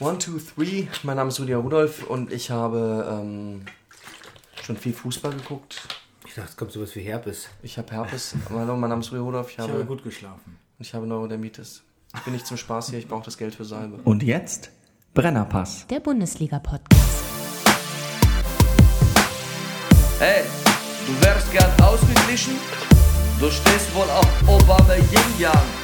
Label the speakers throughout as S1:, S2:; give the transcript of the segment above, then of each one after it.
S1: One, two, three. Mein Name ist Julia Rudolph und ich habe ähm, schon viel Fußball geguckt.
S2: Ich dachte, es kommt sowas wie Herpes.
S1: Ich habe Herpes. Hallo, mein Name ist Julia Rudolph. Ich,
S3: Ich habe gut geschlafen.
S1: ich habe Neurodermitis. Ich bin nicht zum Spaß hier, ich brauche das Geld für Salbe.
S4: Und jetzt Brennerpass.
S5: Der Bundesliga-Podcast.
S6: Hey, du wärst gern ausgeglichen? Du stehst wohl auf Obama Yin Yang.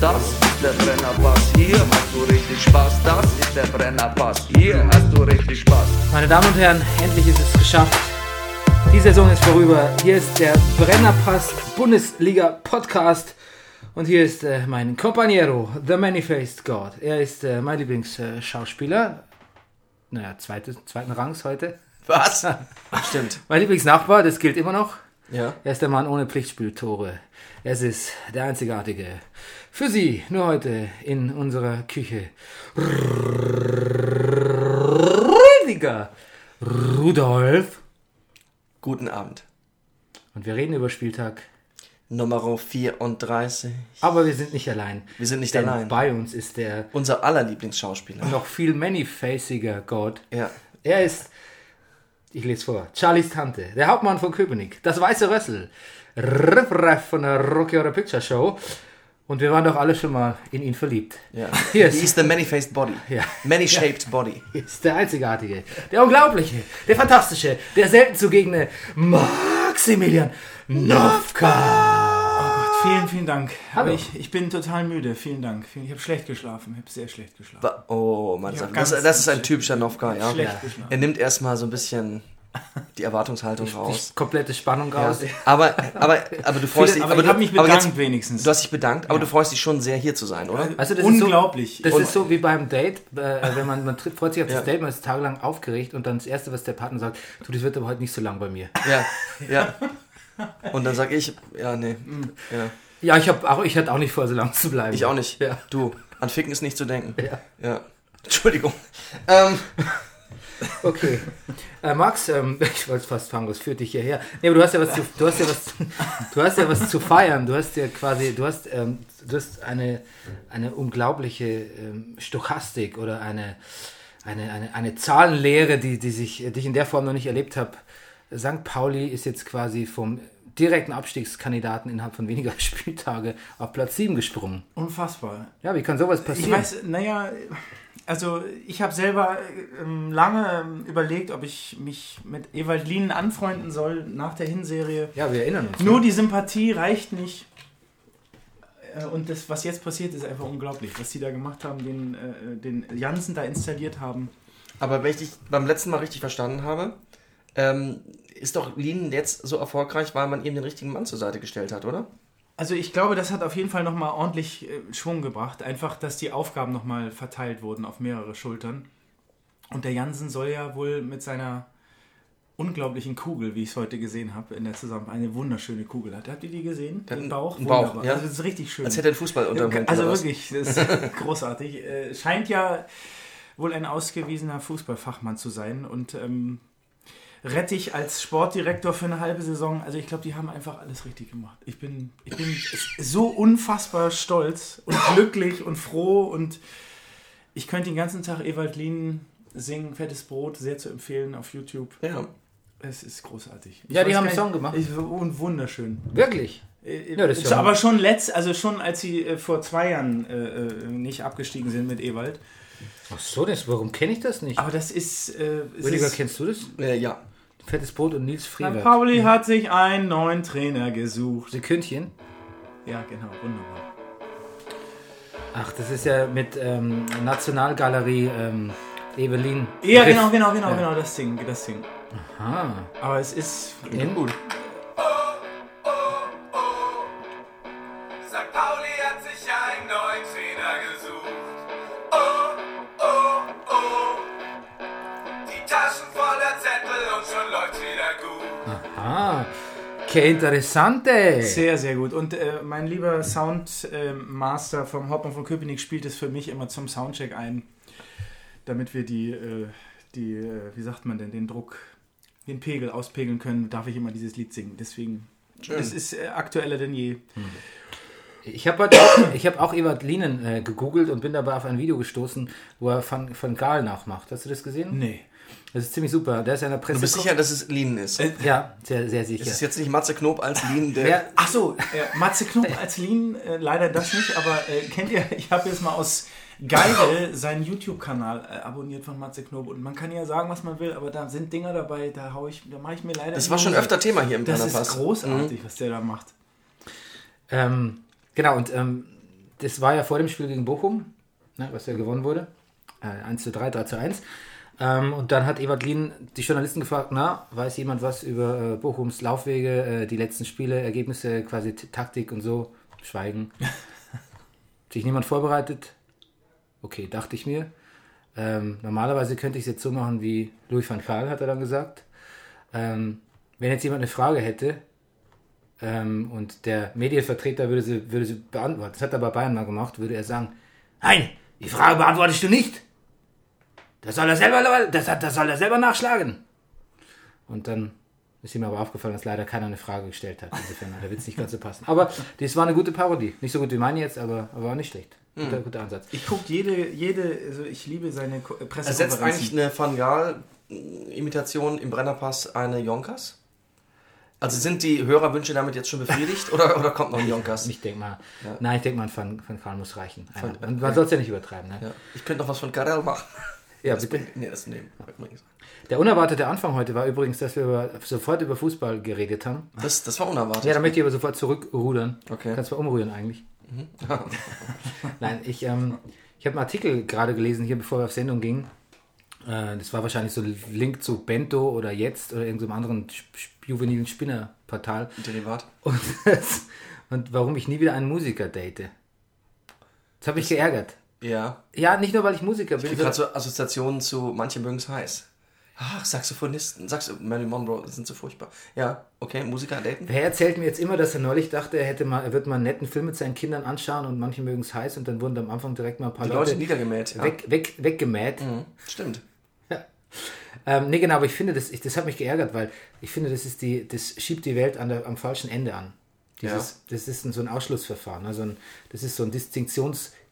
S6: Das ist der Brennerpass, hier hast du richtig Spaß. Das ist der Brennerpass, hier hast du richtig Spaß.
S2: Meine Damen und Herren, endlich ist es geschafft. Die Saison ist vorüber. Hier ist der Brennerpass Bundesliga Podcast. Und hier ist äh, mein Compañero, The Many-Faced God. Er ist äh, mein Lieblingsschauspieler. naja, zweite, zweiten Rangs heute.
S1: Was? Stimmt.
S2: Mein Lieblingsnachbar, das gilt immer noch.
S1: Ja.
S2: Er ist der Mann ohne Pflichtspieltore. Es ist der einzigartige. Für Sie, nur heute in unserer Küche. Rüdiger Rudolf.
S1: Guten Abend.
S2: Und wir reden über Spieltag.
S1: Nummer 34.
S2: Aber wir sind nicht allein.
S1: Wir sind nicht
S2: Denn
S1: allein.
S2: bei uns ist der
S1: Unser aller Lieblingsschauspieler.
S2: noch viel many-faciger Gott.
S1: Ja.
S2: Er ist, ich lese vor, Charlies Tante, der Hauptmann von Köpenick, das weiße Rössel, Riff Raff von der Rocky Horror Picture Show. Und wir waren doch alle schon mal in ihn verliebt.
S1: ja.
S2: Hier
S1: He
S2: ist,
S1: is the many-faced body.
S2: Ja.
S1: Many-shaped body.
S2: hier ist der einzigartige, der unglaubliche, der fantastische, der selten zugegene Maximilian Novka.
S3: Vielen, vielen Dank.
S2: Hallo.
S3: Aber ich, ich bin total müde. Vielen Dank. Ich habe schlecht geschlafen. Ich habe sehr schlecht geschlafen.
S1: Oh, Mann.
S3: Ja,
S1: das, das ist ein typischer Novka, ja.
S3: Schlecht
S2: Ja.
S3: geschlafen.
S1: Er nimmt erstmal so ein bisschen die Erwartungshaltung raus.
S2: Die komplette Spannung
S1: Ja.
S2: raus.
S1: Aber, aber, aber du freust dich.
S3: aber ich
S1: du,
S3: habe mich
S1: aber
S3: bedankt
S1: jetzt-
S3: wenigstens.
S1: Du hast dich bedankt, aber
S3: Ja.
S1: du freust dich schon sehr hier zu sein, oder?
S2: Also das
S3: Unglaublich.
S2: Ist so, das ist so wie beim Date, äh, wenn man, man tritt- freut sich auf das
S1: Ja.
S2: Date, man ist tagelang aufgeregt und dann das Erste, was der Partner sagt, du, das wird aber heute nicht so lang bei mir.
S1: Ja, ja. Und dann sag ich, ja, nee. Ja.
S2: Ja, ich, hab auch, ich hatte auch nicht vor, so lang zu bleiben.
S1: Ich auch nicht.
S2: Ja.
S1: Du, an Ficken ist nicht zu denken.
S2: Ja.
S1: Ja. Entschuldigung. Ähm,
S2: Okay. Äh, Max, ähm, ich wollte fast fragen, was führt dich hierher? Nee, aber du hast ja was zu, du hast ja was, du hast ja was zu feiern. Du hast ja quasi, du hast, ähm, du hast eine, eine unglaubliche ähm, Stochastik oder eine, eine, eine, eine Zahlenlehre, die, die, sich, die ich in der Form noch nicht erlebt habe. St. Pauli ist jetzt quasi vom direkten Abstiegskandidaten innerhalb von weniger Spieltage auf Platz 7 gesprungen.
S3: Unfassbar.
S2: Ja, wie kann sowas
S3: Ich
S2: passieren?
S3: weiß, naja, also ich habe selber ähm, lange ähm, überlegt, ob ich mich mit Ewald Lien anfreunden soll nach der Hinserie.
S2: ja, wir erinnern uns.
S3: Nur die Sympathie reicht nicht. Äh, Und das, was jetzt passiert, ist einfach unglaublich. Was die da gemacht haben, den, äh, den Jansen da installiert haben.
S1: aber wenn ich dich beim letzten Mal richtig verstanden habe, ähm, ist doch Lien jetzt so erfolgreich, weil man ihm den richtigen Mann zur Seite gestellt hat, oder?
S3: Also ich glaube, das hat auf jeden Fall nochmal ordentlich äh, Schwung gebracht. Einfach, dass die Aufgaben nochmal verteilt wurden auf mehrere Schultern. Und der Jansen soll ja wohl mit seiner unglaublichen Kugel, wie ich es heute gesehen habe, in der Zusammenarbeit, eine wunderschöne Kugel hat. Habt ihr die gesehen? Den Bauch?
S1: einen Bauch,
S3: Wunderbar.
S1: ja.
S3: Also das ist richtig schön.
S1: Als hätte er Fußball unter dem
S3: Also wirklich, das ist großartig. Äh, scheint ja wohl ein ausgewiesener Fußballfachmann zu sein und ähm, Rettich als Sportdirektor für eine halbe Saison. Also ich glaube, die haben einfach alles richtig gemacht. Ich bin, ich bin so unfassbar stolz und glücklich und froh und ich könnte den ganzen Tag Ewald Lien singen, Fettes Brot, sehr zu empfehlen auf YouTube.
S1: Ja.
S3: Es ist großartig. Ich
S2: Ja, die haben einen Song gemacht.
S3: Und wunderschön.
S2: Wirklich?
S3: Äh,
S2: Ja, das ist
S3: aber schon letzt, also schon als sie äh, vor zwei Jahren äh, äh, nicht abgestiegen sind mit Ewald.
S2: Ach so, das, warum kenne ich das nicht?
S3: Aber das ist. Äh,
S2: Rüdiger, kennst du das?
S1: Äh, ja.
S2: Fettes Brot und Nils
S3: St.
S2: Frevert.
S3: Pauli hat sich einen neuen Trainer gesucht.
S2: Sekündchen.
S3: Ja, genau, wunderbar.
S2: Ach, das ist ja mit ähm, Nationalgalerie ähm, Evelyn.
S3: Ja,
S2: Riff.
S3: genau, genau, genau,
S2: Ja.
S3: genau, das Ding, das Ding.
S2: Ah,
S3: Aber es ist.
S1: Gut.
S2: Que interessante.
S3: Sehr, sehr gut. Und äh, mein lieber Soundmaster vom Hauptmann von Köpenick spielt es für mich immer zum Soundcheck ein, damit wir die, äh, die äh, wie sagt man denn, den Druck, den Pegel auspegeln können, darf ich immer dieses Lied singen. Deswegen, es ist äh, aktueller denn je.
S2: Ich habe auch, ich hab auch Ewald Lienen äh, gegoogelt und bin dabei auf ein Video gestoßen, wo er Van, Van Gaal nachmacht. Hast du das gesehen?
S3: Nee.
S2: Das ist ziemlich super. Der ist ja in der Presse.
S1: Du bist sicher, dass es Lean ist?
S2: Ja, sehr, sehr
S1: Es
S2: sicher.
S1: ist jetzt nicht Matze Knob als Lean, der.
S2: Ja,
S3: Ach so, äh, Matze Knob als Lean, äh, leider das nicht, aber äh, kennt ihr, ich habe jetzt mal aus Geil seinen YouTube-Kanal äh, abonniert von Matze Knob und man kann ja sagen, was man will, aber da sind Dinger dabei, da hau ich, da mache ich mir leider.
S1: das war schon öfter Thema hier im
S3: Das ist
S1: Brennerpass.
S3: großartig, was der da macht.
S2: Ähm, genau, und ähm, das war ja vor dem Spiel gegen Bochum, ne, was ja gewonnen wurde. Äh, 1 zu 3, 3 zu 1. Ähm, und dann hat Ewald Lien die Journalisten gefragt, na, weiß jemand was über äh, Bochums Laufwege, äh, die letzten Spiele, Ergebnisse, quasi Taktik und so? Schweigen. Sich niemand vorbereitet? Okay, dachte ich mir. Ähm, normalerweise könnte ich es jetzt so machen wie Louis van Gaal, hat er dann gesagt. Ähm, wenn jetzt jemand eine Frage hätte, ähm, und der Medienvertreter würde sie, würde sie beantworten. Das hat er bei Bayern mal gemacht, würde er sagen, nein, die Frage beantwortest du nicht. Das soll er selber, das, hat- das soll er selber nachschlagen. Und dann ist ihm aber aufgefallen, dass leider keiner eine Frage gestellt hat. Insofern hat der Witz nicht ganz so passen. Aber das war eine gute Parodie. Nicht so gut wie meine jetzt, aber, aber war nicht schlecht. Guter, guter Ansatz.
S3: Ich gucke jede, jede, also ich liebe seine Ko- äh,
S1: Ersetzt eigentlich
S3: Pressekonferenzen.
S1: eine Van Gaal-Imitation im Brennerpass eine Jonkers? Also sind die Hörerwünsche damit jetzt schon befriedigt oder, oder kommt noch ein Jonkers?
S2: Ich denke mal,
S1: Ja.
S2: nein, ich denke mal, Van, Van Gaal muss reichen.
S1: Van-
S2: Und man soll es ja nicht übertreiben. Ne?
S1: Ja. Ich könnte noch was von Karel machen.
S2: Ja,
S1: Das bringt, nee, das nehmen. übrigens.
S2: Der unerwartete Anfang heute war übrigens, dass wir über, sofort über Fußball geredet haben.
S1: Das, das war unerwartet.
S2: Ja, da möchte ich aber sofort zurückrudern.
S1: Okay.
S2: Kannst mal umrühren eigentlich. Nein, ich, ähm, ich habe einen Artikel gerade gelesen, hier bevor wir auf Sendung gingen. Äh, das war wahrscheinlich so ein Link zu Bento oder Jetzt oder irgendeinem anderen sp- sp- juvenilen Spinnerportal.
S1: Derivat.
S2: Und, das, und warum ich nie wieder einen Musiker date. Das habe ich geärgert.
S1: Ja.
S2: Ja, nicht nur, weil ich Musiker bin.
S1: Ich gerade so Assoziationen zu manche mögen es heiß. Ach, Saxophonisten, Saxo Marilyn Monroe sind so furchtbar. Ja, okay, Musiker daten.
S2: Wer erzählt mir jetzt immer, dass er neulich dachte, er hätte mal, er wird mal einen netten Film mit seinen Kindern anschauen und manche mögen es heiß und dann wurden am Anfang direkt mal ein paar
S1: Die
S2: Leute,
S1: Leute niedergemäht. Ja.
S2: weg, weg, weggemäht.
S1: Mhm, Stimmt.
S2: Ähm, nee, genau, aber ich finde, das, ich, das hat mich geärgert, weil ich finde, das ist die, das schiebt die Welt an der, am falschen Ende an. Dieses, Das ist ein, so ein Ausschlussverfahren. Also ein, das ist so ein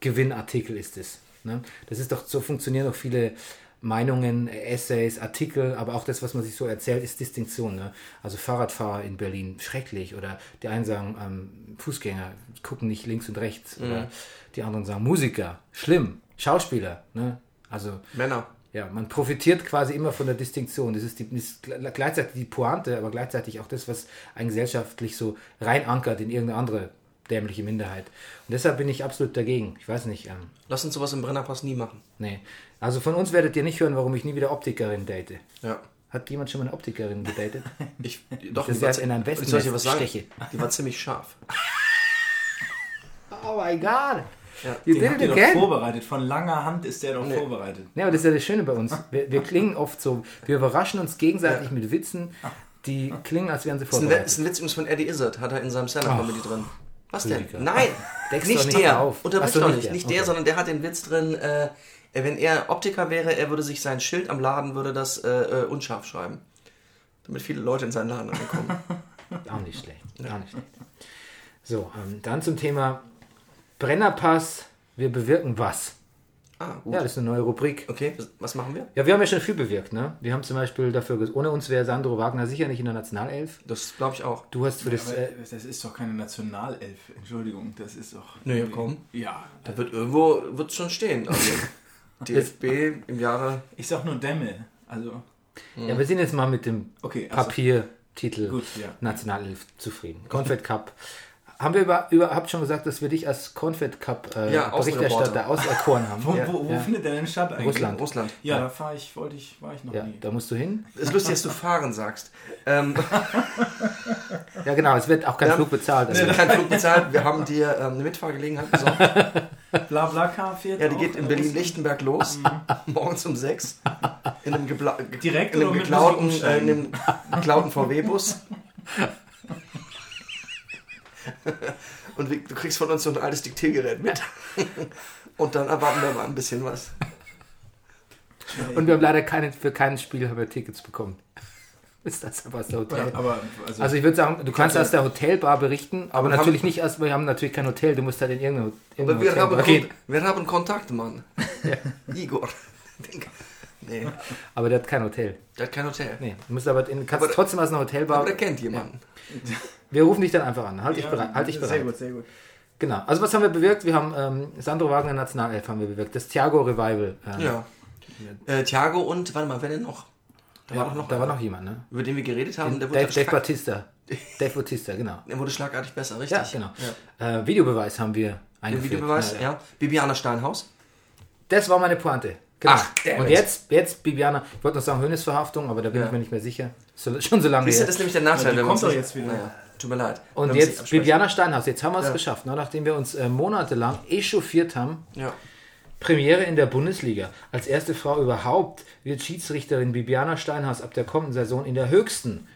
S2: Distinktionsgewinnartikel ist es. Ne? Das ist doch, so funktionieren doch viele Meinungen, Essays, Artikel, aber auch das, was man sich so erzählt, ist Distinktion. Ne? Also Fahrradfahrer in Berlin, schrecklich. Oder die einen sagen, ähm, Fußgänger gucken nicht links und rechts. Oder die anderen sagen, Musiker, schlimm. Schauspieler. Ne? Also
S1: Männer.
S2: ja, man profitiert quasi immer von der Distinktion. Das ist, die, ist gl- gleichzeitig die Pointe, aber gleichzeitig auch das, was einen gesellschaftlich so rein ankert in irgendeine andere dämliche Minderheit. Und deshalb bin ich absolut dagegen. Ich weiß nicht, ähm,
S1: Lass uns sowas im Brennerpass nie machen.
S2: nee. Also von uns werdet ihr nicht hören, warum ich nie wieder Optikerin date.
S1: Ja.
S2: Hat jemand schon mal eine Optikerin gedatet?
S1: Ich, doch,
S2: Das
S1: die war
S2: ist ja in einem
S1: zi- soll ich was sagen?
S2: Wespennest
S1: Die war ziemlich scharf.
S2: oh my god!
S1: Ja.
S2: You
S3: Den habt doch vorbereitet. Von langer Hand ist der doch
S1: Nee.
S3: vorbereitet.
S2: Ja, aber das ist ja das Schöne bei uns. Wir, wir klingen oft so, wir überraschen uns gegenseitig mit Witzen, die klingen, als wären sie
S1: Das ist ein, Witz-
S2: vorbereitet.
S1: ist ein Witz übrigens von Eddie Izzard, hat er in seinem Stand-Up-Comedy drin. Was denn?
S2: Rüdiger.
S1: Nein, nicht der.
S2: auf.
S1: Unterbrich
S2: so,
S1: doch
S2: nicht
S1: nicht.
S2: der.
S1: Nicht der,
S2: Okay.
S1: sondern der hat den Witz drin, äh, wenn er Optiker wäre, er würde sich sein Schild am Laden, würde das äh, äh, unscharf schreiben. Damit viele Leute in seinen Laden reinkommen.
S2: Auch nicht schlecht. Auch nicht schlecht. So, ähm, dann zum Thema Brennerpass. Wir bewirken was?
S1: Ah, gut.
S2: Ja, das ist eine neue Rubrik.
S1: okay, was- machen wir?
S2: Ja, wir haben ja schon viel bewirkt, ne? Wir haben zum Beispiel dafür, ohne uns wäre Sandro Wagner sicher nicht in der Nationalelf.
S1: Das glaube ich auch.
S2: Du hast für das,
S3: Aber
S2: äh,
S3: das ist doch keine Nationalelf. Entschuldigung, das ist doch.
S1: Nee, komm.
S3: Ja.
S1: Da wird irgendwo wird's schon stehen. Also DFB im Jahre.
S3: Ich sag nur Dämme. Also,
S2: ja, wir sind jetzt mal mit dem
S3: okay. Also,
S2: Papiertitel
S3: Gut, ja.
S2: Nationalelf zufrieden. Confed Cup. Haben wir über, überhaupt schon gesagt, dass wir dich als Confed Cup äh,
S1: Ja,
S2: Berichterstatter auserkoren haben?
S3: Wo,
S2: ja,
S3: wo, wo
S2: ja.
S3: findet der denn statt eigentlich?
S2: Russland.
S1: Russland.
S3: Ja, da fahr ich, wollte ich, war ich noch nie.
S2: da musst du hin.
S1: Es ist lustig, dass du fahren sagst. Ähm,
S2: Ja, genau, es wird auch kein. Flug bezahlt. Also,
S1: wir haben keinen Flug bezahlt. Wir haben dir ähm, eine Mitfahrgelegenheit besorgt.
S3: Blablacar fährt
S1: Ja, die
S3: auch
S1: geht in. Berlin-Lichtenberg los. morgens um sechs. In einem, gebla
S3: Direkt
S1: in einem geklauten, äh, in einem geklauten VW-Bus. Und du kriegst von uns so ein altes Diktiergerät mit. Und dann erwarten wir mal ein bisschen was.
S2: Und wir haben leider keine, für kein Spiel haben wir Tickets bekommen. Ist das aber aus der Hotel?
S3: Aber, also,
S2: Also ich würde sagen, du kannst aus der Hotelbar berichten, aber natürlich nicht aus, wir haben natürlich kein Hotel, du musst halt in irgendeine,
S1: Aber
S2: irgendeine
S1: wir haben,
S2: Hotelbar gehen.
S1: Kon wir haben Kontakt, Mann. Igor. Den- Nee,
S2: Aber der hat kein Hotel.
S1: der hat kein Hotel.
S2: Nee, du musst aber in, kannst
S1: Aber-
S2: trotzdem aus einer Hotelbar.
S1: Aber der kennt jemanden.
S2: Wir rufen dich dann einfach an. Halt dich
S3: ja,
S2: bereit. Halt dich
S3: Sehr
S2: bereit.
S3: gut, sehr gut.
S2: Genau. Also was haben wir bewirkt? Wir haben ähm, Sandro Wagner Nationalelf haben wir bewirkt. Das Thiago Revival. Ähm,
S1: Ja. Äh, Thiago und, warte mal, wer denn noch? Da war doch noch,
S2: Da war noch jemand, ne?
S1: über den wir geredet haben. Der wurde,
S2: Dave, Dave Batista. Dave Batista, genau.
S1: der wurde schlagartig besser, richtig?
S2: Ja, genau. Äh, Videobeweis haben wir
S1: Den
S2: eingeführt.
S1: Videobeweis,
S2: Ja,
S1: ja.
S2: ja.
S1: Bibiana Steinhaus.
S2: Das war meine Pointe. Genau.
S1: Ach,
S2: Und jetzt, jetzt Bibiana, ich wollte noch sagen Hönesverhaftung, aber da bin
S1: Ja.
S2: ich mir nicht mehr sicher. So, schon so lange
S1: Siehst du, das ist nämlich der Nachteil.
S3: die
S1: wenn
S3: kommt doch jetzt wieder.
S1: Naja, tut mir leid.
S2: Und jetzt. Bibiana Steinhaus, jetzt haben wir es
S1: Ja.
S2: geschafft, ne? nachdem wir uns äh, monatelang echauffiert haben.
S1: Ja.
S2: Premiere in der Bundesliga. Als erste Frau überhaupt wird Schiedsrichterin Bibiana Steinhaus ab der kommenden Saison in der höchsten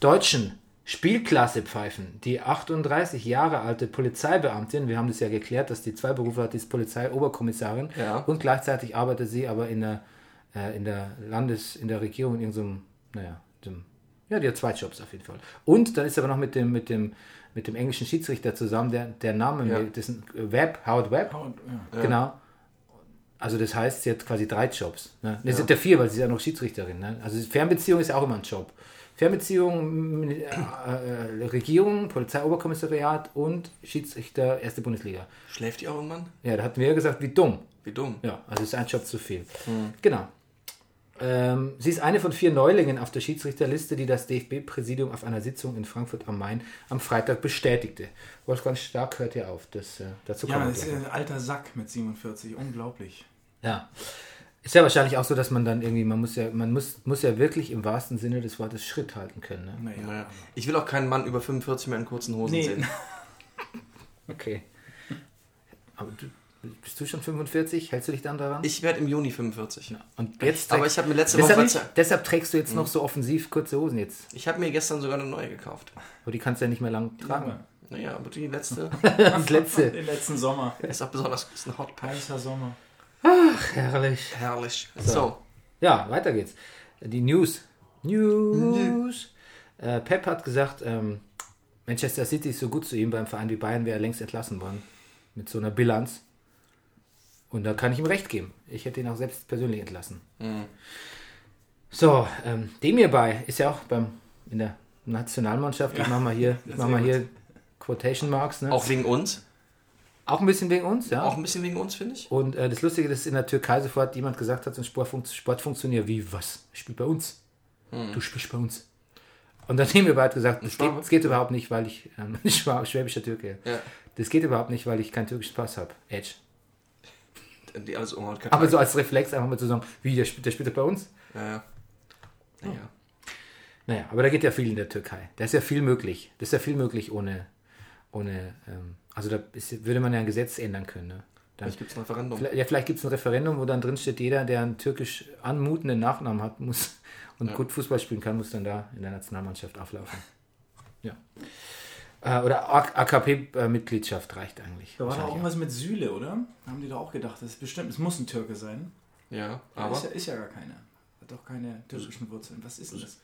S2: deutschen Spielklasse pfeifen. Die 38 Jahre alte Polizeibeamtin, wir haben das ja geklärt, dass die zwei Berufe hat, die ist Polizeioberkommissarin
S1: Ja.
S2: und gleichzeitig arbeitet sie aber in der, äh, in der Landes-, in der Regierung in irgendeinem, naja, dem, ja, die hat zwei Jobs auf jeden Fall. Und dann ist aber noch mit dem, mit dem, mit dem englischen Schiedsrichter zusammen, der, der Name,
S1: Ja.
S2: das ist Webb, Howard Webb,
S3: Und, ja.
S2: Genau. Also das heißt, sie hat quasi drei Jobs. Ne? Das sind ja vier, weil sie ist ja noch Schiedsrichterin. Ne? Also Fernbeziehung ist ja auch immer ein Job. Fernbeziehung, äh, äh, Regierung, Polizeioberkommissariat und Schiedsrichter erste Bundesliga.
S1: Schläft die auch irgendwann?
S2: Ja, da hatten wir ja gesagt, wie dumm.
S1: Wie dumm.
S2: Ja, also ist ein Job zu viel. Genau. Ähm, sie ist eine von vier Neulingen auf der Schiedsrichterliste, die das DFB-Präsidium auf einer Sitzung in Frankfurt am Main am Freitag bestätigte. Wolfgang Stark hört ja auf. Das, äh, dazu
S3: ja, das ist ein alter Sack mit 47. Unglaublich.
S2: Ja. Ist ja wahrscheinlich auch so, dass man dann irgendwie, man muss ja, man muss, muss ja wirklich im wahrsten Sinne des Wortes Schritt halten können. Ne?
S3: Naja.
S1: Naja. Ich will auch keinen Mann über 45 mehr in kurzen Hosen
S3: Nee.
S1: sehen.
S2: Okay. Aber du, bist du schon 45? Hältst du dich dann daran?
S1: Ich werde im Juni 45.
S2: Und jetzt
S1: Aber ich habe mir letzte Woche
S2: deshalb, deshalb trägst du jetzt noch so offensiv kurze Hosen jetzt.
S1: Ich habe mir gestern sogar eine neue gekauft.
S2: Aber die kannst du ja nicht mehr lang tragen.
S1: Naja, aber die letzte
S2: Das letzte.
S3: Den letzten Sommer.
S1: ist auch besonders ist ein Hotpack.
S3: Heißer Sommer.
S2: Herrlich.
S1: Herrlich. So.
S2: Ja, weiter geht's. Die News. News. Äh, Pep hat gesagt, ähm, Manchester City ist so gut zu ihm beim Verein wie Bayern, wäre er längst entlassen worden. Mit so einer Bilanz. Und da kann ich ihm recht geben. Ich hätte ihn auch selbst persönlich entlassen. So, ähm, dem hierbei ist ja auch beim, in der Nationalmannschaft, ich mache mal hier, mach mal hier Quotation Marks, ne?
S1: Auch wegen uns.
S2: auch ein bisschen wegen uns, ja.
S1: Auch ein bisschen wegen uns, finde ich.
S2: Und äh, das Lustige ist, in der Türkei sofort jemand gesagt hat, so ein Sportfunk Sportfunktionär, wie, was? Spielt bei uns? Du spielst bei uns. Und dann haben wir beide gesagt, das geht, das geht überhaupt nicht, weil ich, ähm, schwäbischer Türke,
S1: Ja.
S2: das geht überhaupt nicht, weil ich keinen türkischen Pass habe. Edge.
S1: Die alles umhaut.
S2: Aber so als Reflex einfach mal zu sagen, wie, der spielt, der spielt bei uns?
S1: Ja, ja. Naja.
S2: Naja, aber da geht ja viel in der Türkei. Da ist ja viel möglich. Das ist ja viel möglich ohne, ohne ähm, also da ist, würde man ja ein Gesetz ändern können. Ne? Dann,
S1: Vielleicht gibt es ein Referendum.
S2: Vielleicht- Ja, vielleicht gibt es ein Referendum, wo dann drin steht, jeder, der einen türkisch anmutenden Nachnamen hat muss und gut Fußball spielen kann, muss dann da in der Nationalmannschaft auflaufen. Ja. Äh, oder AKP-Mitgliedschaft reicht eigentlich.
S3: Da war doch irgendwas mit Süle, oder? Haben die doch auch gedacht, das ist bestimmt, es muss ein Türke sein.
S1: Ja,
S3: Aber ist ja, ist ja gar keiner. Hat doch keine türkischen Wurzeln. Was ist denn das?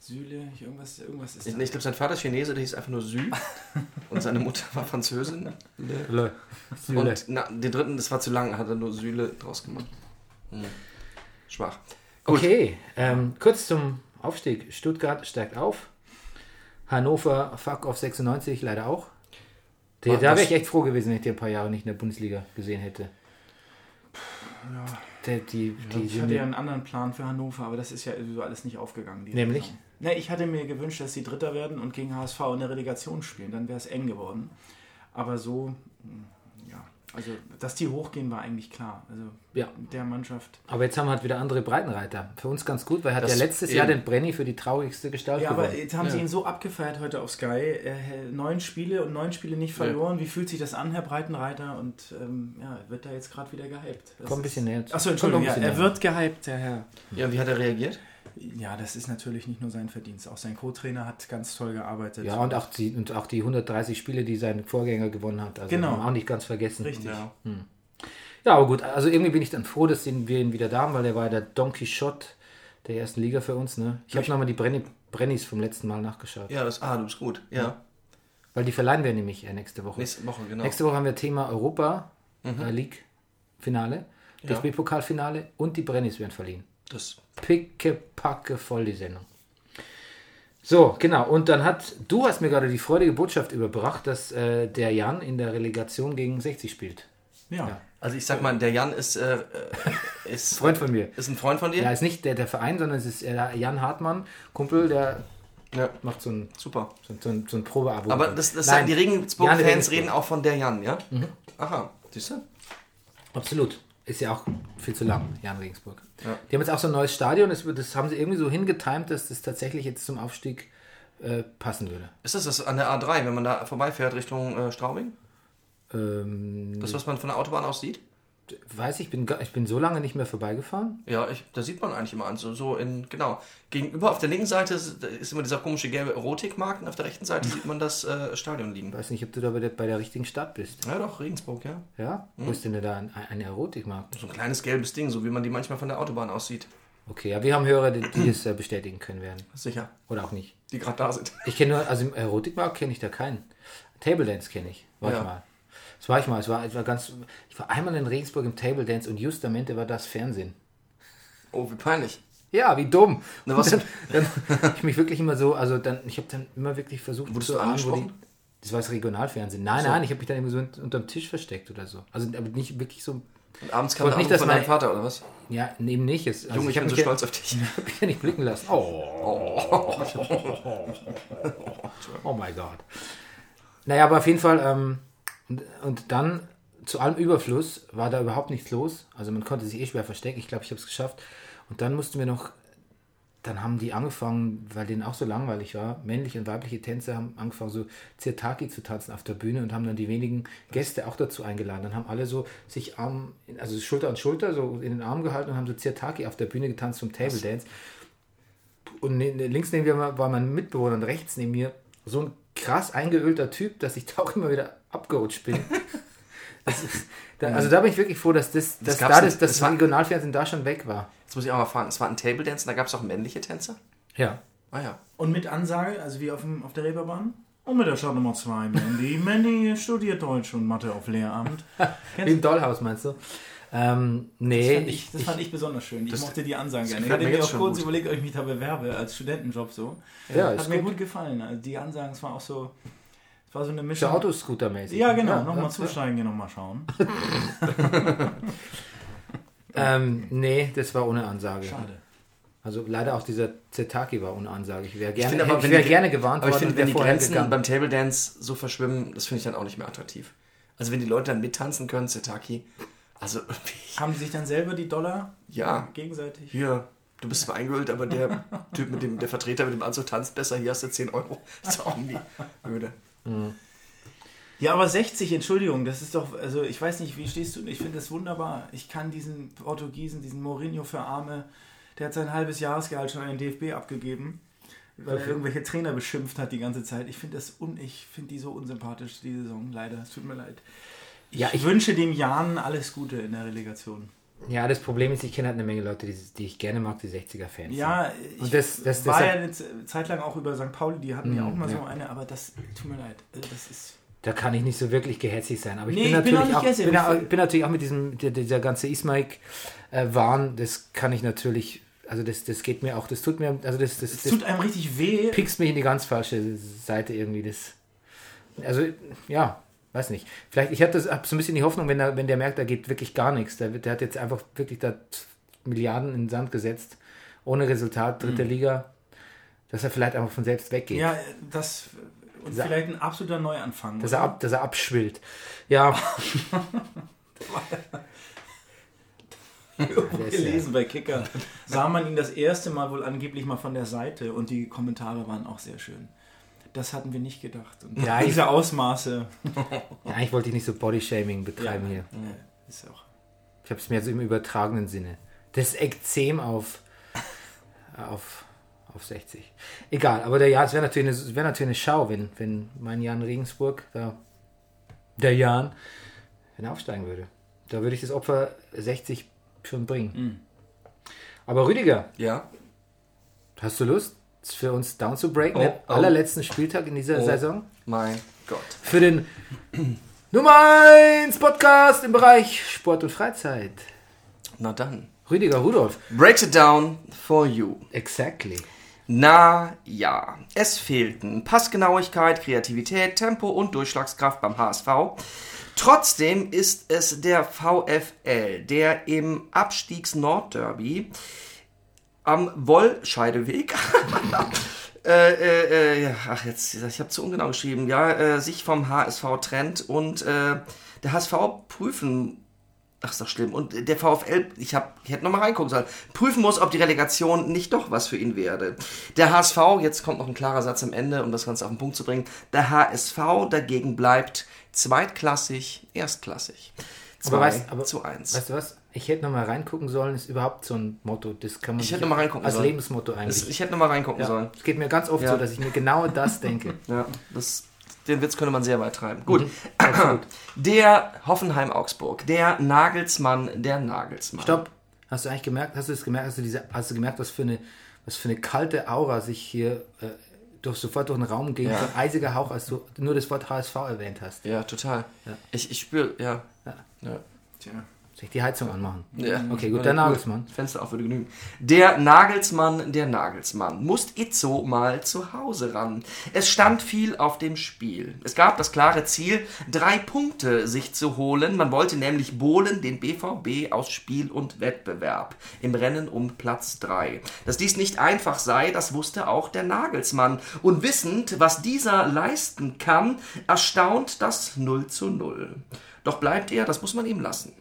S3: Süle, irgendwas, irgendwas ist
S1: Ich, ich glaube, sein Vater ist Chinese, der hieß einfach nur Sü. und seine Mutter war Französin.
S2: Le. Süle.
S1: Und na, den dritten, das war zu lang, hat er nur Süle draus gemacht. Hm. Schwach. Gut.
S2: Okay, ähm, kurz zum Aufstieg. Stuttgart steigt auf. Hannover, fuck auf 96, leider auch. Da,
S1: War
S2: da wäre ich echt froh gewesen, wenn ich die ein paar Jahre nicht in der Bundesliga gesehen hätte. Der, die, die
S3: ich hatte ja
S2: ja,
S3: einen anderen Plan für Hannover, aber das ist ja alles nicht aufgegangen.
S2: Nämlich?
S3: Saison. Ne, ich hatte mir gewünscht, dass sie Dritter werden und gegen HSV in der Relegation spielen. Dann wäre es eng geworden. Aber so, ja, also dass die hochgehen, war eigentlich klar. Also
S2: Ja.
S3: der Mannschaft.
S2: aber jetzt haben wir halt wieder andere Breitenreiter. Für uns ganz gut, weil er hat
S1: Das
S2: ja letztes. Jahr den Brenny für die traurigste Gestalt
S3: Ja, aber
S2: gewonnen.
S3: jetzt haben sie
S1: Ja.
S3: ihn so abgefeiert heute auf Sky. Äh, neun Spiele und neun Spiele nicht verloren. Wie fühlt sich das an, Herr Breitenreiter? Und ähm, ja, wird da jetzt gerade wieder gehypt? Das
S2: Komm ein bisschen näher.
S3: Achso, Entschuldigung, ja, er wird gehypt, der Herr.
S1: Ja, und wie hat er reagiert?
S3: Ja, das ist natürlich nicht nur sein Verdienst. Auch sein Co-Trainer hat ganz toll gearbeitet.
S2: Ja, und auch, die, und auch die 130 Spiele, die sein Vorgänger gewonnen hat. Also
S3: Genau.
S2: auch nicht ganz vergessen.
S3: Richtig.
S1: Ja.
S2: Ja, aber gut, also irgendwie bin ich dann froh, dass wir ihn wieder da haben, weil er war der Don Quixote der ersten Liga für uns. Ne? Ich habe nochmal die Brenny, Brennys vom letzten Mal nachgeschaut.
S1: Ja, das, ah, du bist gut. Ja.
S2: Weil die verleihen wir nämlich äh, nächste Woche.
S1: Nächste Woche, genau.
S2: Nächste Woche haben wir Thema Europa äh, League Finale,
S1: Ja.
S2: DFB-Pokalfinale und die Brennys werden verliehen.
S1: Das,
S2: Picke, packe, voll die Sendung. So, genau. Und dann hat, du hast mir gerade die freudige Botschaft überbracht, dass äh, der Jan in der Relegation gegen 60 spielt.
S3: Ja.
S2: Ja.
S1: also ich sag mal, der Jan ist, äh, äh, ist,
S2: Freund von mir.
S1: ist ein Freund von dir?
S2: Ja, ist nicht der, der Verein, sondern es ist äh, Jan Hartmann, Kumpel, der
S1: Ja,
S2: macht so ein,
S1: super.
S2: so, so ein, so ein Probeabo.
S1: Aber das, das
S2: Nein,
S1: die
S2: Jan
S1: Regensburg-Fans
S2: Regensburg.
S1: reden auch von der Jan, ja? Aha, siehst du?
S2: Absolut. Ist ja auch viel zu lang, Jan Regensburg.
S1: Ja.
S2: Die haben jetzt auch so ein neues Stadion, das, das haben sie irgendwie so hingetimt, dass das tatsächlich jetzt zum Aufstieg äh, passen würde.
S1: Ist das das an der A3, wenn man da vorbeifährt Richtung äh, Straubing?
S2: Ähm,
S1: Das, was man von der Autobahn aus sieht?
S2: Weiß ich, bin, ich bin so lange nicht mehr vorbeigefahren.
S1: Ja, ich, da sieht man eigentlich immer an. So, so in, genau. Gegenüber auf der linken Seite ist, ist immer dieser komische gelbe Erotikmarkt und auf der rechten Seite sieht man das äh, Stadion liegen.
S2: weiß nicht, ob du da bei der, bei der richtigen Stadt bist.
S1: Ja, doch, Regensburg, ja.
S2: Ja? Wo ist denn da ein, ein Erotikmarkt?
S1: So ein kleines gelbes Ding, so wie man die manchmal von der Autobahn aussieht.
S2: Okay, ja, wir haben Hörer, die, die das äh, bestätigen können werden.
S1: Sicher.
S2: Oder auch nicht.
S1: Die gerade da sind.
S2: Ich kenne nur, also im Erotikmarkt kenne ich da keinen. Table Dance kenne ich. War
S1: Ja.
S2: mal. Das war ich mal. Es war, es war ganz. Ich war einmal in Regensburg im Table Dance und justamente war das Fernsehen.
S1: Oh, wie peinlich.
S2: Ja, wie dumm.
S1: Na, was-
S2: dann, dann ich mich wirklich immer so, also dann, ich habe dann immer wirklich versucht
S1: Wurdest
S2: zu
S1: du
S2: ahnen, wo die. Das war das Regionalfernsehen. Nein,
S1: So.
S2: nein, ich habe mich dann immer so un- unterm Tisch versteckt oder so. Also aber nicht wirklich so.
S1: Und abends kam der
S2: nicht, dass
S1: von deinem Vater, oder was?
S2: Ja, neben nicht. Es, also
S1: Junge, ich
S2: hab
S1: bin so
S2: mich ja-
S1: stolz auf dich.
S2: hab ich ja nicht blicken lassen. Oh. oh mein Gott. Naja, aber auf jeden Fall, ähm, und, und dann zu allem Überfluss war da überhaupt nichts los. Also man konnte sich eh schwer verstecken. Ich glaube, ich habe es geschafft. Und dann mussten wir noch, dann haben die angefangen, weil denen auch so langweilig war, männliche und weibliche Tänzer haben angefangen, so Zirtaki zu tanzen auf der Bühne und haben dann die wenigen Gäste auch dazu eingeladen. Dann haben alle so sich Arm, also Schulter an Schulter so in den Arm gehalten und haben so Zirtaki auf der Bühne getanzt zum Table Dance. Und ne, ne, links neben mir war war mein Mitbewohner und rechts neben mir so ein krass eingeölter Typ, dass ich da auch immer wieder abgerutscht bin. Das ist, da, also da bin ich wirklich froh, dass das, dass
S1: gab's
S2: da das, das
S1: Das war-
S2: Regionalfernsehen da schon weg war.
S1: Jetzt muss ich auch mal fragen, es war ein Table Dance und da gab es auch männliche Tänzer?
S2: Ja.
S1: Ah ja.
S3: Und mit Ansage, also wie auf, dem, auf der Reeperbahn? Und mit der Stadt Nummer 2, Mandy. Mandy studiert Deutsch und Mathe auf Lehramt.
S2: Wie im Dollhaus meinst du? Ähm, nee,
S3: Das fand ich,
S2: ich,
S3: das fand ich besonders schön. Ich mochte die Ansagen gerne. Ich hatte
S1: mir
S3: auch kurz
S1: gut.
S3: überlegt, ob ich mich da bewerbe als Studentenjob so.
S2: Ja,
S3: Hat mir
S2: gut.
S3: gut gefallen. Also die Ansagen, es war auch so, es war so eine Mischung.
S2: Autoscooter-mäßig.
S3: Ja, genau.
S2: Ja,
S3: nochmal zusteigen, gehen nochmal schauen.
S2: Ähm, nee, das war ohne Ansage.
S3: Schade.
S2: Also leider auch dieser Zetaki war ohne Ansage. Ich wäre gerne,
S1: finde aber,
S2: ich
S1: wenn
S2: wäre
S1: die-
S2: gerne gewarnt
S1: Aber ich
S2: worden
S1: finde,
S2: und
S1: wenn
S2: wäre
S1: die
S2: vorher
S1: Grenzen
S2: gegangen.
S1: beim Table Dance so verschwimmen, das finde ich dann auch nicht mehr attraktiv. Also wenn die Leute dann mittanzen können, Zetaki, also
S3: Haben sie sich dann selber die Dollar
S1: ja,
S3: gegenseitig?
S1: hier, du bist zwar eingeölt, aber der Typ mit dem, der Vertreter mit dem Anzug tanzt besser, hier hast du 10 Euro. Das ist auch irgendwie öde.
S3: Ja, aber 60, Entschuldigung, das ist doch, also ich weiß nicht, wie stehst du? Ich finde das wunderbar. Ich kann diesen Portugiesen, diesen Mourinho für Arme, der hat sein halbes Jahresgehalt schon an den DFB abgegeben, weil er irgendwelche Trainer beschimpft hat die ganze Zeit. Ich finde das un, ich finde die so unsympathisch, die Saison, leider. Es tut mir leid. Ich,
S2: Ja, ich-
S3: wünsche dem Jan alles Gute in der Relegation.
S2: Ja, das Problem ist, ich kenne halt eine Menge Leute, die, die ich gerne mag, die 60er-Fans.
S3: Ja, ich
S2: Und das- das-
S3: war
S2: deshalb-
S3: ja eine Zeit lang auch über St. Pauli, die hatten ja
S2: Mm,
S3: auch mal so
S2: ja.
S3: eine, aber das tut mir leid. Also das ist.
S2: Da kann ich nicht so wirklich gehetzig sein. Aber ich
S3: Nee,
S2: bin
S3: ich bin
S2: natürlich
S3: auch
S2: auch,
S3: nicht gehässig,
S2: bin, auch, bin natürlich auch mit diesem, der, dieser ganze Ismaik-Wahn, das kann ich natürlich, also das, das geht mir auch, das tut mir, also das, das, das
S3: tut einem richtig weh.
S2: piekst mich in die ganz falsche Seite irgendwie. Das, also, ja, weiß nicht. Vielleicht, ich hatte hab so ein bisschen die Hoffnung, wenn, er, wenn der merkt, da geht wirklich gar nichts. Der, der hat jetzt einfach wirklich da Milliarden in den Sand gesetzt, ohne Resultat, dritte Liga, dass er vielleicht einfach von selbst weggeht.
S3: Mhm. Ja, das. Und
S2: Dieser-
S3: vielleicht ein absoluter Neuanfang.
S2: Dass
S3: oder?
S2: er, ab, dass er abschwillt. Ja. der ja-
S3: gelesen bei Kicker. Sah man ihn das erste Mal wohl angeblich mal von der Seite und die Kommentare waren auch sehr schön. Das hatten wir nicht gedacht. Und
S2: Ja, ich-
S3: diese Ausmaße.
S2: Ja, eigentlich wollte ich nicht so Bodyshaming betreiben hier.
S3: Ja, ist auch.
S2: Ich habe es mir so im übertragenen Sinne. Das Ekzem auf, auf, auf 60. Egal, aber der, ja, es wäre natürlich, eine- es wär natürlich eine Schau, wenn, wenn mein Jan Regensburg, da, der Jan, wenn er aufsteigen würde. Da würde ich das Opfer 60 schon bringen. Aber Rüdiger,
S1: Ja.
S2: hast du Lust für uns down zu breaken?
S1: Oh,
S2: den
S1: oh.
S2: allerletzten Spieltag in dieser
S1: Oh.
S2: Saison?
S1: Mein Gott.
S2: Für den Nummer 1 Podcast im Bereich Sport und Freizeit.
S1: Na dann.
S2: Rüdiger Rudolf.
S1: Breaks it down for you.
S2: Exactly.
S1: Na ja, es fehlten Passgenauigkeit, Kreativität, Tempo und Durchschlagskraft beim HSV. Trotzdem ist es der VfL, der im Abstiegs-Nordderby am Wollscheideweg äh, äh, äh, ach jetzt, ich habe zu ungenau geschrieben, ja, äh, sich vom HSV trennt und äh, der HSV prüfen Ach, ist doch schlimm. Und der VfL, ich, hab, ich hätte nochmal reingucken sollen, prüfen muss, ob die Relegation nicht doch was für ihn werde. Der HSV, jetzt kommt noch ein klarer Satz am Ende, um das Ganze auf den Punkt zu bringen. Der HSV dagegen bleibt zweitklassig, erstklassig.
S2: Aber
S1: 2
S2: weißt- aber-
S1: zu 1.
S2: Weißt du was? Ich hätte noch mal reingucken sollen, ist überhaupt so ein Motto. Das kann man
S1: Ich hätte noch mal reingucken
S2: als
S1: sollen.
S2: Lebensmotto eigentlich.
S1: Das, ich hätte nochmal reingucken
S2: ja.
S1: sollen.
S2: Es geht mir ganz oft
S1: Ja.
S2: so, dass ich mir genau das denke.
S1: Ja, das, den Witz könnte man sehr weit treiben. Gut.
S2: Mhm.
S1: Der Hoffenheim-Augsburg, der Nagelsmann, der Nagelsmann.
S2: Stopp. Hast du eigentlich gemerkt, hast du es gemerkt, hast du, diese, hast du gemerkt, was für eine, was für eine kalte Aura sich hier äh, durch, sofort durch den Raum ging,
S1: Ja.
S2: so ein eisiger Hauch, als du nur das Wort HSV erwähnt hast.
S1: Ja, total.
S2: Ja.
S1: Ich, ich spüre, ja.
S2: Ja.
S1: ja.
S3: Tja.
S2: Soll ich die Heizung anmachen?
S1: Ja.
S2: Okay, gut, der. Nagelsmann.
S1: Fenster auf würde genügen. Der Nagelsmann, der Nagelsmann. Muss Itzo mal zu Hause ran. Es stand viel auf dem Spiel. Es gab das klare Ziel, drei Punkte sich zu holen. Man wollte nämlich Bohlen den BVB aus Spiel und Wettbewerb im Rennen um Platz 3. Dass dies nicht einfach sei, das wusste auch der Nagelsmann. Und wissend, was dieser leisten kann, erstaunt das 0 zu 0. Doch bleibt er, das muss man ihm lassen,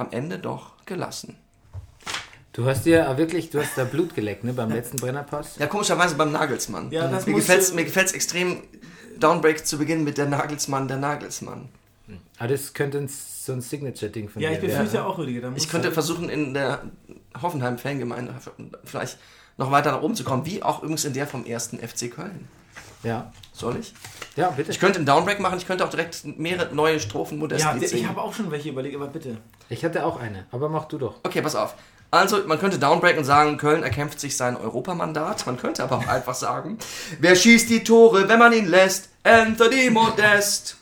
S1: am Ende doch gelassen.
S2: Du hast dir äh, wirklich, du hast da Blut geleckt, ne, beim letzten Brennerpass.
S1: Ja, komischerweise beim Nagelsmann.
S3: Ja, das
S1: mir gefällt mir gefällt's extrem, Downbreak zu beginnen mit der Nagelsmann, der Nagelsmann.
S2: Aber das könnte ein, so ein Signature-Ding von
S3: Ja,
S2: dir
S3: ich befürchte auch, Rüdiger. da
S1: Ich könnte
S3: du-
S1: versuchen, in der Hoffenheim-Fangemeinde vielleicht noch weiter nach oben zu kommen, wie auch übrigens in der vom ersten FC Köln.
S2: Ja,
S1: Soll ich?
S2: ja, bitte.
S1: Ich könnte einen Downbreak machen, ich könnte auch direkt mehrere neue Strophen modest
S3: Ja, ich
S1: singen.
S3: habe auch schon welche überlegt, aber bitte.
S2: Ich hatte auch eine, aber mach du doch.
S1: Okay, pass auf. Also, man könnte downbreaken und sagen, Köln erkämpft sich sein Europamandat. Man könnte aber auch einfach sagen, wer schießt die Tore, wenn man ihn lässt? Anthony Modest.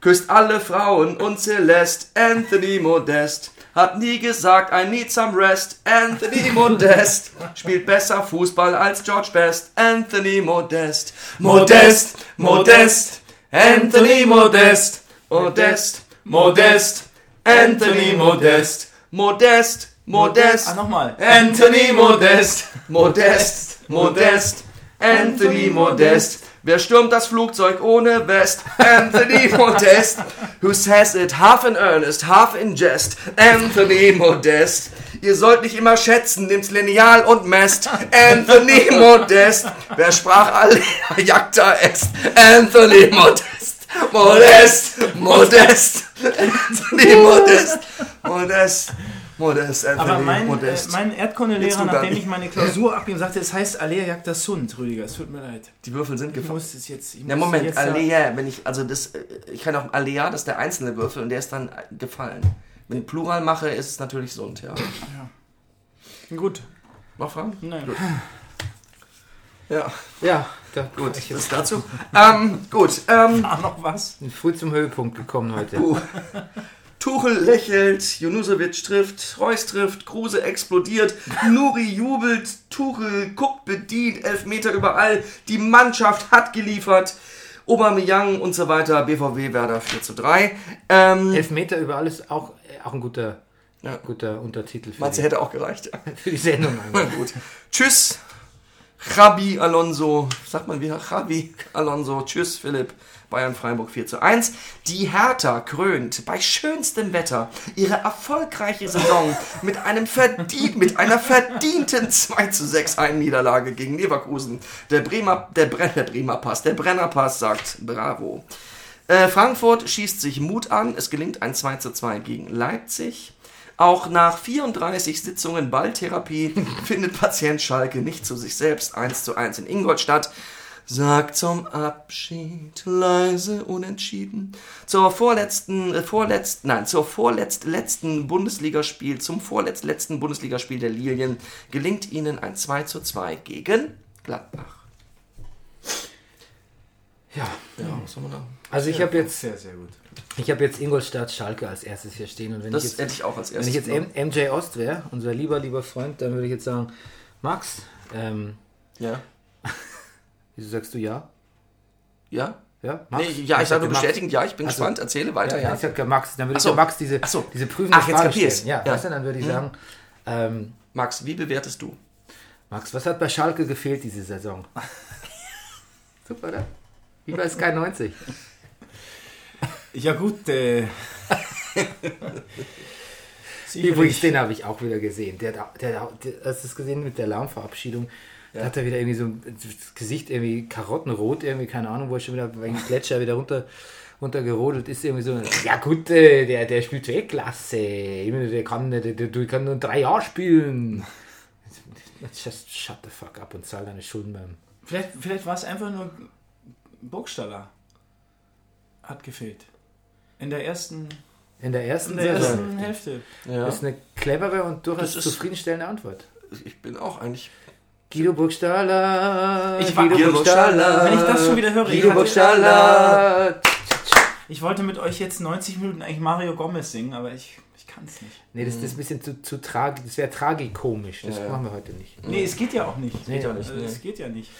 S1: Küsst alle Frauen und Celeste. Anthony Modest. Hat nie gesagt, I need some rest. Anthony Modest. Spielt besser Fußball als George Best. Anthony Modest. Modest, Modest. Anthony Modest. Modest, Modest. Anthony Modest. Modest, Modest.
S3: Ah, nochmal.
S1: Anthony Modest, Modest, Modest, Anthony Modest. Wer stürmt das Flugzeug ohne West? Anthony Modest. Who says it half in earnest, half in jest? Anthony Modest. Ihr sollt nicht immer schätzen, nimmt's lineal und messt. Anthony Modest. Wer sprach alle Jagda est? Anthony Modest. Modest, Modest. Anthony Modest. Modest. Modest, Anthony
S3: Aber mein, äh, mein
S1: Jetzt
S3: Erdkundelehrer, nachdem ich meine Klausur abgegeben sagte, es heißt Alea jagda Sund, Rüdiger. Es tut mir leid.
S1: Die Würfel sind
S3: Ich
S1: gefallen.
S3: muss es jetzt. Ich
S1: Ja,
S3: muss
S1: Moment,
S3: jetzt
S1: Alea, wenn ich, also das, äh, ich kann auch Alea, das ist der einzelne Würfel und der ist dann äh, gefallen. Wenn ich Plural mache, ist es natürlich Sund, ja.
S3: Gut.
S1: Noch Fragen?
S3: Nein.
S1: Ja,
S2: Ja, da
S1: gut,
S2: Ich bin
S1: dazu. ähm, gut, ähm,
S3: Ah, noch was?
S2: früh zum Höhepunkt gekommen heute.
S1: Uh. Tuchel lächelt, Junusovic trifft, Reus trifft, Kruse explodiert, Nuri jubelt, Tuchel guckt bedient, Elfmeter überall, die Mannschaft hat geliefert, Aubameyang und so weiter, BVB Werder 4 zu 3. Ähm,
S2: Elfmeter über alles auch, äh, auch ein guter,
S1: Ja.
S2: guter Untertitel für,
S1: meinst du, hätte auch gereicht?
S2: Für die Sendung.
S1: Na gut. Tschüss, Javi Alonso. Sagt man wieder Javi Alonso. Tschüss, Philipp. Bayern Freiburg 4 zu 1. Die Hertha krönt bei schönstem Wetter ihre erfolgreiche Saison mit, einem verdient, mit einer verdienten 2 zu 6 Heimniederlage gegen Leverkusen. Der Bremer, der, Brenner, der Bremer Pass, der Brenner Pass sagt Bravo. Äh, Frankfurt schießt sich Mut an. Es gelingt ein 2 zu 2 gegen Leipzig. Auch nach 34 Sitzungen Balltherapie findet Patient Schalke nicht zu sich selbst 1 zu 1 in Ingolstadt. Sagt zum Abschied leise unentschieden. Zur vorletzten, äh, vorletzt, nein, zur vorletzt letzten Bundesligaspiel, zum vorletzt letzten Bundesligaspiel der Lilien gelingt ihnen ein 2 zu 2 gegen Gladbach.
S2: Ja,
S1: Ja, was soll man da?
S2: also ich habe jetzt,
S3: Sehr, sehr gut.
S2: ich habe jetzt Ingolstadt Schalke als erstes hier stehen und wenn
S1: Das
S2: ich jetzt
S1: hätte ich auch als
S2: Wenn
S1: erstes.
S2: ich jetzt. M MJ Ost wäre, unser lieber, lieber Freund, dann würde ich jetzt sagen, Max, ähm,
S1: ja.
S2: Wieso sagst du ja?
S1: Ja?
S2: Ja,
S1: Nee, ja, ich sage nur
S2: Max.
S1: bestätigend, ja, ich bin
S2: Also-
S1: gespannt, erzähle weiter,
S2: Ja, ja. Ich sag ja Max, dann würde
S1: Ach
S2: ich
S1: so.
S2: ja Max diese,
S1: Ach so.
S2: diese prüfende
S1: Ach, jetzt
S2: Frage
S1: kapier's.
S2: stellen. Ja,
S1: Ja.
S2: Weißt du, dann würde ich
S1: Hm.
S2: sagen, ähm,
S1: Max, wie bewertest du?
S2: Max, was hat bei Schalke gefehlt diese Saison? Super, oder? Wie bei Sky 90.
S3: Ja gut, äh,
S2: Übrigens, den habe ich auch wieder gesehen. Der, hat- der, der, der hast du es gesehen mit der Laumverabschiedung? Da hat er wieder irgendwie so das Gesicht irgendwie karottenrot, irgendwie, keine Ahnung, wo er schon wieder wegen Gletscher wieder runter, runtergerodelt ist. Irgendwie so, ja gut, äh, der, der spielt Weltklasse. Ich meine, Der kann, der, der, der kann nur drei Jahre spielen. Just shut the fuck up und zahl deine Schulden beim.
S3: vielleicht, vielleicht war es einfach nur Burgstaller. Hat gefehlt. In der ersten,
S2: In der ersten
S3: in der ersten Hälfte.
S1: Ja.
S2: Das ist eine clevere und durchaus zufriedenstellende Antwort.
S1: Ich bin auch eigentlich.
S2: Guido Burgstaller.
S3: Ich war-
S2: Guido
S1: Burgstaller.
S3: Wenn ich das schon wieder höre, ich
S2: Guido
S3: hatte-
S2: Burgstaller.
S3: Ich wollte mit euch jetzt 90 Minuten eigentlich Mario Gomez singen, aber ich, ich kann es nicht.
S2: Nee, das, das ist ein bisschen zu, zu tragisch. Das wäre tragikomisch. Das
S1: Ja,
S2: machen wir heute nicht.
S3: Nee, es geht ja auch nicht.
S2: Nee,
S1: ja nicht, nee.
S3: Es geht ja nicht.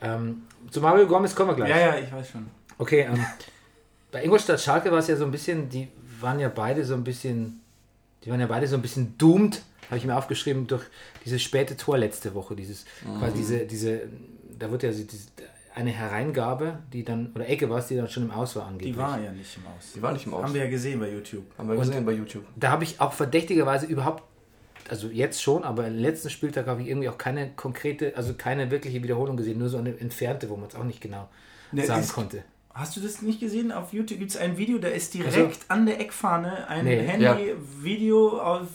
S2: Ähm, zu Mario Gomez kommen wir gleich.
S3: Ja, ja, ich weiß schon.
S2: Okay, ähm, bei Ingolstadt Schalke war es ja so ein bisschen, die waren ja beide so ein bisschen, die waren ja beide so ein bisschen doomed, habe ich mir aufgeschrieben, durch dieses späte Tor letzte Woche. Dieses, quasi diese, diese, da wird ja so diese, eine Hereingabe, die dann, oder Ecke war es, die dann schon im Aus war angeblich.
S3: Die war ja nicht im Aus.
S1: Die war nicht im Aus.
S3: Haben wir ja gesehen bei YouTube.
S1: Haben wir gesehen bei YouTube.
S2: Da habe ich auch verdächtigerweise überhaupt, also jetzt schon, aber im letzten Spieltag habe ich irgendwie auch keine konkrete, also keine wirkliche Wiederholung gesehen, nur so eine entfernte, wo man es auch nicht genau
S3: Ne,
S2: sagen
S3: ist-
S2: konnte.
S3: Hast du das nicht gesehen? Auf YouTube gibt es ein Video, da ist direkt an der Eckfahne ein
S2: Nee.
S3: Handy-Video auf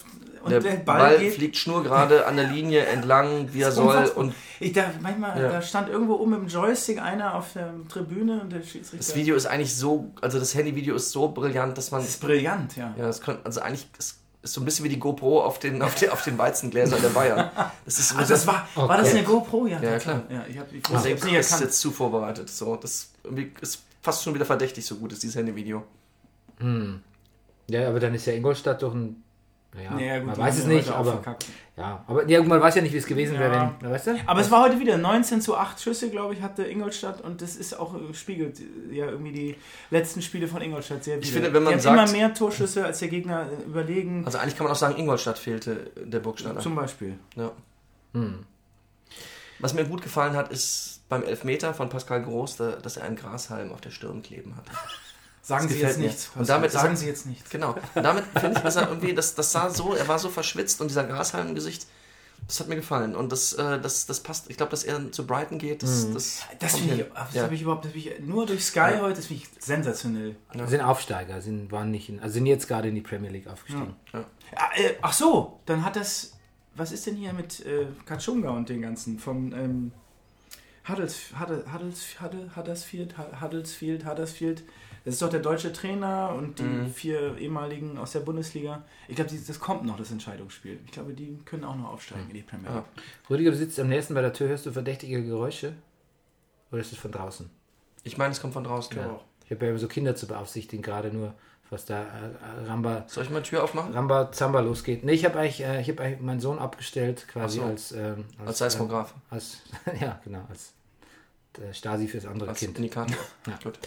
S3: und
S1: Der,
S3: der,
S1: Ball,
S3: Ball, geht.
S1: fliegt schnurgerade an der Linie entlang, wie er soll.
S3: Unfassbar.
S1: Und
S3: ich da, manchmal,
S1: Ja.
S3: da stand irgendwo oben im Joystick einer auf der Tribüne und der Schiedsrichter.
S1: das Video ist eigentlich so, also das Handyvideo ist so brillant, dass man.
S3: Das ist brillant, ja.
S1: Ja, das kann, also eigentlich ist, ist so ein bisschen wie die GoPro auf den, auf den, auf den Weizengläsern der Bayern. Das ist
S3: Also das war, war das
S2: Okay.
S3: eine GoPro? Ja,
S1: Ja,
S3: das-
S1: klar.
S3: Ja, ich habe ich
S1: der
S3: hab's nicht
S1: ist jetzt zu vorbereitet. So, das ist fast schon wieder verdächtig, so gut ist dieses Handyvideo.
S2: Ja, aber dann ist ja Ingolstadt doch ein. Naja,
S3: Naja, gut,
S2: man weiß es
S3: ja
S2: nicht, aber. Ja, aber ja, man weiß ja nicht, wie es gewesen
S3: Ja.
S2: wäre, wenn. Weißt du?
S3: Aber es war heute wieder 19 zu 8 Schüsse, glaube ich, hatte Ingolstadt und das ist auch äh, spiegelt äh, ja irgendwie die letzten Spiele von Ingolstadt sehr
S1: Ich
S3: wieder.
S1: finde, wenn man
S3: Die
S1: sagt-
S3: immer mehr Torschüsse als der Gegner äh, überlegen.
S1: Also eigentlich kann man auch sagen, Ingolstadt fehlte der Burgstaller.
S3: Zum Beispiel.
S1: Ja. Was mir gut gefallen hat, ist beim Elfmeter von Pascal Groß, da- dass er einen Grashalm auf der Stirn kleben hat.
S3: Sagen
S1: Das
S3: Sie jetzt
S1: mir.
S3: nichts.
S1: Und damit
S3: sagen
S1: er-
S3: Sie jetzt nichts.
S1: Genau. Und damit finde ich, dass er irgendwie, das, das sah so, er war so verschwitzt und dieser Grashalm im Gesicht, das hat mir gefallen. Und das, äh, das, das passt. Ich glaube, dass er zu Brighton geht, das, das,
S3: Das
S1: kommt
S3: finde ich, das
S1: Ja.
S3: habe ich überhaupt, das ich nur durch Sky heute, das finde ich sensationell.
S2: Sind Aufsteiger, sind, waren nicht in, also sind jetzt gerade in die Premier League aufgestiegen.
S3: Ah, äh, ach so, dann hat das, was ist denn hier mit äh, Kachunga und den ganzen von ähm, Huddles, Huddle, Huddles, Huddle, Huddersfield, Hu- Huddersfield, Huddersfield, Das ist doch der deutsche Trainer und die vier ehemaligen aus der Bundesliga. Ich glaube, das kommt noch, das Entscheidungsspiel. Ich glaube, die können auch noch aufsteigen in die Premier League.
S2: Rüdiger, du sitzt am nächsten bei der Tür, hörst du verdächtige Geräusche? Oder ist es von draußen?
S1: Ich meine, es kommt von draußen.
S3: Ich glaube auch.
S2: Ich habe ja immer so Kinder zu beaufsichtigen, gerade nur, was da äh, Ramba,
S1: Soll ich mal die Tür aufmachen?
S2: Ramba Zamba losgeht. Nee, ich habe eigentlich, äh, ich hab eigentlich meinen Sohn abgestellt, quasi
S1: so.
S2: als, ähm,
S1: Als Seismograph.
S2: Ähm, als, ja, genau, als äh, Stasi fürs andere
S1: Als
S2: Kind.
S1: Indikator.
S2: Ja.
S1: Gut.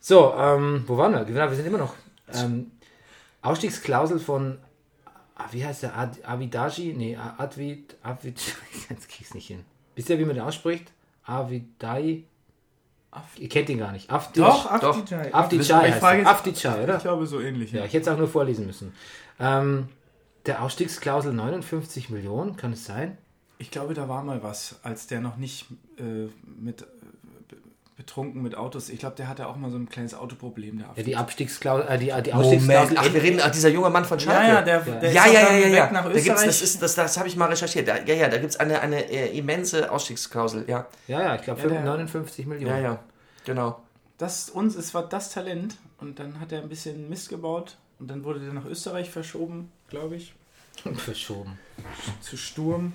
S2: So, ähm, wo waren wir? Genau, wir sind immer noch. Ähm, Ausstiegsklausel von, ah, wie heißt der? Ad, Avidaji? Nee, Advid, Avid, jetzt krieg's nicht hin. Wisst ihr, wie man den ausspricht? Avidai? Ihr kennt ihn gar nicht. Avdij.
S3: Doch, frage
S2: er.
S3: jetzt-
S2: Avdijay, oder?
S3: Ich glaube, so ähnlich.
S2: Ja, ich hätte es auch nur vorlesen müssen. Ähm, der Ausstiegsklausel 59 Millionen, kann es sein?
S3: Ich glaube, da war mal was, als der noch nicht äh, mit betrunken mit Autos. Ich glaube, der hatte auch mal so ein kleines Autoproblem. Der
S2: Ja, die Abstiegsklausel, äh, die, die Ausstiegsklausel.
S1: ach, wir reden, ach, dieser junge Mann von
S3: ja,
S1: Schalke.
S3: ja, der, der
S1: ja,
S3: ist
S1: ja, ja, ja, ja.
S3: weg nach
S1: Da gibt's,
S3: Österreich.
S1: das ist, das, das habe ich mal recherchiert. Da, ja, ja, da gibt es eine, eine äh, immense Ausstiegsklausel. Ja,
S2: ja, ja, ich glaube
S3: Ja, der-
S2: 59 Millionen.
S1: ja, ja. Genau.
S3: das uns ist war das Talent und dann hat er ein bisschen Mist gebaut und dann wurde der nach Österreich verschoben, glaube ich,
S2: Verschoben.
S3: zu Sturm.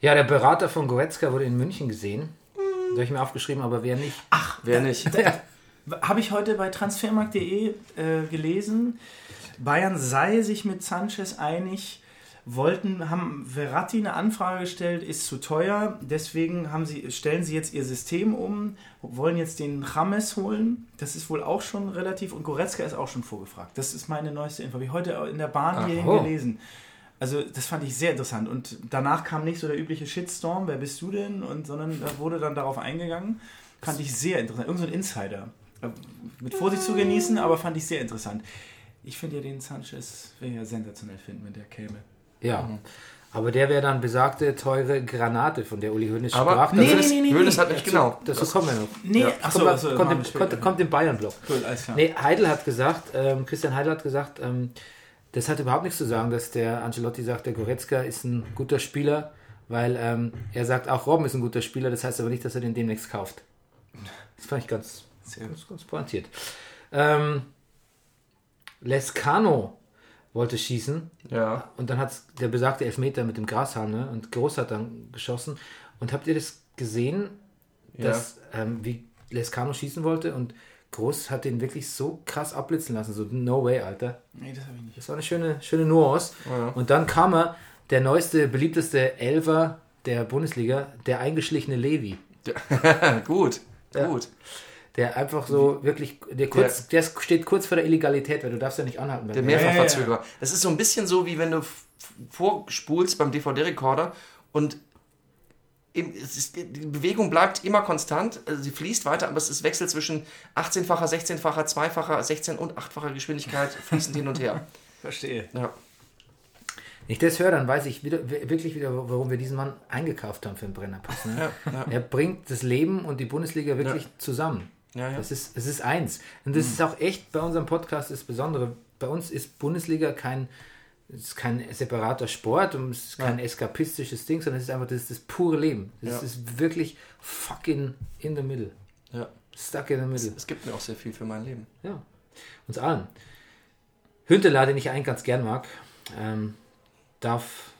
S2: Ja, der Berater von Goretzka wurde in München gesehen. Da habe ich mir aufgeschrieben, aber wer nicht.
S1: Wer nicht?
S3: Habe ich heute bei transfermarkt.de äh, gelesen. Bayern sei sich mit Sanchez einig. Wollten, haben Verratti eine Anfrage gestellt, ist zu teuer. Deswegen haben sie, stellen sie jetzt ihr System um, wollen jetzt den James holen. Das ist wohl auch schon relativ. Und Goretzka ist auch schon vorgefragt. Das ist meine neueste Info. Habe ich heute in der Bahn hierhin
S2: oh.
S3: gelesen. Also das fand ich sehr interessant. Und danach kam nicht so der übliche Shitstorm, wer bist du denn? Und sondern da wurde dann darauf eingegangen. Fand ich sehr interessant. Irgend so ein Insider. Äh, Mit Vorsicht zu genießen, aber fand ich sehr interessant. Ich finde ja den Sanchez wäre ja sensationell finden, wenn der käme.
S2: Ja. Aber der wäre dann besagte teure Granate, von der Uli Hoeneß
S1: Aber
S2: sprach.
S3: Nee,
S2: Das-
S3: nee, nee, nee, nee.
S1: hat nicht genau.
S2: Dazu kommen wir noch.
S3: Nee,
S1: Ja.
S3: achso,
S2: kommt,
S3: achso,
S2: kommt, kommt, kommt im Bayern-Block.
S3: Cool, alles klar.
S2: Nee, Heidel hat gesagt, ähm, Christian Heidel hat gesagt, ähm, das hat überhaupt nichts zu sagen, dass der Ancelotti sagt, der Goretzka ist ein guter Spieler, weil ähm, er sagt, auch Robben ist ein guter Spieler, das heißt aber nicht, dass er den demnächst kauft. Das fand ich ganz, ganz, ganz pointiert. Ähm, Lescano wollte schießen
S1: Ja.
S2: und dann hat der besagte Elfmeter mit dem Grashalm ne? und Groß hat dann geschossen. Und habt ihr das gesehen, dass ähm, wie Lescano schießen wollte und Groß hat den wirklich so krass abblitzen lassen. So, no way, Alter.
S3: Nee, das habe ich nicht.
S2: Das war eine schöne, schöne Nuance. Und dann kam er, der neueste, beliebteste Elfer der Bundesliga, der eingeschlichene Levi.
S1: gut.
S2: Ja.
S1: Gut.
S2: Der einfach so wirklich, der, kurz, der steht kurz vor der Illegalität, weil du darfst ja nicht anhalten.
S1: Der
S2: beim-
S1: Mehrfachverzögerer. Das ist so ein bisschen so, wie wenn du vorspulst beim DVD-Rekorder und ist, die Bewegung bleibt immer konstant, also sie fließt weiter, aber es ist Wechsel zwischen 18-facher, 16-facher, 2-facher, 16- und 8-facher Geschwindigkeit fließend hin und her.
S3: Verstehe.
S1: Ja.
S2: Wenn ich das höre, dann weiß ich wieder, wirklich wieder, warum wir diesen Mann eingekauft haben für den Brennerpass. Ne?
S1: Ja, ja.
S2: Er bringt das Leben und die Bundesliga wirklich zusammen.
S1: Ja, ja.
S2: Das ist, es ist eins. Und das ist auch echt bei unserem Podcast das Besondere. Bei uns ist Bundesliga kein, es ist kein separater Sport und es ist kein eskapistisches Ding, sondern es ist einfach das, das pure Leben. Es
S1: Ja.
S2: ist wirklich fucking in the middle.
S1: Ja.
S2: Stuck in the middle.
S1: Es gibt mir auch sehr viel für mein Leben.
S2: Ja, uns allen. Hünteler, den ich eigentlich ganz gern mag, ähm, darf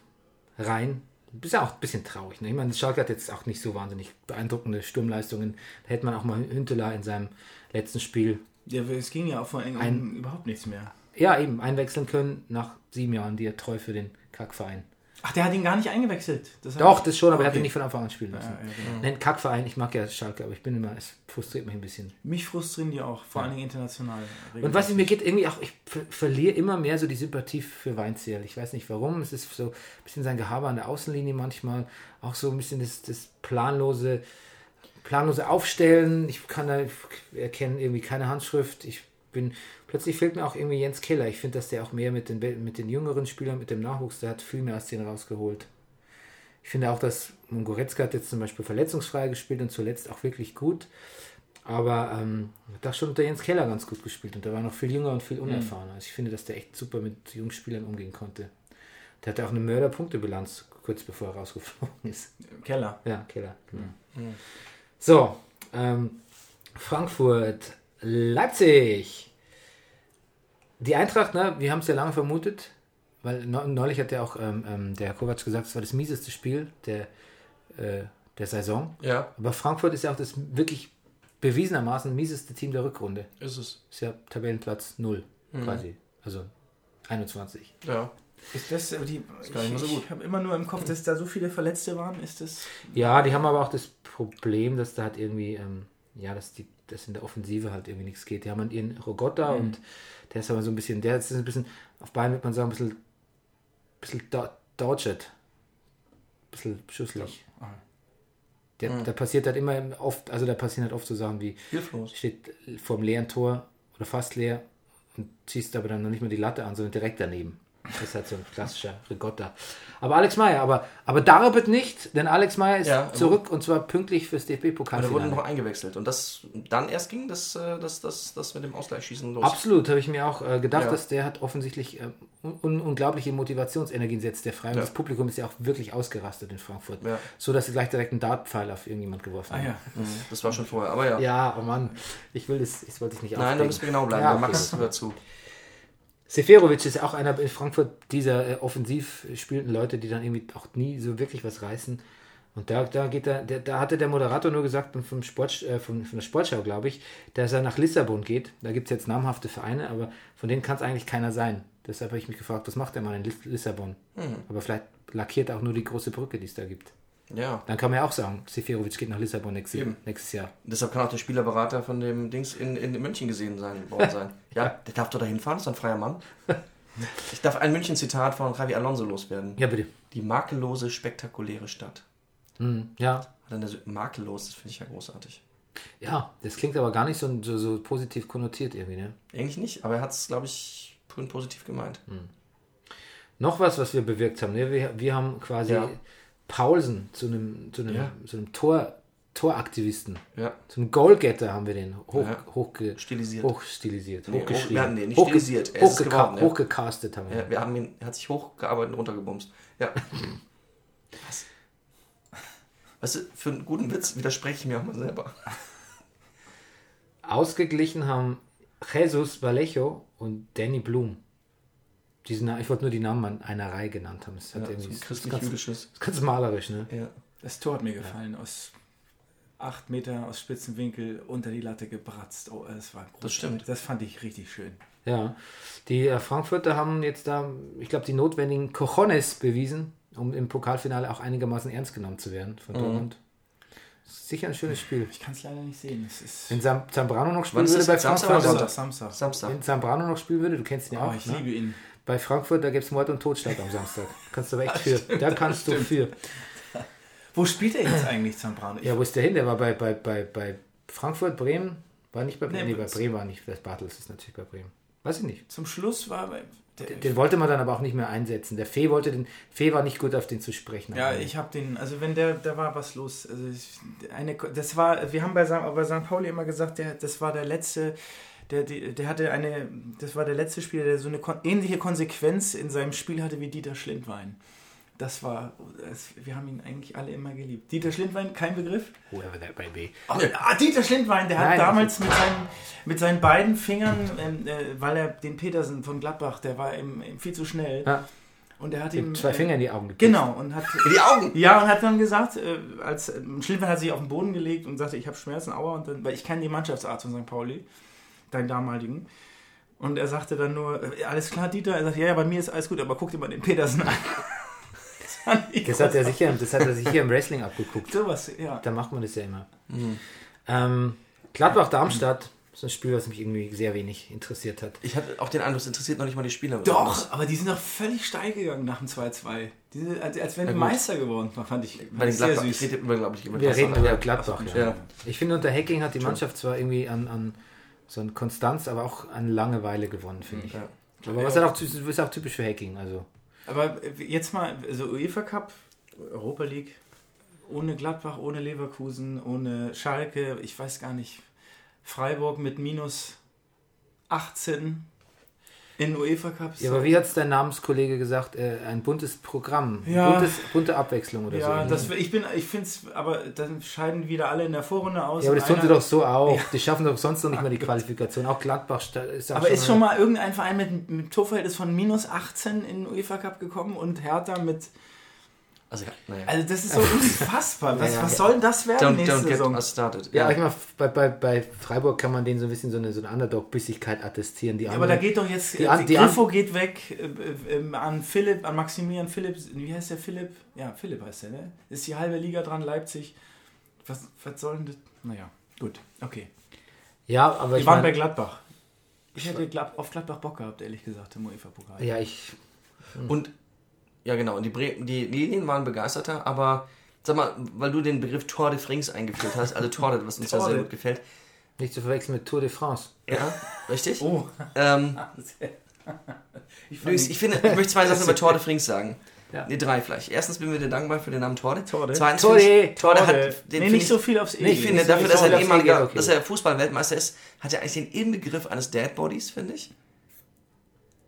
S2: rein. Ist ja auch ein bisschen traurig. Ne? Ich meine, Schalke hat jetzt auch nicht so wahnsinnig beeindruckende Sturmleistungen. Da hätte man auch mal Hünteler in seinem letzten Spiel,
S3: Ja, es ging ja auch vor allem um überhaupt nichts mehr.
S2: Ja, eben einwechseln können nach sieben Jahren, die er treu für den Kackverein.
S3: Ach, der hat ihn gar nicht eingewechselt. Das
S2: Doch, das schon, aber er hat
S3: Okay.
S2: ihn nicht von Anfang an spielen lassen.
S3: Ja, ja, genau.
S2: Nein, Kackverein, ich mag ja Schalke, aber ich bin immer, es frustriert mich ein bisschen.
S3: Mich frustrieren die auch, vor allen Dingen international.
S2: Und was mir geht irgendwie auch, ich ver verliere immer mehr so die Sympathie für Weinzierl. Ich weiß nicht warum. Es ist so ein bisschen sein Gehabe an der Außenlinie manchmal. Auch so ein bisschen das, das planlose, planlose Aufstellen. Ich kann da, ich erkenne irgendwie keine Handschrift. Ich bin, plötzlich fehlt mir auch irgendwie Jens Keller. Ich finde, dass der auch mehr mit den, mit den jüngeren Spielern, mit dem Nachwuchs, der hat viel mehr als den rausgeholt. Ich finde auch, dass Goretzka hat jetzt zum Beispiel verletzungsfrei gespielt und zuletzt auch wirklich gut. Aber ähm, hat auch schon unter Jens Keller ganz gut gespielt und der war noch viel jünger und viel unerfahrener. Also ich finde, dass der echt super mit Jungspielern umgehen konnte. Der hatte auch eine Mörderpunktebilanz kurz bevor er rausgeflogen ist.
S3: Keller.
S2: Ja, Keller, genau. So, ähm, Frankfurt, Leipzig. Die Eintracht, ne, wir haben es ja lange vermutet, weil neu- neulich hat ja auch ähm, ähm, der Kovac gesagt, es war das mieseste Spiel der, äh, der Saison.
S1: Ja,
S2: Aber Frankfurt ist ja auch das wirklich bewiesenermaßen mieseste Team der Rückrunde.
S1: ist es.
S2: Ist ja Tabellenplatz 0 quasi. Also 21.
S1: Ja.
S3: Ist das die.
S1: gar nicht so
S3: ich
S1: gut.
S3: ich habe immer nur im Kopf, dass da so viele Verletzte waren. Ist das.
S2: Ja, die haben aber auch das Problem, dass da halt irgendwie, ähm, ja, dass die, dass in der Offensive halt irgendwie nichts geht. Die haben ihren Rogotta und der ist aber so ein bisschen, der ist ein bisschen, auf Bayern würde man sagen, ein bisschen, bisschen do- dodged. Ein bisschen schusslich. Der, Da passiert halt immer oft, also da passieren halt oft so Sachen wie,
S1: Hilflos.
S2: steht vor dem leeren Tor oder fast leer und schießt aber dann noch nicht mal die Latte an, sondern direkt daneben. Das ist halt so ein klassischer Rigotta. Aber Alex Meyer, aber, aber Darabit nicht, denn Alex Meyer ist
S1: Ja,
S2: zurück und zwar pünktlich fürs
S1: Aber der wurde
S2: DFB-Pokalfinale.
S1: noch eingewechselt. Und das dann erst ging das, äh, das, das, das mit dem Ausgleichsschießen los.
S2: Absolut, habe ich mir auch äh, gedacht,
S1: Ja.
S2: dass der hat offensichtlich äh, un unglaubliche Motivationsenergien setzt, der frei. Und
S1: Ja.
S2: das Publikum ist ja auch wirklich ausgerastet in Frankfurt. So, dass sie gleich direkt einen Dartpfeil auf irgendjemand geworfen
S3: Ah
S2: haben.
S3: ja.
S1: Mhm, Das war schon vorher. Aber ja.
S2: Ja, oh Mann, ich will das, ich wollte es nicht
S1: Nein, da
S2: aufdecken.
S1: müssen wir genau bleiben.
S2: Okay.
S1: Max hört zu.
S2: Seferovic ist auch einer in Frankfurt dieser äh, offensiv spielenden Leute, die dann irgendwie auch nie so wirklich was reißen. Und da, da geht er, der, da hatte der Moderator nur gesagt vom Sport, äh, von, von der Sportschau, glaube ich, dass er nach Lissabon geht. Da gibt es jetzt namhafte Vereine, aber von denen kann es eigentlich keiner sein. Deshalb habe ich mich gefragt, was macht der Mann in Liss Lissabon? Aber vielleicht lackiert er auch nur die große Brücke, die es da gibt.
S1: Ja.
S2: Dann kann man ja auch sagen, Seferovic geht nach Lissabon nächstes,
S1: Eben.
S2: nächstes Jahr.
S1: Deshalb kann auch der Spielerberater von dem Dings in, in München gesehen sein, worden sein. Ja, der darf doch da hinfahren, ist ein freier Mann. Ich darf ein München-Zitat von Javi Alonso loswerden.
S2: Ja, bitte.
S1: Die makellose, spektakuläre Stadt.
S2: Hm, ja,
S1: Hat so, makellos, das finde ich ja großartig.
S2: ja, das klingt aber gar nicht so, so, so positiv konnotiert irgendwie, ne?
S1: Eigentlich nicht, aber er hat es, glaube ich, positiv gemeint.
S2: Noch was, was wir bewirkt haben. Ne? Wir, wir haben quasi
S1: Ja.
S2: Paulsen zu einem, zu einem,
S1: Ja.
S2: zu einem Tor, Toraktivisten,
S1: Ja,
S2: zum Goalgetter haben wir den hoch,
S1: Ja.
S2: hochge,
S1: Stilisiert.
S2: hochstilisiert,
S1: Nee,
S2: hochgeschrieben.
S1: hoch- nee, nicht
S2: Hochge-
S1: stilisiert. Er ist es
S2: hochgeka-
S1: geworden, ja.
S2: Hochgecastet haben wir.
S1: ja wir haben ihn, er hat sich hochgearbeitet und runtergebumst. Ja. Was? Weißt du, für einen guten Witz widerspreche ich mir auch mal selber.
S2: Ausgeglichen haben Jesus Vallejo und Danny Blum. Diese, Na- ich wollte nur die Namen an einer Reihe genannt haben. Das hat
S1: Ja,
S2: irgendwie
S1: so ein
S2: das ist ganz,
S1: christlich-jüdisches.
S2: ist ganz malerisch, ne?
S1: Ja.
S3: Das Tor hat mir gefallen. Aus acht Meter aus spitzen Winkel unter die Latte gebratzt. Oh, das war großartig.
S1: stimmt.
S3: Das fand ich richtig schön.
S2: Ja, die äh, Frankfurter haben jetzt da, ich glaube, die notwendigen Cojones bewiesen, um im Pokalfinale auch einigermaßen ernst genommen zu werden
S1: Mhm.
S2: von Dortmund. Sicher ein schönes Spiel.
S3: Ich kann es leider nicht sehen. Es ist
S2: Wenn Sam Zambrano noch spielen würde
S1: das
S2: bei Frankfurt,
S3: Samstag. Samstag.
S2: wenn Zambrano noch spielen würde, du kennst ihn ja
S3: Oh,
S2: auch,
S3: ich
S2: ne?
S3: liebe ihn.
S2: Bei Frankfurt, da gibt es Mord und Totschlag am Samstag. Kannst du aber echt für. Da kannst du für.
S3: Wo spielt er jetzt eigentlich, Zambrano?
S2: Ja, wo ist der hin? Der war bei, bei, bei, bei Frankfurt, Bremen. War nicht bei Bremen.
S3: Nee,
S2: Nee, bei Bremen war nicht. Das Bartels ist natürlich bei Bremen. Weiß ich nicht.
S3: Zum Schluss war bei- der,
S2: Den wollte man dann aber auch nicht mehr einsetzen. Der Fee wollte den. Fee war nicht gut auf den zu sprechen.
S3: Ja, ich habe den, also wenn der, da war was los. Also ich, eine, das war, wir haben bei St. bei St. Pauli immer gesagt, der, das war der letzte, der, der, der hatte eine, das war der letzte Spieler, der so eine kon ähnliche Konsequenz in seinem Spiel hatte wie Dieter Schlindwein. Das war, das, wir haben ihn eigentlich alle immer geliebt. Dieter Schlindwein, kein Begriff?
S2: Whoever that may be.
S3: Oh, ah, Dieter Schlindwein, der hat
S2: Nein,
S3: damals mit seinen, mit seinen beiden Fingern, ähm, äh, weil er den Petersen von Gladbach, der war ihm, ihm viel zu schnell.
S2: Ja.
S3: Und er hat ihm.
S2: Zwei
S3: äh,
S2: Finger in die Augen gekriegt.
S3: Genau, und hat.
S1: In die Augen!
S3: Ja, und hat dann gesagt, äh, als äh, Schlindwein hat sich auf den Boden gelegt und sagte, ich habe Schmerzen, aua, und dann, weil ich kenne den Mannschaftsarzt von St. Pauli, deinen damaligen. Und er sagte dann nur, äh, alles klar, Dieter. Er sagt, ja, ja, bei mir ist alles gut, aber guck dir mal den Petersen an. das ich
S2: hat, er sicher, das hat er sich hier im Wrestling abgeguckt.
S3: sowas, ja.
S2: Da macht man das ja immer.
S1: Mhm.
S2: Ähm, Gladbach-Darmstadt ist ein Spiel, was mich irgendwie sehr wenig interessiert hat.
S1: Ich hatte auch den Eindruck, es interessiert noch nicht mal die Spieler.
S3: Doch, aber die sind doch völlig steil gegangen nach dem 2-2. Die sind, als, als wären die. Meister geworden, fand ich, fand
S1: Bei den
S3: ich sehr
S1: Gladbach, ich
S3: süß.
S1: rede über, glaube ich, über
S2: Wir reden
S1: Gladbach.
S2: über Gladbach. Ja.
S1: Ja.
S2: Ich finde, unter Hacking hat die Mannschaft zwar irgendwie an, an so an Konstanz, aber auch an Langeweile gewonnen, finde ich.
S1: Ja.
S2: Aber was halt auch, ist auch typisch für Hacking. Also.
S3: Aber jetzt mal, also UEFA Cup, Europa League, ohne Gladbach, ohne Leverkusen, ohne Schalke, ich weiß gar nicht, Freiburg mit minus 18. In UEFA Cups.
S2: Ja, aber wie hat es dein Namenskollege gesagt? Äh, ein buntes Programm.
S3: Ja.
S2: Buntes, bunte Abwechslung oder
S3: Ja,
S2: so.
S3: das, ich bin, ich finde es, aber dann scheiden wieder alle in der Vorrunde aus.
S2: ja, aber das tun sie doch so auch. Die schaffen doch sonst noch nicht mal die Qualifikation. Auch Gladbach ist auch
S3: Aber ist schon mal irgendein Verein mit, mit Torverhältnis von minus 18 in den UEFA Cup gekommen und Hertha mit.
S1: Also, ja, naja.
S3: Also, das ist so unfassbar. Was,
S1: Ja, ja.
S3: was soll denn das werden
S1: Don't,
S3: nächste
S1: don't get
S3: Saison?
S1: started.
S2: Ja, ich mal, bei, bei, bei Freiburg kann man denen so ein bisschen so eine, so eine Underdog-Bissigkeit attestieren. Die
S3: Ja, aber da
S2: anderen-
S3: geht doch jetzt.
S2: Die
S3: äh,
S2: an- die
S3: Griffo geht weg äh, äh, an Philipp, an Maximilian Philipp. Wie heißt der Philipp? Ja, Philipp heißt der, ne? Ist die halbe Liga dran, Leipzig. Was, was soll denn das? Naja, gut, okay.
S2: ja, aber
S3: Wir
S2: ich
S3: waren bei
S2: mein,
S3: Gladbach. Ich hätte auf Gladbach Bock gehabt, ehrlich gesagt, im UEFA-Pokal.
S2: ja, ich,
S1: Und ja, genau. Und die, Bre die Linien waren begeisterter, aber sag mal, weil du den Begriff Tour de France eingeführt hast, also Tour de, was uns ja sehr gut gefällt.
S2: nicht zu verwechseln mit Tour de France.
S1: Ja, richtig?
S3: Oh,
S1: Ähm,
S3: ich
S1: Luis, ich finde, ich möchte zwei Sachen über Tour de France sagen.
S2: Ja.
S1: Nee, drei vielleicht. Erstens bin mir dir dankbar für den Namen Torde.
S3: Torde.
S1: Zweitens,
S2: Torde.
S1: Torde
S3: Torde.
S1: hat den
S3: nee, nicht
S1: ich,
S3: so viel aufs E.
S1: Ich finde,
S3: Nicht so
S1: dafür, dass er
S2: aufs
S1: ehemaliger,
S2: okay.
S1: dass er Fußballweltmeister ist, hat er eigentlich den Inbegriff eines Dad Bodies, finde ich.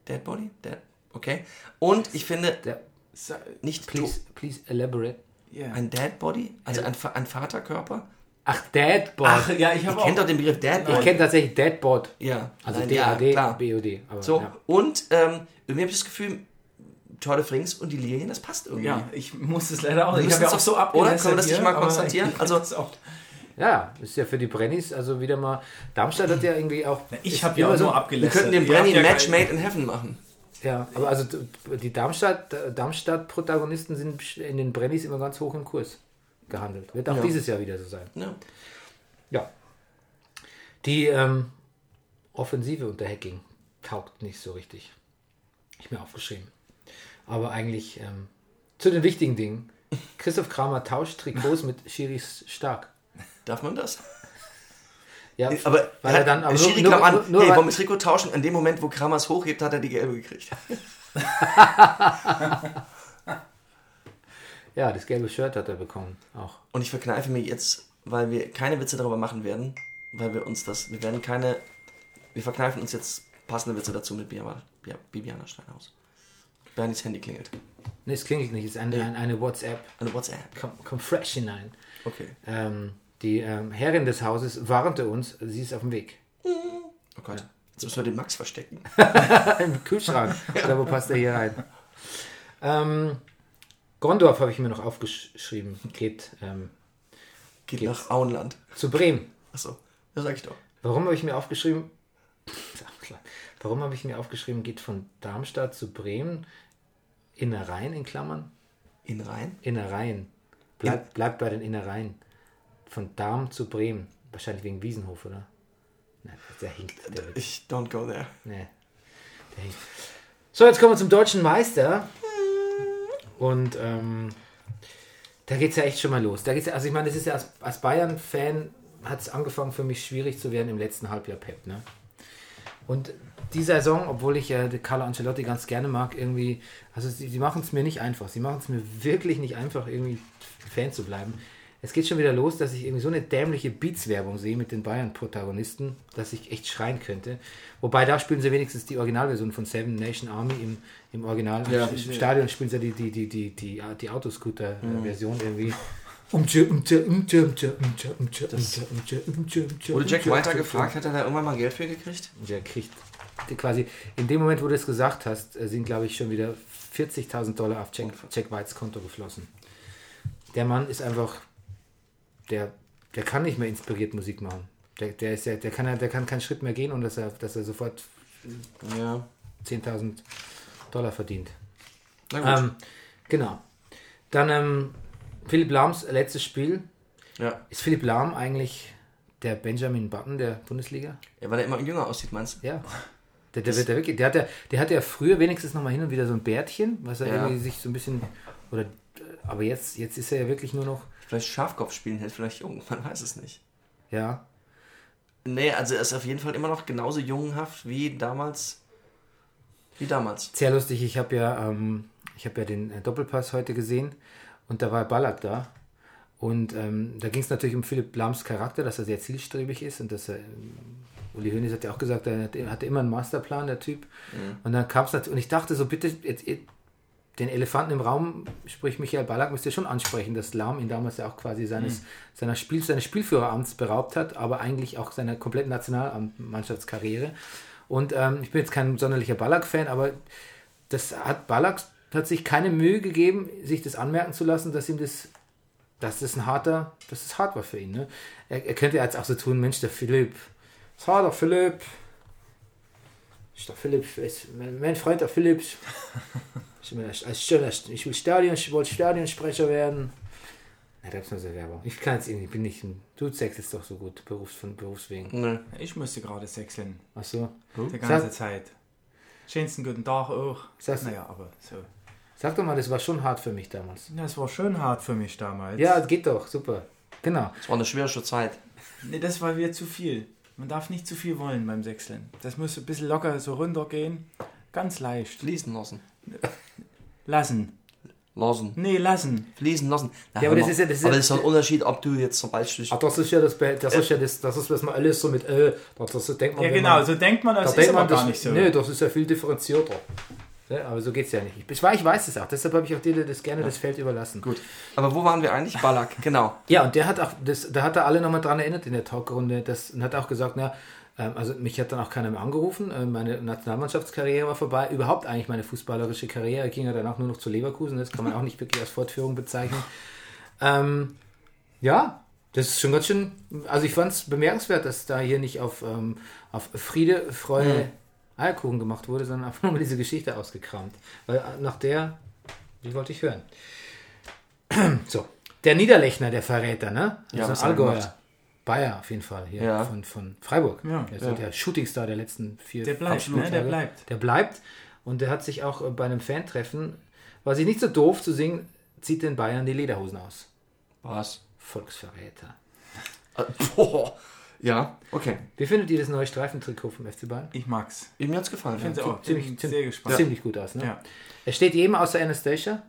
S1: Dad Body? Dad. Okay. Und ich finde,
S2: Der,
S3: Sa-
S1: nicht
S2: please, please elaborate.
S3: Ja.
S1: ein Dad Body, also ein, Fa- ein Vaterkörper.
S2: Ach, Deadboard.
S3: Ach, ja, ich habe auch.
S1: kennt doch den Begriff Dad
S2: ich
S1: Body.
S2: kenne tatsächlich Deadboard.
S1: ja,
S2: Also
S1: ja,
S2: D-A-D,
S1: klar.
S2: B-O-D. aber
S1: So,
S2: ja.
S1: und ähm, irgendwie habe ich das Gefühl, Tour de France und die Lilien, das passt irgendwie.
S3: Ja, ich muss es leider auch. Ich habe ja
S1: es
S3: auch so
S1: oder?
S3: abgelästert
S1: Können wir das nicht mal konstatieren?
S3: ich-
S1: Also-
S2: Ja, ist ja für die Brennies also wieder mal. Darmstadt hat ja irgendwie auch.
S3: Ich
S2: ist
S3: habe ja auch
S2: so-
S3: nur
S1: Wir könnten den Brenny
S3: ja
S1: Match Made in Heaven machen.
S2: Ja, aber also die Darmstadt, Darmstadt-Protagonisten sind in den Brennies immer ganz hoch im Kurs gehandelt. Wird auch
S1: Ja.
S2: dieses Jahr wieder so sein.
S1: Ja.
S2: Ja. Die ähm, Offensive unter Hacking taugt nicht so richtig. Ich mir aufgeschrieben. Aber eigentlich ähm, zu den wichtigen Dingen. Christoph Kramer tauscht Trikots mit Schiris Stark.
S1: Darf man das?
S2: Ja,
S1: Aber
S2: weil er dann aber
S1: Schiri
S2: nur,
S1: kam an,
S2: nur, nur,
S1: hey, wollen wir Trikot tauschen? In dem Moment, wo Krammers hochhebt, hat er die gelbe gekriegt.
S2: Ja, das gelbe Shirt hat er bekommen. Auch.
S1: Und ich verkneife mir jetzt, weil wir keine Witze darüber machen werden, weil wir uns das, wir werden keine, wir verkneifen uns jetzt passende Witze dazu mit Bibiana, Steinhaus. Bernies Handy klingelt.
S2: Ne, es klingelt nicht. Es ist eine, eine, WhatsApp.
S1: Eine WhatsApp.
S2: Kommt komm fresh hinein.
S1: Okay.
S2: Ähm, die ähm, Herrin des Hauses warnte uns, sie ist auf dem Weg.
S1: Oh Gott. Jetzt müssen wir den Max verstecken.
S2: Im Kühlschrank. Oder wo passt er hier rein? Ähm, Gondorf habe ich mir noch aufgeschrieben. Geht ähm,
S1: Geht
S2: Geht's?
S1: nach Auenland.
S2: zu Bremen.
S1: Achso, das sag ich doch.
S2: Warum habe ich mir aufgeschrieben? Warum habe ich mir aufgeschrieben, geht von Darmstadt zu Bremen? Innereien in Klammern?
S1: Innereien?
S2: Innereien. Bleibt bleib bei den Innereien. Von Darm zu Bremen. Wahrscheinlich wegen Wiesenhof, oder? Nein, der hinkt. Der.
S1: Ich don't go there.
S2: Nee, der hinkt. So, jetzt kommen wir zum deutschen Meister. Und ähm, da geht es ja echt schon mal los. Da geht's ja, also ich meine, das ist ja als, als Bayern-Fan hat es angefangen für mich schwierig zu werden im letzten Halbjahr Pep. Ne? Und die Saison, obwohl ich ja die Carlo Ancelotti ganz gerne mag, irgendwie, also sie, sie machen es mir nicht einfach. Sie machen es mir wirklich nicht einfach, irgendwie Fan zu bleiben. Es geht schon wieder los, dass ich irgendwie so eine dämliche Beats-Werbung sehe mit den Bayern-Protagonisten, dass ich echt schreien könnte. Wobei da spielen sie wenigstens die Originalversion von Seven Nation Army im, im Original.
S1: Ja.
S2: Im Stadion spielen sie die, die, die, die, die, die Autoscooter-Version mhm. irgendwie.
S1: Wurde Jack
S2: White
S1: gefragt, hat er da irgendwann mal Geld für gekriegt?
S2: Der kriegt quasi, in dem Moment, wo du es gesagt hast, äh, sind glaube ich schon wieder 40.000 Dollar auf Jack, Jack Whites Konto geflossen. Der Mann ist einfach der, der kann nicht mehr inspiriert Musik machen. Der, der, ist ja, der, kann, der kann keinen Schritt mehr gehen, ohne dass er, dass er sofort
S1: Ja.
S2: 10.000 Dollar verdient. Ähm, genau. Dann ähm, Philipp Lahms letztes Spiel.
S1: ja.
S2: Ist Philipp Lahm eigentlich der Benjamin Button der Bundesliga?
S1: ja. Weil er immer jünger aussieht, meinst du?
S2: Ja. Der, der, wirklich, der, hat ja, der hatte ja früher wenigstens noch mal hin und wieder so ein Bärtchen, was er
S1: Ja.
S2: irgendwie sich so ein bisschen. Oder, aber jetzt, jetzt ist er ja wirklich nur noch.
S1: Vielleicht Schafkopf spielen hält vielleicht jung, man weiß es nicht.
S2: Ja.
S1: Nee, also er ist auf jeden Fall immer noch genauso jungenhaft wie damals. Wie damals.
S2: Sehr lustig, ich habe ja, ähm, ich habe ja den äh, Doppelpass heute gesehen und da war Ballack da. Und ähm, da ging es natürlich um Philipp Lahms Charakter, dass er sehr zielstrebig ist und dass er ähm, Uli Hoeneß hat ja auch gesagt, er hatte- er immer einen Masterplan, der Typ. Und dann kam es natürlich, und ich dachte so, bitte, jetzt, den Elefanten im Raum, sprich Michael Ballack, müsst ihr schon ansprechen, dass Lahm ihn damals ja auch quasi seines, seiner Spiel, seines Spielführeramts beraubt hat, aber eigentlich auch seiner kompletten Nationalmannschaftskarriere. Und ähm, ich bin jetzt kein sonderlicher Ballack-Fan, aber das hat Ballack hat sich keine Mühe gegeben, sich das anmerken zu lassen, dass ihm das, dass das ein harter, dass es hart war für ihn. Ne? Er, er könnte jetzt auch so tun, Mensch, der Philipp, was hat der Philipp? Ist der Philipp, ist mein, mein Freund der Philipp. Ich, will als, als, ich will Stadion, ich wollte Stadionsprecher werden. Ja, da so Werbung. Ich kann jetzt irgendwie, ich bin nicht ein, du es doch so gut, Berufs, von Berufswegen.
S1: Nö.
S3: Ich müsste gerade sechseln.
S2: Ach so.
S3: Die ganze
S2: Sag-
S3: Zeit. Schönsten guten Tag auch.
S2: Sagst
S3: naja, aber so.
S2: Sag doch mal, das war schon hart für mich damals.
S3: Das war schön hart für mich damals.
S2: Ja, geht doch, super. Genau.
S1: Es war eine schwierige Zeit.
S3: Nee, das war wieder zu viel. Man darf nicht zu viel wollen beim Sechseln. Das muss ein bisschen locker so runtergehen. Ganz leicht.
S1: Fließen lassen.
S3: Lassen.
S1: Lassen.
S3: Nee, lassen.
S1: Fließen lassen. Na,
S2: Ja, aber das ist ja- das ist
S1: aber
S2: ja-
S1: das ist ein Unterschied, ob du jetzt zum Beispiel.
S2: Ach, das ist ja das, das ist ja das, das ist, was man alles so mit, äh, das, das denkt man.
S3: Ja, genau.
S2: Man,
S3: So denkt man,
S2: da
S3: das ist
S2: denkt
S3: aber
S2: man,
S3: gar
S2: das,
S3: nicht so.
S2: Nee, das ist ja viel differenzierter. Ja, aber so geht's ja nicht. Ich, ich weiß es auch, deshalb habe ich auch dir das gerne das Feld überlassen.
S1: Gut. Aber wo waren wir eigentlich? Ballack, genau.
S2: Ja, und der hat auch, das, da hat er alle nochmal dran erinnert in der Talkrunde das, und hat auch gesagt, na, ähm, also mich hat dann auch keiner mehr angerufen, ähm, meine Nationalmannschaftskarriere war vorbei, überhaupt eigentlich meine fußballerische Karriere ging ja danach nur noch zu Leverkusen, das kann man auch nicht wirklich als Fortführung bezeichnen. Ähm, ja, das ist schon ganz schön, also ich fand es bemerkenswert, dass da hier nicht auf, ähm, auf Friede, Freude, Eierkuchen gemacht wurde, sondern einfach nur diese Geschichte ausgekramt. Weil nach der, die wollte ich hören. so, der Niederlechner, der Verräter, ne?
S1: Ja,
S2: Also
S1: was hat er
S2: Allgäuer. Bayer auf jeden Fall hier
S1: Ja.
S2: von, von Freiburg.
S3: Ja.
S2: der ist ja. der Shootingstar der letzten vier
S3: Der bleibt,
S2: Abschlussjahre.
S3: ne? Der bleibt.
S2: Der bleibt. Und der hat sich auch äh, bei einem Fan-Treffen, war sich nicht so doof zu singen, zieht den Bayern die Lederhosen aus.
S1: Was?
S2: Volksverräter.
S1: Boah. Ja, okay.
S2: Wie findet ihr das neue Streifentrikot vom FC Bayern?
S3: Ich mag's.
S1: Mir hat's gefallen.
S3: Ich finde
S1: Ja.
S3: auch.
S2: Ziemlich,
S3: sehr gespannt.
S2: ziemlich gut aus, ne?
S3: Ja.
S2: Er steht jedem außer Anastasia.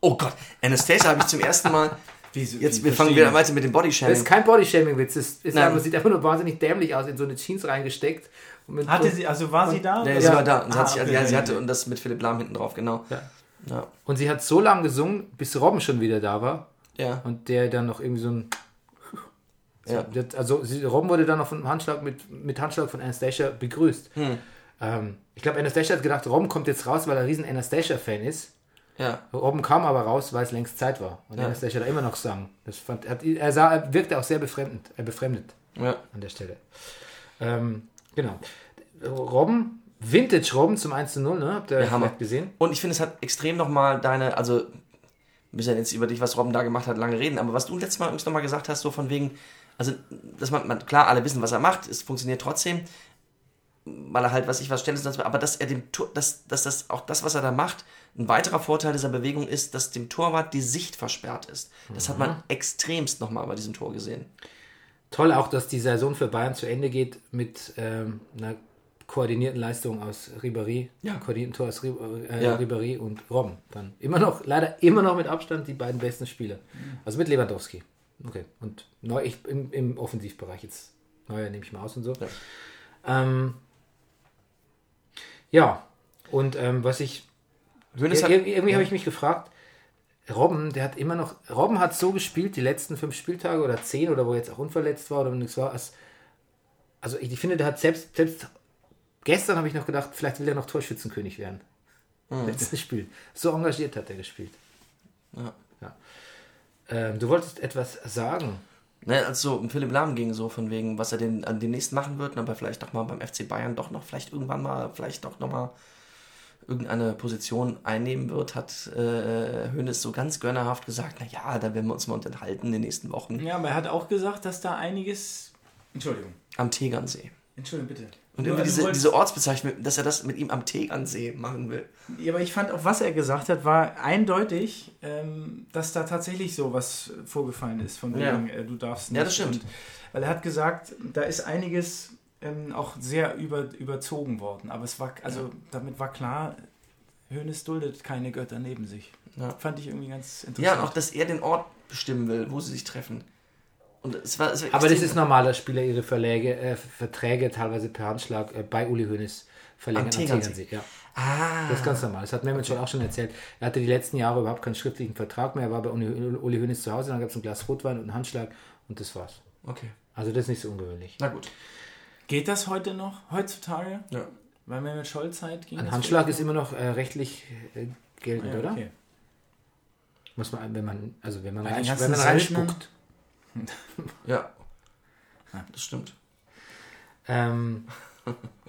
S1: Oh Gott, Anastasia habe ich zum ersten Mal.
S3: Wieso-
S1: Jetzt
S3: wie
S1: wir fangen wieder weiter mit dem
S2: Das
S1: Bodyshaming.
S2: ist kein Bodyshaming-Witz, das ist einfach, sieht einfach nur wahnsinnig dämlich aus, in so eine Jeans reingesteckt. Und mit
S3: Hatte
S2: und,
S3: sie, also war sie da?
S1: Ja,
S3: oder?
S1: sie war da. Und sie,
S3: Ah,
S1: hat sich,
S3: okay.
S1: ja, sie hatte und das mit Philipp Lahm hinten drauf, genau.
S2: Ja.
S1: Ja.
S2: und sie hat so lange gesungen, bis Robben schon wieder da war.
S1: Ja.
S2: Und der dann noch irgendwie so ein.
S1: Ja.
S2: Also Robben wurde dann noch von Handschlag mit, mit Handschlag von Anastasia begrüßt.
S1: Hm.
S2: Ähm, ich glaube, Anastasia hat gedacht, Robben kommt jetzt raus, weil er ein riesen Anastasia-Fan ist.
S1: Ja.
S2: Robben kam aber raus, weil es längst Zeit war. Und
S1: Ja.
S2: Anastasia da immer noch sang. Das fand, er, hat, er, sah, er wirkte auch sehr befremdend, äh, befremdet
S1: Ja.
S2: an der Stelle. Ähm, genau. Robben, Vintage Robben zum 1 zu 0, ne? Habt ihr
S1: Ja, Hammer.
S2: gesehen?
S1: Und ich finde, es hat extrem nochmal deine, also, wir müssen ja jetzt über dich, was Robben da gemacht hat, lange reden, aber was du letztes Mal uns nochmal gesagt hast, so von wegen, also, dass man, man, klar, alle wissen, was er macht, es funktioniert trotzdem, weil er halt, was ich was ständig, aber dass er dem Tor, dass, dass das auch das, was er da macht, ein weiterer Vorteil dieser Bewegung ist, dass dem Torwart die Sicht versperrt ist. Das hat man extremst nochmal bei diesem Tor gesehen.
S2: Toll auch, dass die Saison für Bayern zu Ende geht mit ähm, einer koordinierten Leistung aus Ribéry,
S1: Ja.
S2: koordinierten Tor aus Ri äh,
S1: Ja.
S2: Ribéry und Robben. Dann immer noch, leider immer noch mit Abstand die beiden besten Spieler. Also mit Lewandowski. Okay. Und neu, ich, im, im Offensivbereich jetzt. Neuer nehme ich mal aus und so.
S1: Ja.
S2: Ähm, ja, und ähm, was ich
S1: hat,
S2: irgendwie irgendwie habe ich mich gefragt, Robben, der hat immer noch, Robben hat so gespielt, die letzten fünf Spieltage oder zehn oder wo er jetzt auch unverletzt war oder nichts war, als, also ich, ich finde, der hat selbst, selbst gestern habe ich noch gedacht, vielleicht will er noch Torschützenkönig werden. Letztes Spiel. So engagiert hat er gespielt.
S1: Ja.
S2: Ja. Ähm, du wolltest etwas sagen.
S1: Ne, als so um Philipp Lahm ging, so von wegen, was er den, an demnächst machen wird, aber vielleicht doch mal beim FC Bayern doch noch, vielleicht irgendwann mal, vielleicht doch noch mal irgendeine Position einnehmen wird, hat äh, Hönes so ganz gönnerhaft gesagt, na ja, da werden wir uns mal unterhalten in den nächsten Wochen
S3: Ja, aber er hat auch gesagt, dass da einiges. Entschuldigung.
S1: am Tegernsee.
S3: Entschuldigung, bitte.
S1: Und irgendwie
S3: du
S1: diese, diese Ortsbezeichnung, dass er das mit ihm am Tegernsee machen will.
S3: Ja, aber ich fand auch, was er gesagt hat, war eindeutig, ähm, dass da tatsächlich so was vorgefallen ist, von
S1: Ja.
S3: wegen, äh, du darfst nicht.
S1: Ja, das stimmt.
S3: Und, weil er hat gesagt, da ist einiges ähm, auch sehr über, überzogen worden. Aber es war, also damit war klar, Hönes duldet keine Götter neben sich.
S1: Ja.
S3: Fand ich irgendwie ganz interessant.
S1: Ja, auch, dass er den Ort bestimmen will, wo sie sich treffen. Und es war, es war
S2: Aber das ist normal, dass Spieler ihre Verläge, äh, Verträge teilweise per Handschlag äh, bei Uli Hoeneß verlängern
S1: Am
S2: am
S1: Tegernsee.
S2: Ja.
S1: Ah,
S2: Das ist ganz normal. Das hat Mehmet schon auch schon erzählt. Er hatte die letzten Jahre überhaupt keinen schriftlichen Vertrag mehr. Er war bei Uli, Uli Hoeneß zu Hause, dann gab es ein Glas Rotwein und einen Handschlag und das war's.
S1: okay.
S2: Also das ist nicht so ungewöhnlich.
S1: Na gut.
S3: Geht das heute noch, heutzutage?
S1: Ja.
S3: Weil wir mit Scholz-Zeit ging
S2: Ein Handschlag ist immer noch äh, rechtlich äh, geltend,
S3: ja,
S2: oder?
S3: okay.
S2: Muss man, wenn man, also wenn man, rein, wenn man reinspuckt.
S1: Ja. Das stimmt.
S2: Ähm,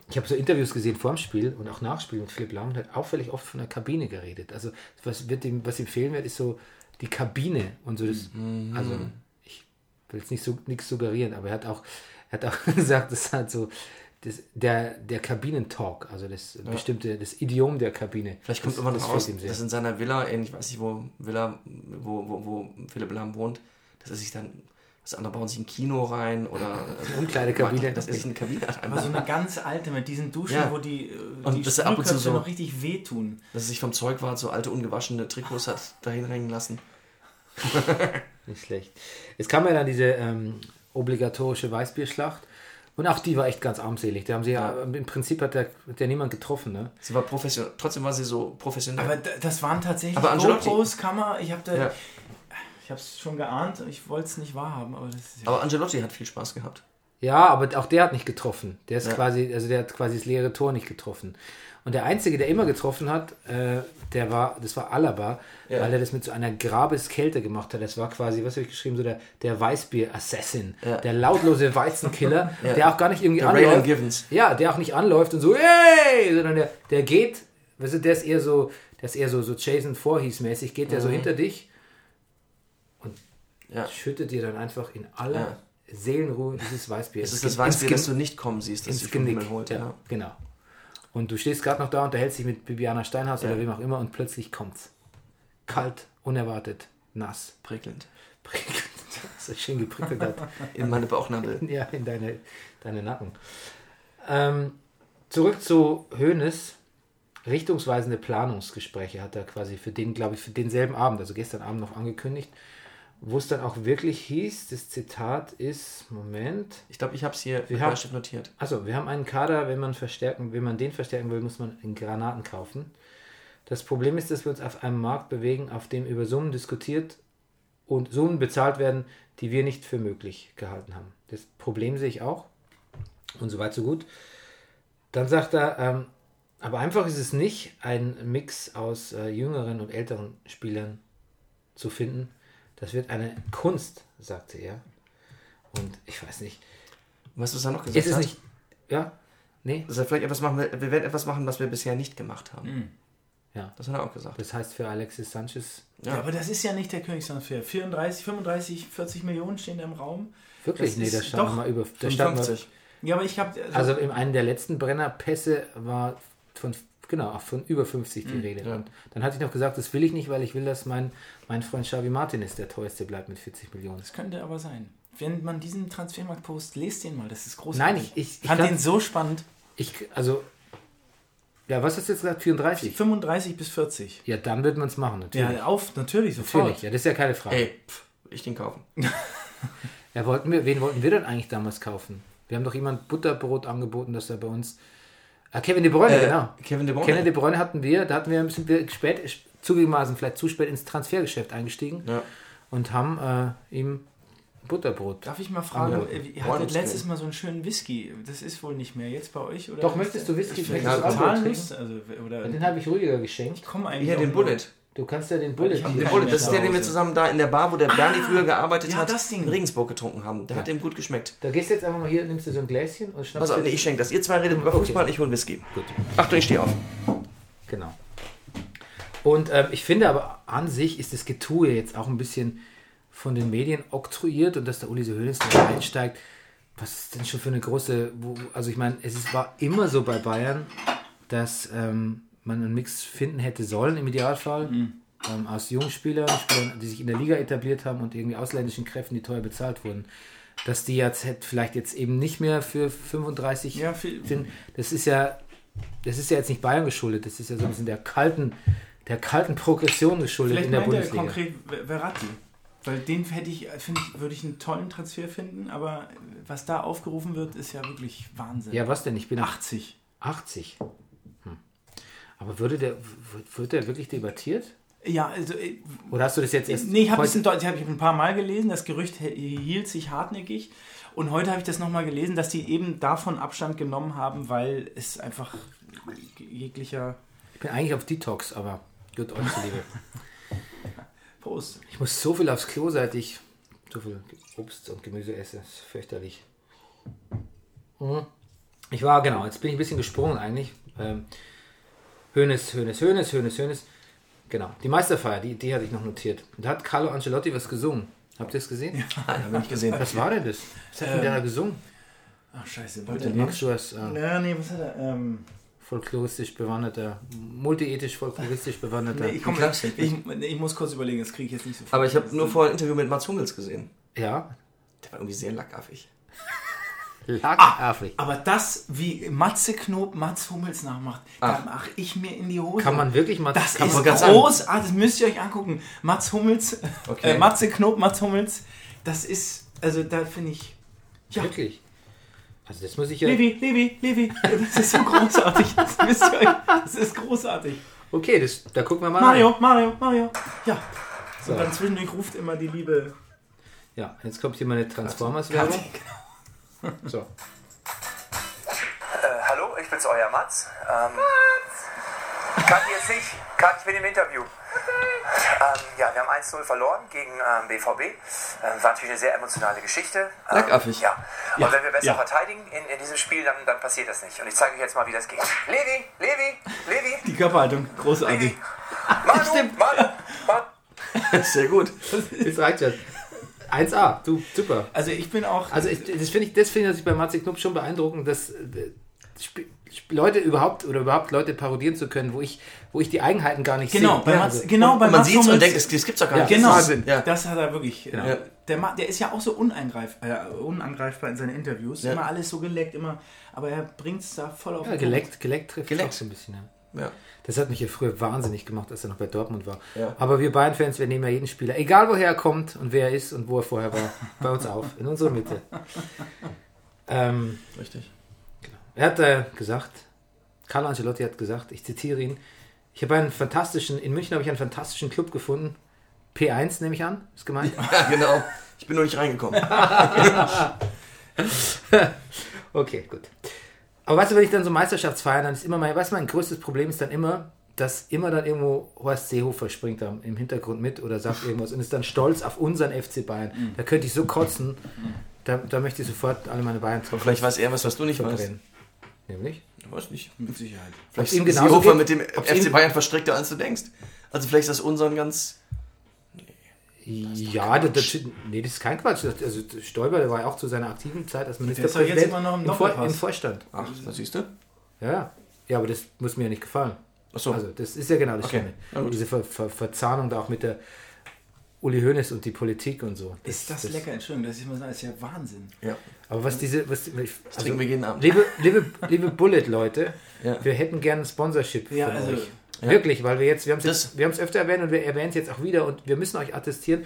S2: ich habe so Interviews gesehen vor dem Spiel und auch nach Spiel mit Philipp Lahm und hat auffällig oft von der Kabine geredet. Also was wird ihm, was ihm fehlen wird, ist so die Kabine und so das. Also ich will jetzt nicht so nichts suggerieren, aber er hat auch, er hat auch gesagt, das hat so das, der, der Kabinentalk, also das bestimmte, das Idiom der Kabine.
S1: Vielleicht kommt
S2: das,
S1: irgendwann
S2: das
S1: raus, dass in seiner Villa, ich weiß nicht, wo Villa, wo, wo, wo Philipp Lahm wohnt, dass er sich dann, das andere bauen sich ein Kino rein oder
S2: Umkleidekabine.
S1: Das ist eine Kabine.
S3: Aber
S1: einfach.
S3: so eine ganz alte mit diesen Duschen,
S1: Ja.
S3: wo die, äh,
S1: Und
S3: die
S1: dass er ab und zu so-
S3: noch richtig wehtun.
S1: dass er sich vom Zeug war, so alte ungewaschene Trikots hat dahin hängen lassen.
S2: Nicht schlecht. Es kam ja dann diese ähm, obligatorische Weißbierschlacht. Und auch die war echt ganz armselig. Da haben sie ja, im Prinzip hat der, hat der niemand getroffen, ne?
S1: Sie war professionell, trotzdem war sie so professionell.
S3: Aber das waren tatsächlich
S1: Aber
S3: GoPros, Kamera. Ich habe da,
S1: ja.
S3: Ich habe es schon geahnt. Ich wollte es nicht wahrhaben, aber das ist ja
S1: Aber Angelotti hat viel Spaß gehabt.
S2: Ja, aber auch der hat nicht getroffen. Der ist
S1: Ja.
S2: quasi, also der hat quasi das leere Tor nicht getroffen. Und der Einzige, der immer getroffen hat, äh, der war, das war Alaba,
S1: Ja.
S2: weil er das mit so einer Grabeskälte gemacht hat. Das war quasi, was habe ich geschrieben, so der, der Weißbier-Assassin,
S1: Ja.
S2: der lautlose Weizenkiller,
S1: Ja.
S2: der auch gar nicht irgendwie
S1: Der Raylan
S2: anläuft.
S1: Givens.
S2: Ja, der auch nicht anläuft und so, hey, sondern der, der geht, weißt du, der ist eher so, der ist eher so, so Jason Voorhees-mäßig, geht der so hinter dich
S1: Ja.
S2: schüttet dir dann einfach in aller
S1: Ja.
S2: Seelenruhe dieses Weißbier.
S1: Es ist das Weißbier, das du nicht kommen siehst, das
S2: ins
S1: dich vom. Himmel holt.
S2: ja,
S1: Ja.
S2: genau. Und du stehst gerade noch da, unterhältst dich mit Bibiana Steinhaus
S1: Ja.
S2: oder wem auch immer und plötzlich kommt's. Kalt, unerwartet, nass,
S1: Prickelnd.
S2: prickelnd. so schön geprickelt hat.
S1: In meine Bauchnabel.
S2: ja, in deine, deine Nacken. Ähm, zurück zu Hoeneß. Richtungsweisende Planungsgespräche hat er quasi für den, glaube ich, für denselben Abend, also gestern Abend noch angekündigt, wo es dann auch wirklich hieß, das Zitat ist, Moment,
S1: Ich glaube, ich habe es hier
S2: Wir haben-
S1: notiert.
S2: also, wir haben einen Kader, wenn man verstärken, wenn man den verstärken will, muss man in Granaten kaufen. Das Problem ist, dass wir uns auf einem Markt bewegen, auf dem über Summen diskutiert und Summen bezahlt werden, die wir nicht für möglich gehalten haben. Das Problem sehe ich auch. Und so weit, so gut. Dann sagt er, ähm, aber einfach ist es nicht, einen Mix aus äh, jüngeren und älteren Spielern zu finden. Das wird eine Kunst, sagte er. Und ich weiß nicht.
S1: Weißt du, was er noch gesagt
S2: Ist es
S1: hat?
S2: nicht. Ja? Nee?
S1: Dass er vielleicht etwas machen will, wir werden etwas machen, was wir bisher nicht gemacht haben.
S3: Mhm.
S2: Ja.
S1: Das hat er auch gesagt.
S2: Das heißt für Alexis Sanchez
S3: Ja. aber das ist ja nicht der Königstransfer. 34, 35, 40 Millionen stehen da im Raum.
S2: wirklich,
S3: Das
S2: nee, da stand mal über. Da stand mal,
S1: 55.
S3: Ja, aber ich habe.
S2: also in einem der letzten Brennerpässe war von genau von über 50 die Rede.
S1: Mhm, ja.
S2: Und dann hatte ich noch gesagt, das will ich nicht, weil ich will, dass mein, mein Freund Xavi Martinez der teuerste bleibt mit 40 Millionen.
S3: Das könnte aber sein. Wenn man diesen Transfermarkt-Post, lest den mal, das ist großartig.
S2: Nein, ich, ich, ich,
S3: fand
S2: kann-
S3: den so spannend.
S2: ich also ja, was hast du jetzt gesagt? 34?
S3: 35 bis 40.
S2: Ja, dann wird man es machen, natürlich.
S3: Ja, auf, natürlich, sofort.
S2: natürlich, ja, das ist ja keine Frage.
S1: Ey, pff, ich den kaufen.
S2: Ja, wollten wir, wen wollten wir denn eigentlich damals kaufen? Wir haben doch jemand Butterbrot angeboten, dass er bei uns. Ah, Kevin De Bruyne,
S1: Äh,
S2: genau.
S1: Kevin De Bruyne.
S2: Kevin De Bruyne hatten wir, da hatten wir, sind wir spät, zugegebenermaßen vielleicht zu spät ins Transfergeschäft eingestiegen
S1: Ja.
S2: und haben äh, ihm Butterbrot.
S3: Darf ich mal fragen, äh, ihr hattet letztes Mal so einen schönen Whisky. Das ist wohl nicht mehr jetzt bei euch? Oder
S2: Doch, möchtest du Whisky?
S3: Ich
S2: Möchtest
S1: du
S3: total
S2: Alkohol
S3: Lust. Also, oder,
S2: Den habe ich ruhiger geschenkt.
S3: ich komme eigentlich. Auch
S1: den Bullet.
S2: Du kannst ja den Bullet.
S1: Den Bullet, das ist der, den wir zusammen da in der Bar, wo der Bernie früher gearbeitet
S3: ja,
S1: hat,
S3: das Ding.
S1: in Regensburg getrunken haben. Der hat dem gut geschmeckt.
S2: Da gehst du jetzt einfach mal hier, nimmst du so ein Gläschen und schnappst
S1: Pass auf,
S2: dir-
S1: nee, ich schenke das. Ihr zwei redet über
S2: Okay.
S1: Fußball, ich hol Whisky.
S2: Gut.
S1: Achtung, ich stehe auf.
S2: Genau. Und ähm, ich finde aber an sich ist das Getue jetzt auch ein bisschen von den Medien oktroyiert und dass der Uli so da einsteigt. Was ist denn schon für eine große. Wo, also ich meine, es ist, war immer so bei Bayern, dass ähm, man einen Mix finden hätte sollen im Idealfall. Ähm, aus Jungspielern, Spielern, die sich in der Liga etabliert haben und irgendwie ausländischen Kräften, die teuer bezahlt wurden. Dass die jetzt vielleicht jetzt eben nicht mehr für 35
S3: Ja,
S2: sind, das ist ja, das ist ja jetzt nicht Bayern geschuldet, das ist ja so ein bisschen der kalten, der kalten Progression geschuldet
S3: vielleicht
S2: in der
S3: er
S2: Bundesliga.
S3: konkret Ver- Verratti. Weil den hätte ich, finde ich, würde ich einen tollen Transfer finden, aber was da aufgerufen wird, ist ja wirklich Wahnsinn.
S2: Ja, was denn? Ich bin
S3: 80.
S2: 80. Aber würde der, wird der wirklich debattiert?
S3: Ja, also äh,
S2: Oder hast du das jetzt erst
S3: Nee, ich habe es habe ein paar Mal gelesen, das Gerücht hielt sich hartnäckig. Und heute habe ich das nochmal gelesen, dass die eben davon Abstand genommen haben, weil es einfach jeglicher.
S2: Ich bin eigentlich auf Detox, aber gut, euch zuliebe.
S3: Prost.
S2: Ich muss so viel aufs Klo, seit ich so viel Obst und Gemüse esse. Das ist fürchterlich. Mhm. Ich war, genau, jetzt bin ich ein bisschen gesprungen eigentlich. Ähm, Hönes, Hönes, Hönes, Hönes, Hönes. Genau, die Meisterfeier, die, die hatte ich noch notiert. Und da hat Carlo Ancelotti was gesungen. Habt ihr es gesehen?
S1: Nein, habe ich nicht gesehen.
S2: Was war denn das? Was hat denn der da gesungen?
S3: Ach, scheiße.
S2: Max, du als äh,
S3: Ja, nee, was hat er? Ähm,
S2: folkloristisch bewanderter, multiethisch folkloristisch bewanderter.
S3: nee, ich, komm, ich, ich, ich muss kurz überlegen, das kriege ich jetzt nicht so
S1: Aber ich habe nur vorher ein Interview mit Mats Hummels gesehen.
S2: ja,
S1: Der war irgendwie sehr lackaffig.
S2: Lackaffig.
S3: Aber das, wie Matze Knob Mats Hummels nachmacht, da mache ich mir in die Hose.
S2: Kann man wirklich mal.
S3: Das
S2: kann
S3: ist
S2: man,
S1: ganz
S3: großartig, das müsst ihr euch angucken. Mats Hummels,
S1: Okay.
S3: äh, Matze Knob, Mats Hummels, das ist, also da finde ich, ja,
S2: Wirklich. Also das muss ich ja.
S3: Levi, Levi, Levi, das ist so großartig, das müsst ihr euch, das ist großartig.
S2: Okay, das, da gucken wir mal.
S3: Mario, Mario, Mario, ja.
S2: So.
S3: Und dann zwischendurch ruft immer die liebe,
S2: Rein. Ja, jetzt kommt hier meine Transformers-Werbung. So.
S7: Äh, hallo, ich bin's, euer Mats. Ähm, Mats! Kathi jetzt nicht. Kathi, ich bin im Interview. Ähm, ja, wir haben 1-0 verloren gegen ähm, BVB. Ähm, war natürlich eine sehr emotionale Geschichte. Ähm,
S1: Lackaffig.
S7: Ja. Und
S3: Ja,
S7: wenn wir besser
S3: ja.
S7: verteidigen in, in diesem Spiel, dann, dann passiert das nicht. Und ich zeige euch jetzt mal, wie das geht. Levi, Levi, Levi,
S3: die Körperhaltung, großartig.
S7: Levi. Manu, Manu, Manu.
S1: Sehr gut.
S2: Das reicht ja. 1A, du, super.
S3: Also ich bin auch,
S2: Also ich, das finde ich, das finde ich bei Matze Knupp schon beeindruckend, dass äh, Leute überhaupt oder überhaupt Leute parodieren zu können, wo ich, wo ich die Eigenheiten gar nicht
S3: genau,
S2: sehe.
S3: bei
S2: Ja,
S3: Mats,
S2: also-
S3: genau, bei
S1: Und man sieht es und denkt, es, das gibt's doch gar
S2: Ja,
S1: nicht.
S3: Genau,
S2: Wahnsinn.
S1: Ja.
S3: das hat er wirklich.
S2: Genau.
S3: äh, Der, der ist ja auch so äh, unangreifbar in seinen Interviews.
S1: Ja.
S3: Immer alles so geleckt, immer. Aber er bringt es da voll auf
S2: Ja, geleckt, geleckt trifft
S1: Geleckt.
S2: auch so ein bisschen. Ja. Das hat mich ja früher wahnsinnig gemacht, als er noch bei Dortmund war.
S1: Ja.
S2: Aber wir Bayern-Fans, wir nehmen ja jeden Spieler, egal woher er kommt und wer er ist und wo er vorher war, bei uns auf, in unserer Mitte. Ähm,
S1: Richtig.
S2: er hat äh, gesagt, Carlo Ancelotti hat gesagt, ich zitiere ihn, ich habe einen fantastischen, in München habe ich einen fantastischen Club gefunden. P1 nehme ich an, ist gemeint.
S1: Ja, genau. Ich bin nur nicht reingekommen.
S2: Okay, gut. Aber weißt du, wenn ich dann so Meisterschaftsfeiern, dann ist immer mein, weißt du, mein größtes Problem ist dann immer, dass immer dann irgendwo Horst Seehofer springt da im Hintergrund mit oder sagt irgendwas und ist dann stolz auf unseren FC Bayern.
S1: Mhm.
S2: Da könnte ich so kotzen, da, da möchte ich sofort alle meine Bayern drauf
S1: Vielleicht weiß er was, was du nicht weißt.
S2: Nämlich?
S1: Ich weiß nicht.
S3: Mit Sicherheit.
S1: Vielleicht ist Seehofer
S2: geht-
S1: mit dem
S2: ob's
S1: FC Bayern verstrickter, als du denkst. Also vielleicht ist das unseren ganz...
S2: Ja, das, das, nee, das ist kein Quatsch. Das- Also Stoiber, der war ja auch zu seiner aktiven Zeit als
S3: doch jetzt
S2: Ministerpräsident
S3: immer noch im
S2: Vor,
S3: Doppelpass.
S2: im Vorstand.
S1: Ach, das siehst du?
S2: Ja, ja. Ja, aber das muss mir ja nicht gefallen.
S1: Ach so.
S2: Also, das ist ja genau das
S1: Okay. Gut.
S2: Diese Ver Ver Verzahnung da auch mit der Uli Hoeneß und die Politik und so.
S3: Ist das, lecker? Entschuldigung, das ist, das ist ja Wahnsinn.
S1: Ja.
S2: Aber was diese. Was, also,
S1: trinken wir jeden Abend.
S2: Liebe, liebe, liebe Bullet-Leute,
S1: Ja.
S2: wir hätten gerne ein Sponsorship
S3: Ja, also-
S2: euch.
S1: Ja.
S2: Wirklich, weil wir jetzt, wir haben es öfter erwähnt und wir erwähnen es jetzt auch wieder und wir müssen euch attestieren,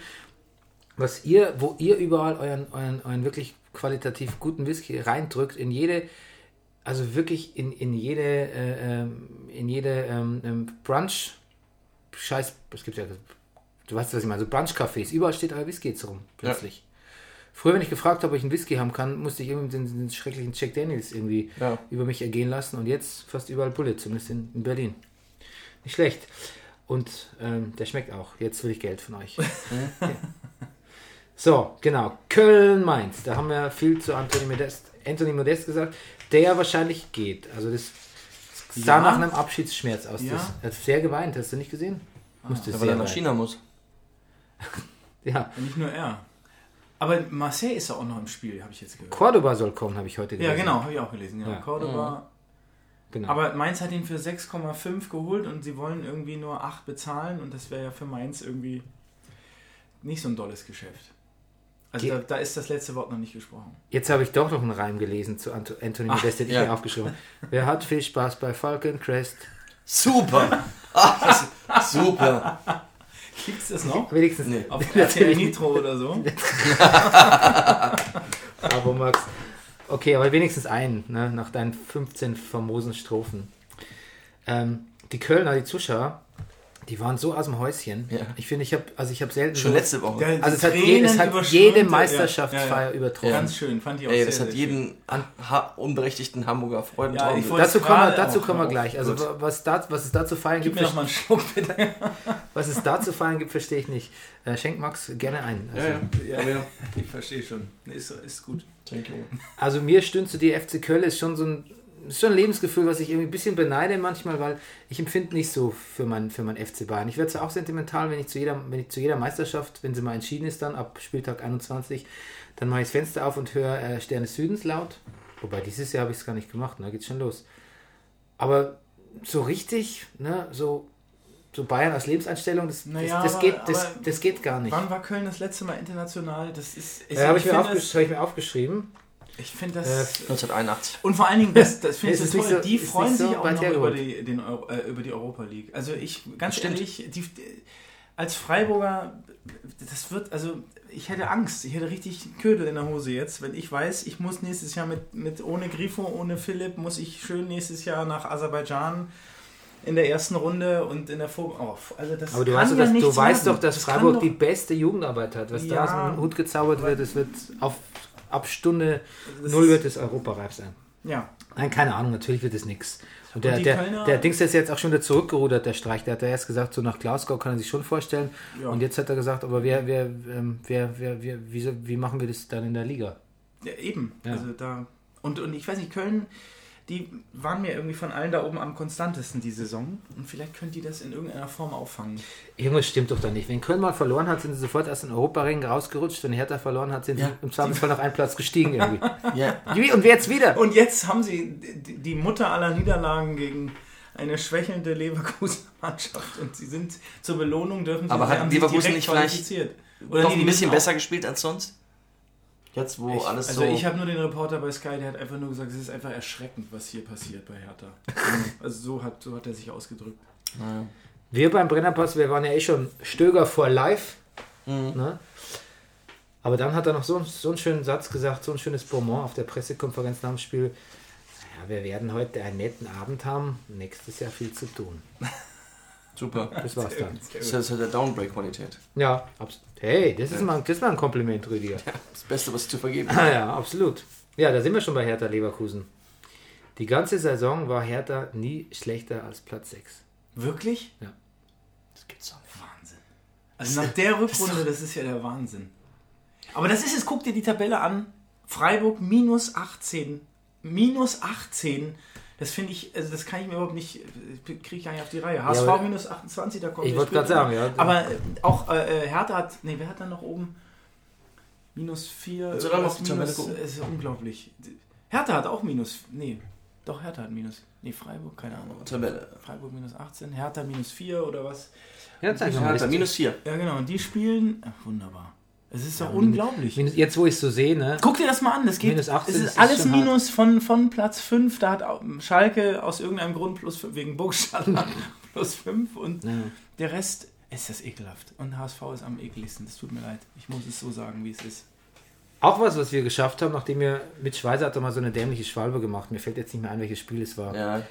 S2: was ihr, wo ihr überall euren, euren, euren wirklich qualitativ guten Whisky reindrückt, in jede, also wirklich in, in jede, äh, ähm, in jede ähm, ähm, Brunch, Scheiß, es gibt ja, du weißt, was ich meine, so Brunch-Cafés, überall steht euer Whisky jetzt rum, plötzlich. Früher, wenn ich gefragt habe, ob ich einen Whisky haben kann, musste ich irgendwie den, den schrecklichen Jack Daniels irgendwie
S1: Ja.
S2: über mich ergehen lassen und jetzt fast überall Bullet, zumindest in, in Berlin. Nicht schlecht. Und ähm, der schmeckt auch. Jetzt will ich Geld von euch. Ja. So, genau. Köln-Mainz. Da haben wir viel zu Anthony Modest, Anthony Modest gesagt, der wahrscheinlich geht. Also das sah
S3: Ja.
S2: nach einem Abschiedsschmerz aus.
S3: Ja.
S2: Das, er hat sehr geweint. Hast du nicht gesehen? Musste
S1: Ja,
S2: sehr
S1: weil er nach
S2: weinen.
S1: China muss.
S2: Ja.
S3: Nicht nur er. Aber Marseille ist ja auch noch im Spiel, habe ich jetzt gehört.
S2: Cordoba soll kommen, habe ich heute
S3: Ja,
S2: gelesen.
S3: genau, habe ich auch gelesen. Ja.
S2: Ja.
S3: Cordoba.
S2: Genau.
S3: Aber Mainz hat ihn für 6,5 geholt und sie wollen irgendwie nur 8 bezahlen und das wäre ja für Mainz irgendwie nicht so ein dolles Geschäft. Also
S2: Ge-
S3: da, da ist das letzte Wort noch nicht gesprochen.
S2: Jetzt habe ich doch noch einen Reim gelesen zu Anto- Anthony Modest, den ich
S1: ja.
S2: mir aufgeschrieben habe. Wer hat viel Spaß bei Falcon Crest?
S1: Super! Ah, super!
S3: Gibt's das noch?
S2: Wenigstens.
S1: Nee.
S3: Auf RTL Nitro oder so?
S2: Bravo, Max. Okay, aber wenigstens einen, ne, nach deinen 15 famosen Strophen. Ähm, die Kölner, die Zuschauer, die waren so aus dem Häuschen.
S1: Ja.
S2: Ich finde, ich habe also ich habe selten
S1: Schon
S2: so,
S1: letzte Woche.
S3: Der-
S2: also es
S3: die
S2: hat, je, es hat jede Meisterschaftsfeier
S3: ja, ja.
S2: übertroffen.
S3: Ganz schön, fand ich auch
S1: Ey,
S3: sehr,
S1: das hat
S3: sehr
S1: jeden ha unberechtigten Hamburger Freund
S3: Ja,
S2: Dazu kommen, wir, dazu kommen wir gleich. Also
S1: Gut.
S2: was, da, was es da zu feiern
S3: Gib
S2: gibt,
S3: mir noch mal einen Schluck, bitte.
S2: was es da zu feiern gibt, verstehe ich nicht. Äh, schenk Max gerne ein. Also,
S1: Ja, ja.
S3: Ja, ich verstehe schon. Nee, Ist, ist gut.
S1: Thank you.
S2: also mir stünde zu dir FC Köln ist schon so ein ist schon ein Lebensgefühl, was ich irgendwie ein bisschen beneide manchmal, weil ich empfinde nicht so für mein, für mein FC Bayern. Ich werde zwar auch sentimental, wenn ich zu jeder, wenn ich zu jeder Meisterschaft, wenn sie mal entschieden ist dann, ab Spieltag 21, dann mache ich das Fenster auf und höre äh, Sterne Südens laut. Wobei dieses Jahr habe ich es gar nicht gemacht, da geht's schon los. Aber so richtig, ne, so, so Bayern als Lebenseinstellung, das,
S3: Naja,
S2: das, das,
S3: aber-
S2: geht, das, das geht gar nicht.
S3: Wann war Köln das letzte Mal international? Das ist. ist
S2: Äh, habe ich, mir
S3: finde
S2: aufgesch-
S3: das-
S2: hab ich mir aufgeschrieben.
S3: Ich finde
S2: Äh,
S3: das.
S1: 1981.
S3: Und vor allen Dingen, das, das finde ich so toll,
S2: so-
S3: die freuen
S2: so
S3: sich auch noch über die, den Euro, äh, über die Europa League. Also ich, ganz ehrlich, die, als Freiburger, das wird, also ich hätte Angst, ich hätte richtig einen Ködel in der Hose jetzt, wenn ich weiß, ich muss nächstes Jahr mit, mit ohne Grifo, ohne Philipp, muss ich schön nächstes Jahr nach Aserbaidschan in der ersten Runde und in der Vor... Oh, also das
S2: Aber du weißt, doch,
S3: ja
S2: dass, du weißt doch, dass
S3: Das
S2: Freiburg
S3: doch-
S2: die beste Jugendarbeit hat. Was da
S3: Ja.
S2: aus dem Hut gezaubert wird, es wird auf, ab Stunde
S3: Das
S2: null wird es europareif sein.
S3: Ja,
S2: Nein, keine Ahnung, natürlich wird es nichts. Und der,
S3: die
S2: der,
S3: Kölner-
S2: der Dings ist jetzt auch schon wieder zurückgerudert, der Streich. Der hat ja erst gesagt, so nach Glasgow kann er sich schon vorstellen.
S3: Ja.
S2: Und jetzt hat er gesagt, aber wer, wer, ähm, wer, wer, wer, wie, so- wie machen wir das dann in der Liga?
S3: Ja, eben.
S2: Ja.
S3: Also da. Und, und ich weiß nicht, Köln, die waren mir irgendwie von allen da oben am konstantesten die Saison. Und vielleicht können die das in irgendeiner Form auffangen.
S2: Irgendwas stimmt doch da nicht. Wenn Köln mal verloren hat, sind sie sofort aus den Europaringen rausgerutscht. Wenn Hertha verloren hat, sind sie
S1: Ja.
S2: im Zweifelsfall noch einen Platz gestiegen irgendwie.
S1: Ja.
S2: Wie, Und jetzt wieder?
S3: Und jetzt haben sie die Mutter aller Niederlagen gegen eine schwächelnde Leverkusen-Mannschaft. Und sie sind zur Belohnung dürfen sie
S1: Aber hat Leverkusen
S3: direkt
S1: nicht vielleicht
S3: qualifiziert. Oder
S1: Doch ein bisschen besser gespielt als sonst? Jetzt, wo
S3: Ich,
S1: alles
S3: also
S1: so...
S3: ich habe nur den Reporter bei Sky, der hat einfach nur gesagt, es ist einfach erschreckend, was hier passiert bei Hertha. also so hat, so hat er sich ausgedrückt.
S1: Naja.
S2: Wir beim Brennerpass, wir waren ja eh schon Stöger vor live.
S1: Mhm.
S2: Ne? Aber dann hat er noch so, so einen schönen Satz gesagt, so ein schönes Bonbon auf der Pressekonferenz nach dem Spiel. Ja, wir werden heute einen netten Abend haben, nächstes Jahr viel zu tun.
S1: Super.
S2: Das war's dann.
S1: Das ist ja der Downbreak-Qualität.
S2: Ja, abs- hey, das ist, mal, das ist mal ein Kompliment, Rüdiger.
S1: Das Beste, was zu vergeben
S2: Ah, ja, absolut. Ja, da sind wir schon bei Hertha Leverkusen. Die ganze Saison war Hertha nie schlechter als Platz 6.
S3: Wirklich?
S1: Das gibt's doch nicht.
S3: Wahnsinn. Also nach der Rückrunde, das ist ja der Wahnsinn. Aber das ist es, guck dir die Tabelle an. Freiburg minus 18. Minus 18. Das finde ich, also das kann ich mir überhaupt nicht, kriege ich gar nicht auf die Reihe. HSV
S2: aber-
S3: minus 28, da kommt
S2: Ich wollte gerade sagen, ja.
S3: Aber äh, auch äh, Hertha hat, nee, wer hat da noch oben? Minus 4.
S1: Also dann noch die Tabelle
S3: minus,
S1: gucken.
S3: es ist unglaublich. Hertha hat auch minus, nee, doch Hertha hat minus, nee, Freiburg, keine Ahnung.
S1: Tabelle.
S3: Freiburg minus 18, Hertha minus 4 oder was?
S2: Ja, mal.
S1: Hertha, minus 4.
S3: Ja, genau. Und die spielen. Ach, wunderbar. Es ist doch
S2: Ja,
S3: unglaublich.
S2: Minus- Jetzt, wo ich es so sehe, ne?
S3: Guck dir das mal an. Das geht.
S2: Minus 18
S3: es
S2: ist
S3: ist alles
S2: schon hart.
S3: Minus von, von Platz 5. Da hat Schalke aus irgendeinem Grund plus fünf- wegen Burgstaller plus 5 und
S2: Ja.
S3: der Rest ist das ekelhaft. Und HSV ist am ekeligsten. Das tut mir leid. Ich muss es so sagen, wie es ist.
S2: Auch was, was wir geschafft haben, nachdem wir mit Schweizer hat er mal so eine dämliche Schwalbe gemacht. Mir fällt jetzt nicht mehr ein, welches Spiel es war.
S1: Ja.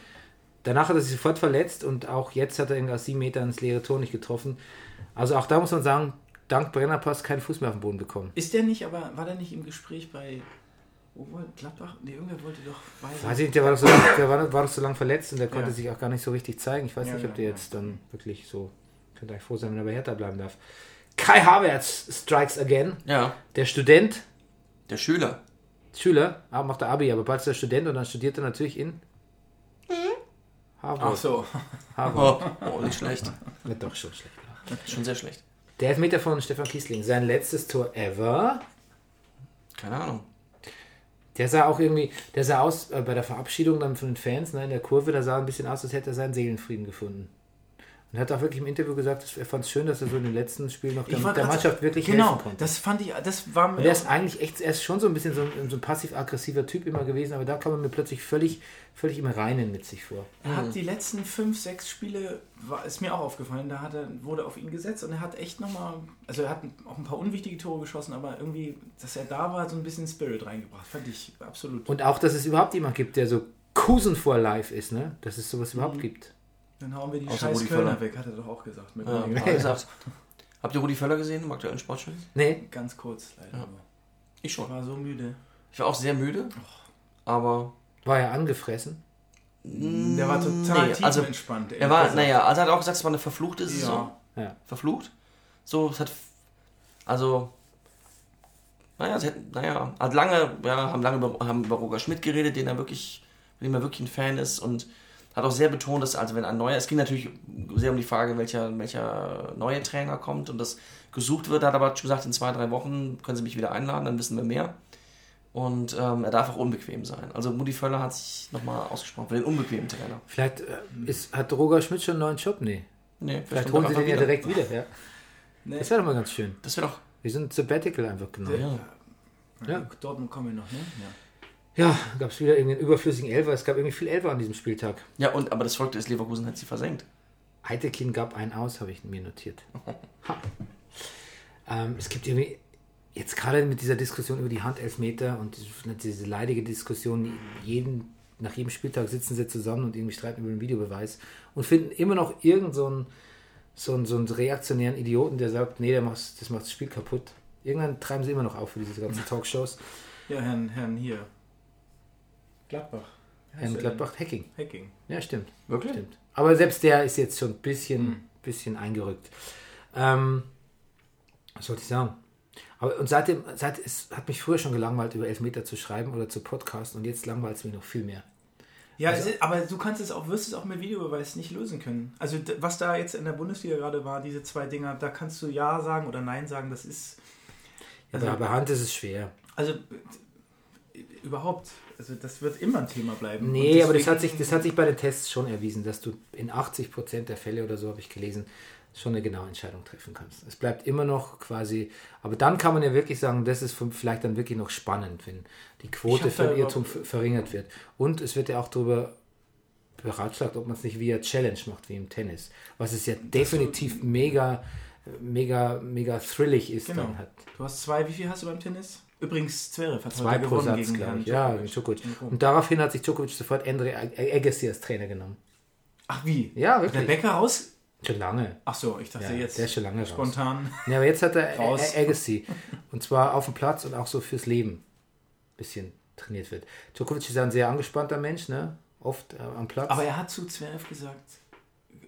S2: Danach hat er sich sofort verletzt und auch jetzt hat er irgendwie aus sieben Metern ins leere Tor nicht getroffen. Also auch da muss man sagen, dank Brennerpass keinen Fuß mehr auf den Boden bekommen.
S3: Ist der nicht, aber war der nicht im Gespräch bei. Wo war Gladbach? Nee, irgendwer wollte doch. Weiß
S2: Weiß ich nicht, der war doch so lang, der war, war doch so lang verletzt und der konnte
S3: Ja.
S2: sich auch gar nicht so richtig zeigen. Ich weiß
S3: Ja,
S2: nicht, ob der
S3: ja.
S2: jetzt dann wirklich so. Könnte eigentlich froh sein, wenn er bei Hertha bleiben darf. Kai Havertz strikes again.
S1: Ja.
S2: Der Student,
S1: Der Schüler.
S2: Schüler, ah, macht der Abi, aber bald ist er Student und dann studiert er natürlich in Harvard.
S3: Ach so.
S2: Harvard.
S1: Oh, oh nicht schlecht.
S2: Ja, doch schon schlecht.
S1: Schon sehr schlecht.
S2: Der Elfmeter von Stefan Kiesling, sein letztes Tor ever.
S1: Keine Ahnung.
S2: Der sah auch irgendwie, der sah aus äh, bei der Verabschiedung dann von den Fans ne, in der Kurve, da sah ein bisschen aus, als hätte er seinen Seelenfrieden gefunden. Und er hat auch wirklich im Interview gesagt, er fand es schön, dass er so in den letzten Spielen noch der, der Mannschaft wirklich
S3: genau,
S2: helfen konnte.
S3: das fand ich, das war
S2: Und
S3: mir
S2: er ist eigentlich echt, er ist schon so ein bisschen so ein, so ein passiv-aggressiver Typ immer gewesen, aber da kam er mir plötzlich völlig, völlig im Reinen mit sich vor.
S3: Er hat die letzten fünf, sechs Spiele, war, ist mir auch aufgefallen, da hat er, wurde auf ihn gesetzt und er hat echt nochmal, also er hat auch ein paar unwichtige Tore geschossen, aber irgendwie, dass er da war, so ein bisschen Spirit reingebracht. Fand ich absolut.
S2: Und auch, dass es überhaupt jemand gibt, der so Kusen vor live ist, ne? Dass es sowas überhaupt
S3: Mhm.
S2: gibt.
S3: Dann hauen wir die
S1: Außer
S3: scheiß
S1: Rudi
S3: Kölner
S1: Völler.
S3: weg, hat er doch auch gesagt. Mit
S1: Ja, ich gesagt. Habt ihr Rudi Völler gesehen im aktuellen Sportspiel?
S2: Nee,
S3: Ganz kurz, leider.
S1: Ja.
S3: nur.
S1: Ich
S3: Ich
S1: schon.
S3: war so müde.
S1: Ich war auch sehr müde, aber
S2: war er angefressen?
S3: Der war total
S1: Nee, also,
S3: entspannt.
S1: er war, naja, also er hat auch gesagt, es war eine verfluchte Saison.
S3: Ja.
S2: Ja.
S1: Verflucht. So, es hat, also, naja, es hat, naja, hat lange, ja, haben lange über, haben über Roger Schmidt geredet, den er wirklich, mit dem er wirklich ein Fan ist und hat auch sehr betont, dass, also wenn ein neuer, es ging natürlich sehr um die Frage, welcher, welcher neue Trainer kommt und das gesucht wird, hat aber schon gesagt, in zwei, drei Wochen können sie mich wieder einladen, dann wissen wir mehr. Und ähm, er darf auch unbequem sein. Also Mutti Völler hat sich nochmal ausgesprochen für den unbequemen Trainer.
S2: Vielleicht äh, ist, hat Roger Schmidt schon einen neuen Job? Nee.
S1: Nee,
S2: Vielleicht holen sie den ja
S1: einfach
S2: direkt wieder. Ja.
S3: Nee.
S2: Das wäre doch mal ganz schön.
S1: Das wäre doch.
S2: Wir sind Sabbatical einfach genommen.
S1: Ja.
S2: Ja.
S3: Dortmund kommen wir noch, ne? Ja.
S2: Ja, gab es wieder irgendeinen überflüssigen Elfer. Es gab irgendwie viel Elfer an diesem Spieltag.
S1: Ja, und aber das Folgte ist, Leverkusen hat sie versenkt.
S2: Eitekin gab einen aus, habe ich mir notiert. Ha. Ähm, es gibt irgendwie, jetzt gerade mit dieser Diskussion über die Handelfmeter und diese, diese leidige Diskussion, jeden, nach jedem Spieltag sitzen sie zusammen und irgendwie streiten über den Videobeweis und finden immer noch irgendeinen so einen, so einen, so einen reaktionären Idioten, der sagt, nee, der macht's, das macht das Spiel kaputt. Irgendwann treiben sie immer noch auf für diese ganzen Talkshows.
S3: Ja, Herrn, Herrn hier. Gladbach.
S2: Herrn
S3: der
S2: Gladbach Hacking.
S3: Hacking.
S2: Ja, stimmt.
S1: Wirklich?
S2: Stimmt. Aber selbst der ist jetzt schon ein bisschen,
S3: Hm.
S2: bisschen eingerückt. Ähm, was sollte ich sagen? Aber, und seitdem, seit, es hat mich früher schon gelangweilt, über Elfmeter zu schreiben oder zu podcasten und jetzt langweilt es mich noch viel mehr.
S3: Ja, es ist, aber du kannst es auch, wirst es auch mit Videobeweis nicht lösen können. Also was da jetzt in der Bundesliga gerade war, diese zwei Dinger, da kannst du Ja sagen oder Nein sagen, das ist. Also,
S2: Aber bei Hand ist es schwer.
S3: also überhaupt, also das wird immer ein Thema bleiben.
S2: Nee, aber das hat, sich, das hat sich bei den Tests schon erwiesen, dass du in 80% der Fälle oder so, habe ich gelesen, schon eine genaue Entscheidung treffen kannst. Es bleibt immer noch quasi, aber dann kann man ja wirklich sagen, das ist vielleicht dann wirklich noch spannend, wenn die Quote für
S3: über-
S2: Irrtum ver- verringert wird. Und es wird ja auch darüber beratschlagt, ob man es nicht via Challenge macht, wie im Tennis. Was es ja definitiv mega, mega, mega thrillig ist
S3: Genau.
S2: dann hat.
S3: Du hast zwei, wie viel hast du beim Tennis? Übrigens, Zverev hat
S2: Zwei
S3: heute
S2: pro
S3: gewonnen
S2: Satz,
S3: gegen
S2: glaube
S3: Herrn
S2: ich. Ja, gegen Djokovic. Und daraufhin hat sich Djokovic sofort Andre Agassi als Trainer genommen.
S3: Ach wie?
S2: Ja,
S3: Der
S2: wirklich.
S3: Becker raus?
S2: Schon lange.
S3: Ach so, ich dachte
S2: Ja,
S3: jetzt
S2: der ist schon lange raus.
S3: spontan.
S2: Ja, aber jetzt hat er
S3: Raus.
S2: Agassi. Und zwar auf dem Platz und auch so fürs Leben ein bisschen trainiert wird. Djokovic ist ein sehr angespannter Mensch, ne? Oft äh, am Platz.
S3: Aber er hat zu Zverev gesagt,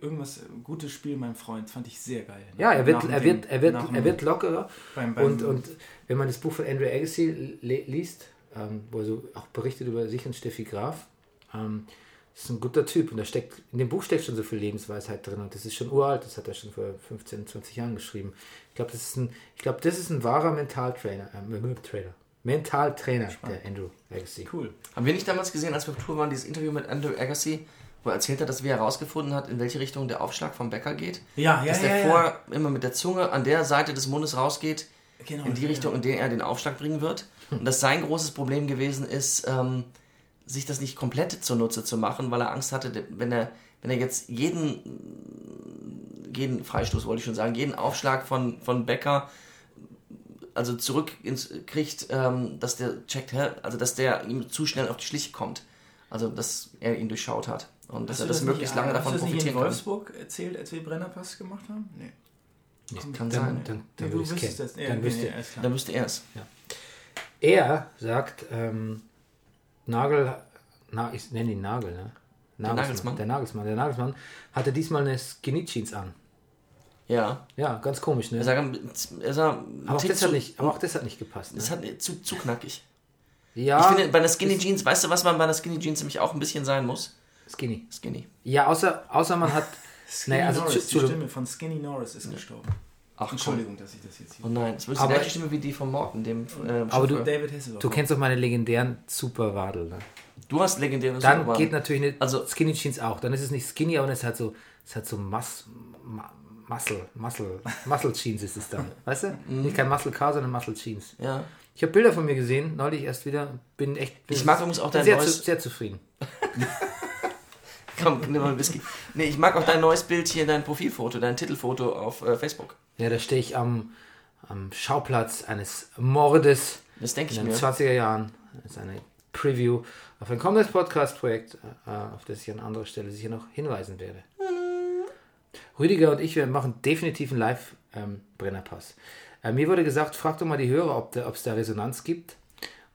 S3: irgendwas, äh, gutes Spiel, mein Freund, fand ich sehr geil.
S2: ja, er wird, er wird, er wird, er wird lockerer.
S3: beim, beim,
S2: Und, und wenn man das Buch von Andrew Agassi liest, ähm, wo er so auch berichtet über sich und Steffi Graf, ähm, ist ein guter Typ. Und da steckt, in dem Buch steckt schon so viel Lebensweisheit drin. Und das ist schon uralt, das hat er schon vor 15, 20 Jahren geschrieben. Ich glaube, das ist ein, ich glaube, das ist ein wahrer Mentaltrainer. Äh, Trainer. Mentaltrainer, der Andrew Agassi.
S3: cool.
S1: Haben wir nicht damals gesehen, als wir auf Tour waren, dieses Interview mit Andrew Agassi, wo er erzählt hat, dass wie er herausgefunden hat, in welche Richtung der Aufschlag vom Bäcker geht?
S3: Ja, ja,
S1: dass
S3: ja.
S1: der
S3: ja.
S1: vorher immer mit der Zunge an der Seite des Mundes rausgeht,
S3: genau,
S1: in die
S3: ja,
S1: Richtung,
S3: ja.
S1: in der er den Aufschlag bringen wird. Und dass sein großes Problem gewesen ist, ähm, sich das nicht komplett zunutze zu machen, weil er Angst hatte, wenn er, wenn er jetzt jeden, jeden Freistoß, wollte ich schon sagen, jeden Aufschlag von, von Becker also zurück ins, kriegt, ähm, dass der checkt, also dass der ihm zu schnell auf die Schliche kommt. Also dass er ihn durchschaut hat. Und dass
S3: Hast
S1: er
S3: du
S1: das
S3: nicht-
S1: möglichst lange davon
S3: Hast du das nicht in
S1: profitieren kann.
S3: Wolfsburg erzählt, als wir Brennerpass gemacht haben? Nee.
S1: Kann
S2: Dann,
S1: sein.
S2: dann,
S3: Nee,
S2: dann
S3: du
S2: ich
S3: wüsstest
S2: kennen.
S3: das. Ja,
S2: dann
S3: nee,
S2: wüsste
S3: nee.
S1: Dann müsste er es.
S2: Er sagt, ähm, Nagel, na, ich nenne ihn Nagel, ne?
S1: Nagelsmann?
S2: Der Nagelsmann. Der Nagelsmann hatte diesmal eine Skinny Jeans an.
S1: Ja.
S2: Ja, ganz komisch, ne?
S1: Er sah, er sah
S2: aber, auch das
S1: zu,
S2: hat nicht, aber auch das hat nicht gepasst. Ne?
S1: das hat zu, zu knackig.
S2: ja,
S1: Ich finde, bei einer Skinny Jeans, weißt du, was man bei einer Skinny Jeans nämlich auch ein bisschen sein muss?
S2: Skinny.
S1: Skinny.
S2: Ja, außer, außer man hat.
S3: Skinny
S2: naja, also,
S3: Norris, die
S2: Entschuldigung.
S3: Stimme von Skinny Norris ist gestorben.
S1: Ach, komm.
S3: Entschuldigung, dass ich das jetzt hier.
S1: Oh nein, es wird die
S2: Aber-
S1: gleiche Stimme wie die von Morten, dem äh,
S2: Aber du-.
S3: David Hasselhoff.
S2: Du kennst doch meine legendären Superwadel. Ne?
S1: du hast legendäre
S2: Dann
S1: Superwahl.
S2: geht natürlich nicht,
S1: Also-
S2: Skinny Jeans auch. Dann ist es nicht skinny, aber es hat so, es hat so Mus, Ma- Muscle, Muscle, Muscle Jeans ist es dann. Weißt du?
S1: Mhm.
S2: Nicht kein Muscle Car, sondern Muscle Jeans.
S1: Ja.
S2: Ich habe Bilder von mir gesehen, neulich erst wieder. Bin echt. Bin
S1: Ich mag übrigens auch
S2: bin
S1: dein
S2: sehr,
S1: neues-
S2: zu, sehr zufrieden.
S1: Komm, nimm mal einen Whisky. Nee, ich mag auch dein neues Bild hier, dein Profilfoto, dein Titelfoto auf äh, Facebook.
S2: Ja, da stehe ich am, am Schauplatz eines Mordes
S1: Das denke ich
S2: in den
S1: mir.
S2: 20er Jahren. Das ist eine Preview auf ein kommendes Podcast-Projekt, äh, auf das ich an anderer Stelle sicher noch hinweisen werde. Rüdiger und ich, wir machen definitiv einen Live-Brennerpass. äh, mir wurde gesagt, frag doch mal die Hörer, ob es da Resonanz gibt.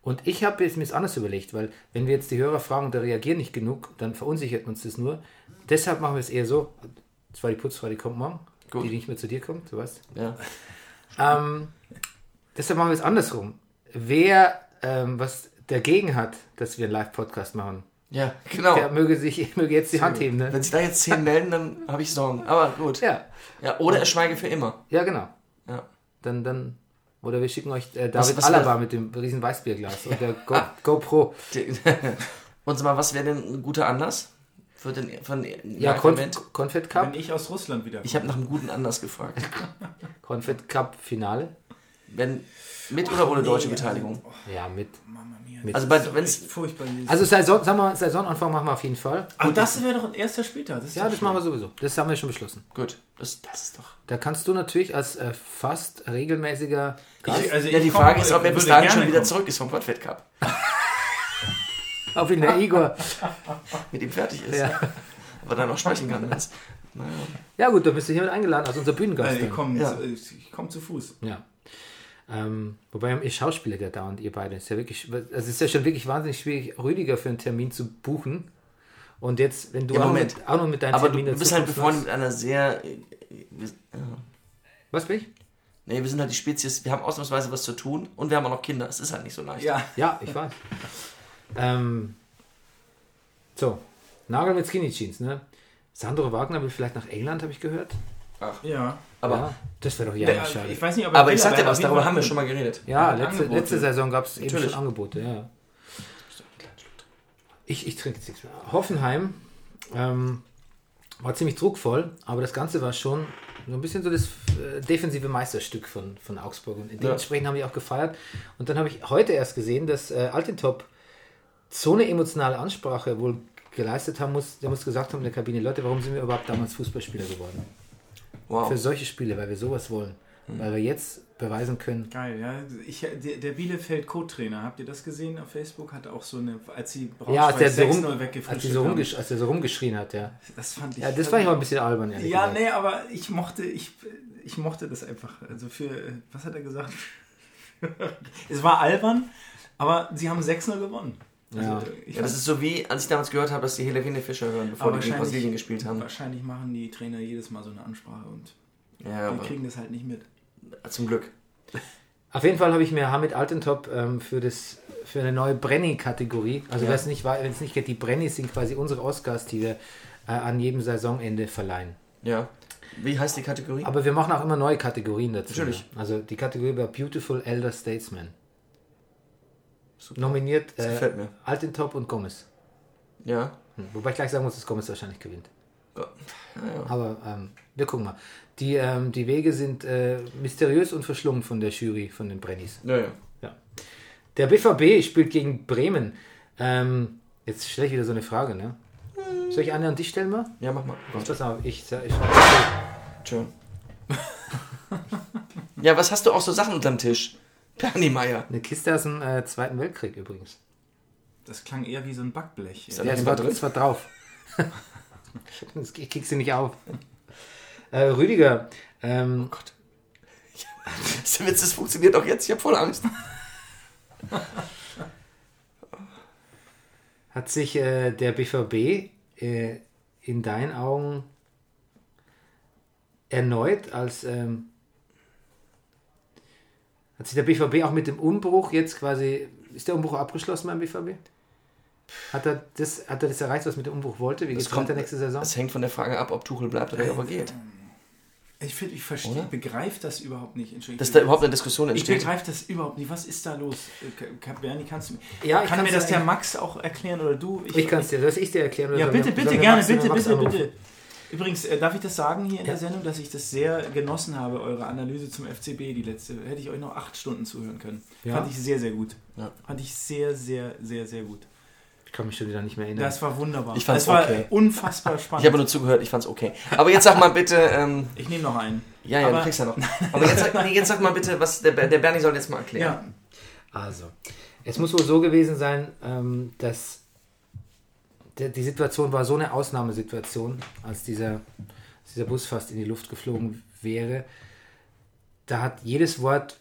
S2: Und ich habe jetzt mir das anders überlegt, weil wenn wir jetzt die Hörer fragen und da reagieren nicht genug, dann verunsichert uns das nur. Deshalb machen wir es eher so. Das war die Putzfrau, die kommt morgen.
S1: Gut.
S2: Die nicht mehr zu dir kommt, du weißt.
S1: Ja.
S2: Ähm, deshalb machen wir es andersrum. Wer ähm, was dagegen hat, dass wir einen Live-Podcast machen,
S1: ja, genau.
S2: der möge sich möge jetzt die Hand heben. Ne?
S1: Wenn sich da jetzt zehn melden, dann habe ich Sorgen. Aber gut.
S2: Ja,
S1: Ja, oder er schweige für immer.
S2: ja, genau.
S1: Ja.
S2: Dann, dann, oder wir schicken euch äh,
S1: Was-
S2: David
S1: was
S2: Alaba
S1: wär-
S2: mit dem riesen Weißbierglas und der Go, GoPro.
S1: Die- Und sag mal, was wäre denn ein guter Anlass für den, für den
S2: Ja? Conf Confed
S3: Wenn
S2: Cup,
S3: ich aus Russland wieder
S1: Ich habe nach einem guten Anlass gefragt.
S2: Confed Cup Finale.
S1: Wenn mit oder ohne deutsche
S3: nee,
S1: Beteiligung.
S2: Ja, mit.
S3: Mama mia.
S2: Mit-
S1: Also bei, wenn's,
S3: furchtbar.
S2: Also Saison, sagen wir, Saisonanfang machen wir auf jeden Fall.
S3: Aber das wäre doch ein erster Spieltag. Das ist
S2: Ja, das machen wir sowieso. Das haben wir schon beschlossen.
S1: gut, das, das ist doch.
S2: Da kannst du natürlich als äh, fast regelmäßiger Gast
S3: Ich- also
S1: Ja, die
S3: komm-
S1: Frage ist, ob er bis dahin schon wieder
S3: kommen.
S1: zurück ist vom Confed Cup.
S2: auf in der Igor.
S1: Mit ihm fertig ist.
S2: Ja.
S1: Aber dann noch sprechen kann. Naja.
S2: Ja gut, da bist du hiermit eingeladen als unser Bühnengast.
S3: Also ich
S2: dann.
S3: komme
S1: Ja.
S3: zu, ich komm zu Fuß.
S2: Ja. Ähm, wobei ihr Schauspieler ja dauernd, ihr beide. Ist ja wirklich, also es ist ja schon wirklich wahnsinnig schwierig, Rüdiger für einen Termin zu buchen. Und jetzt, wenn du
S1: Ja,
S2: auch, mit, auch noch mit deinen
S1: Aber du,
S2: Terminen
S1: du bist halt befreundet mit einer sehr. äh, wir-.
S2: Was bin ich?
S1: Nee, wir sind halt die Spezies, wir haben ausnahmsweise was zu tun und wir haben auch noch Kinder. Es ist halt nicht so leicht.
S3: Ja.
S2: Ja, ich weiß. ähm, so, Nagel mit Skinny Jeans, ne? Sandro Wagner will vielleicht nach England, habe ich gehört.
S3: Ja.
S1: Aber,
S2: ja, das wäre doch ja
S3: Der,
S2: schade.
S3: ich weiß nicht, ob er
S1: aber
S3: will,
S1: ich sag dir was, darüber haben wir schon mal geredet.
S2: Ja,
S3: Ja,
S2: letzte, letzte Saison gab es eben schon Angebote, ja. Ich, ich trinke jetzt nichts mehr. Hoffenheim ähm, war ziemlich druckvoll, aber das Ganze war schon so ein bisschen so das äh, defensive Meisterstück von, von Augsburg. Und dementsprechend haben die auch gefeiert. Und dann habe ich heute erst gesehen, dass äh, Altintop so eine emotionale Ansprache wohl geleistet haben muss, der muss gesagt haben in der Kabine, Leute, warum sind wir überhaupt damals Fußballspieler geworden?
S1: Wow.
S2: Für solche Spiele, weil wir sowas wollen. Weil wir jetzt beweisen können,
S3: Geil, ja. Ich, der, der Bielefeld Co-Trainer, habt ihr das gesehen auf Facebook? Hatte auch so eine, als sie
S2: Ja, als der, so rum,
S3: 6-0
S2: als, so rumgesch als der so rumgeschrien hat, ja.
S3: Das fand ich.
S2: Ja, das war ich mal ein bisschen albern, ehrlich
S3: Ja,
S2: gesagt.
S3: nee, aber ich mochte, ich, ich mochte das einfach. Also für, was hat er gesagt? es war albern, aber sie haben 6-0 gewonnen. Also,
S2: Ja.
S1: Ja, das ist so wie, als ich damals gehört habe, dass die Helene Fischer hören, bevor die gegen Brasilien gespielt haben.
S3: Wahrscheinlich machen die Trainer jedes Mal so eine Ansprache und
S1: Ja,
S3: wir kriegen das halt nicht mit.
S1: zum Glück.
S2: Auf jeden Fall habe ich mir Hamid Altentop ähm, für, das, für eine neue Brenny-Kategorie, also
S1: Ja.
S2: wer es nicht war, wenn es nicht geht, die Brennys sind quasi unsere Oscars, die wir äh, an jedem Saisonende verleihen.
S1: Ja. Wie heißt die Kategorie?
S2: Aber wir machen auch immer neue Kategorien dazu.
S1: Natürlich.
S2: Also die Kategorie war Beautiful Elder Statesman. Nominiert
S1: Das
S2: äh,
S1: gefällt mir.
S2: Altentop und Gomez.
S1: Ja.
S2: Hm, Wobei ich gleich sagen muss, dass Gomez wahrscheinlich gewinnt.
S1: Ja, ja.
S2: Aber ähm, wir gucken mal. Die, ähm, die Wege sind äh, mysteriös und verschlungen von der Jury, von den Brennys.
S1: ja, ja.
S2: Ja. Der BVB spielt gegen Bremen. Ähm, jetzt stelle ich wieder so eine Frage, ne? Soll ich eine an dich stellen mal?
S1: Ja, mach mal.
S2: Pass auf, ich, ich, ich
S1: Schön. ja, was hast du auch so Sachen unterm Tisch? Bernie Meier.
S2: Eine Kiste aus dem äh, Zweiten Weltkrieg übrigens.
S3: Das klang eher wie so ein Backblech.
S1: Ist da
S2: Ja, es war,
S1: drin?
S2: es war drauf. Das- ich krieg sie nicht auf. Äh, Rüdiger, ähm,
S1: Oh Gott. Witz, das funktioniert auch jetzt. Ich habe voll Angst.
S2: hat sich äh, der BVB äh, in deinen Augen erneut als ähm, hat sich der BVB auch mit dem Umbruch jetzt quasi ist der Umbruch abgeschlossen beim BVB? Hat er das, hat er das erreicht, was mit dem Umbruch wollte? Wie geht es
S1: kommt-
S2: weiter nächste Saison?
S1: Das hängt von der Frage ab, ob Tuchel bleibt oder ob er geht.
S3: Ich finde, ich verstehe,
S1: Oder?
S3: ich begreife das überhaupt nicht. Entschuldigung.
S1: Dass da überhaupt eine Diskussion
S3: ich
S1: entsteht.
S3: begreife das überhaupt nicht. Was ist da los? Äh, Bernie, kannst du
S2: Ja, ich
S3: kann mir das
S2: ja
S3: der Max auch erklären oder du?
S2: Ich kann es dir, soll ich dir erklären? oder
S3: Ja, bitte, bitte, gerne, bitte, bitte, bitte. Übrigens, äh, darf ich das sagen hier in der Sendung, dass ich das sehr genossen habe, eure Analyse zum FCB, die letzte. Hätte ich euch noch acht Stunden zuhören können.
S2: Ja?
S3: Fand ich sehr, sehr gut.
S1: Ja.
S3: Fand ich sehr, sehr, sehr, sehr gut.
S2: Ich kann mich schon wieder nicht mehr erinnern.
S3: Das war wunderbar.
S1: Ich fand's
S3: das war
S1: okay.
S3: unfassbar spannend.
S1: Ich habe nur zugehört, ich fand's okay. Aber jetzt sag mal bitte, ähm,
S3: ich nehme noch einen.
S1: ja, ja,
S3: Aber-
S1: du kriegst ja noch. Aber jetzt sag, nee, jetzt sag mal bitte, was der, der Bernie soll jetzt mal erklären.
S3: Ja,
S2: Also, es muss wohl so gewesen sein, ähm, dass die Situation war so eine Ausnahmesituation, als dieser, als dieser Bus fast in die Luft geflogen wäre. Da hat jedes Wort,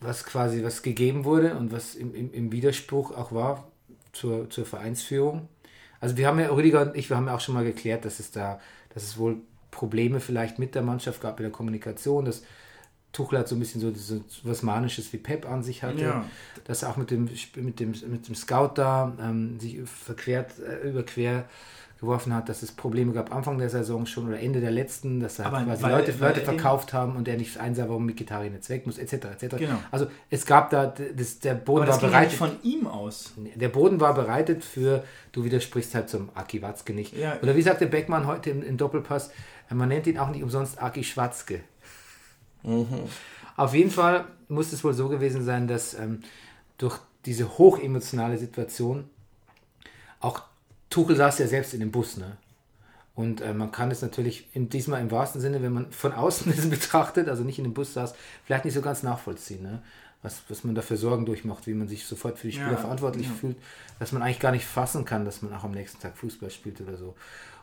S2: was quasi was gegeben wurde und was im, im, im Widerspruch auch war zur, zur Vereinsführung. Also wir haben ja, Rüdiger und ich, wir haben ja auch schon mal geklärt, dass es da, dass es wohl Probleme vielleicht mit der Mannschaft gab in der Kommunikation, dass Tuchel hat so ein bisschen so, so was Manisches wie Pep an sich hatte,
S3: Ja.
S2: dass er auch mit dem, mit dem, mit dem Scout da ähm, sich verquert, äh, überquer geworfen hat, dass es Probleme gab Anfang der Saison schon oder Ende der letzten, dass er
S3: Aber
S2: quasi
S3: weil-
S2: Leute,
S3: weil
S2: Leute
S3: er
S2: verkauft haben und er nicht einsah, warum Mkhitaryan jetzt weg muss, etc. etc.
S3: Genau.
S2: Also es gab da, das, der Boden
S3: aber das
S2: war
S3: ging ja
S2: bereit.
S3: nicht von ihm aus.
S2: Der Boden war bereitet für, du widersprichst halt zum Aki Watzke nicht.
S3: Ja.
S2: Oder wie sagte Beckmann heute im, im Doppelpass, man nennt ihn auch nicht umsonst Aki Schwatzke. Auf jeden Fall muss es wohl so gewesen sein, dass ähm, durch diese hochemotionale Situation auch Tuchel saß ja selbst in dem Bus, ne? Und äh, man kann es natürlich in, diesmal im wahrsten Sinne, wenn man von außen das betrachtet, also nicht in dem Bus saß, vielleicht nicht so ganz nachvollziehen, ne? was, was man dafür Sorgen durchmacht, wie man sich sofort für die Spieler
S3: Ja,
S2: verantwortlich
S3: ja.
S2: fühlt, dass man eigentlich gar nicht fassen kann, dass man auch am nächsten Tag Fußball spielt oder so.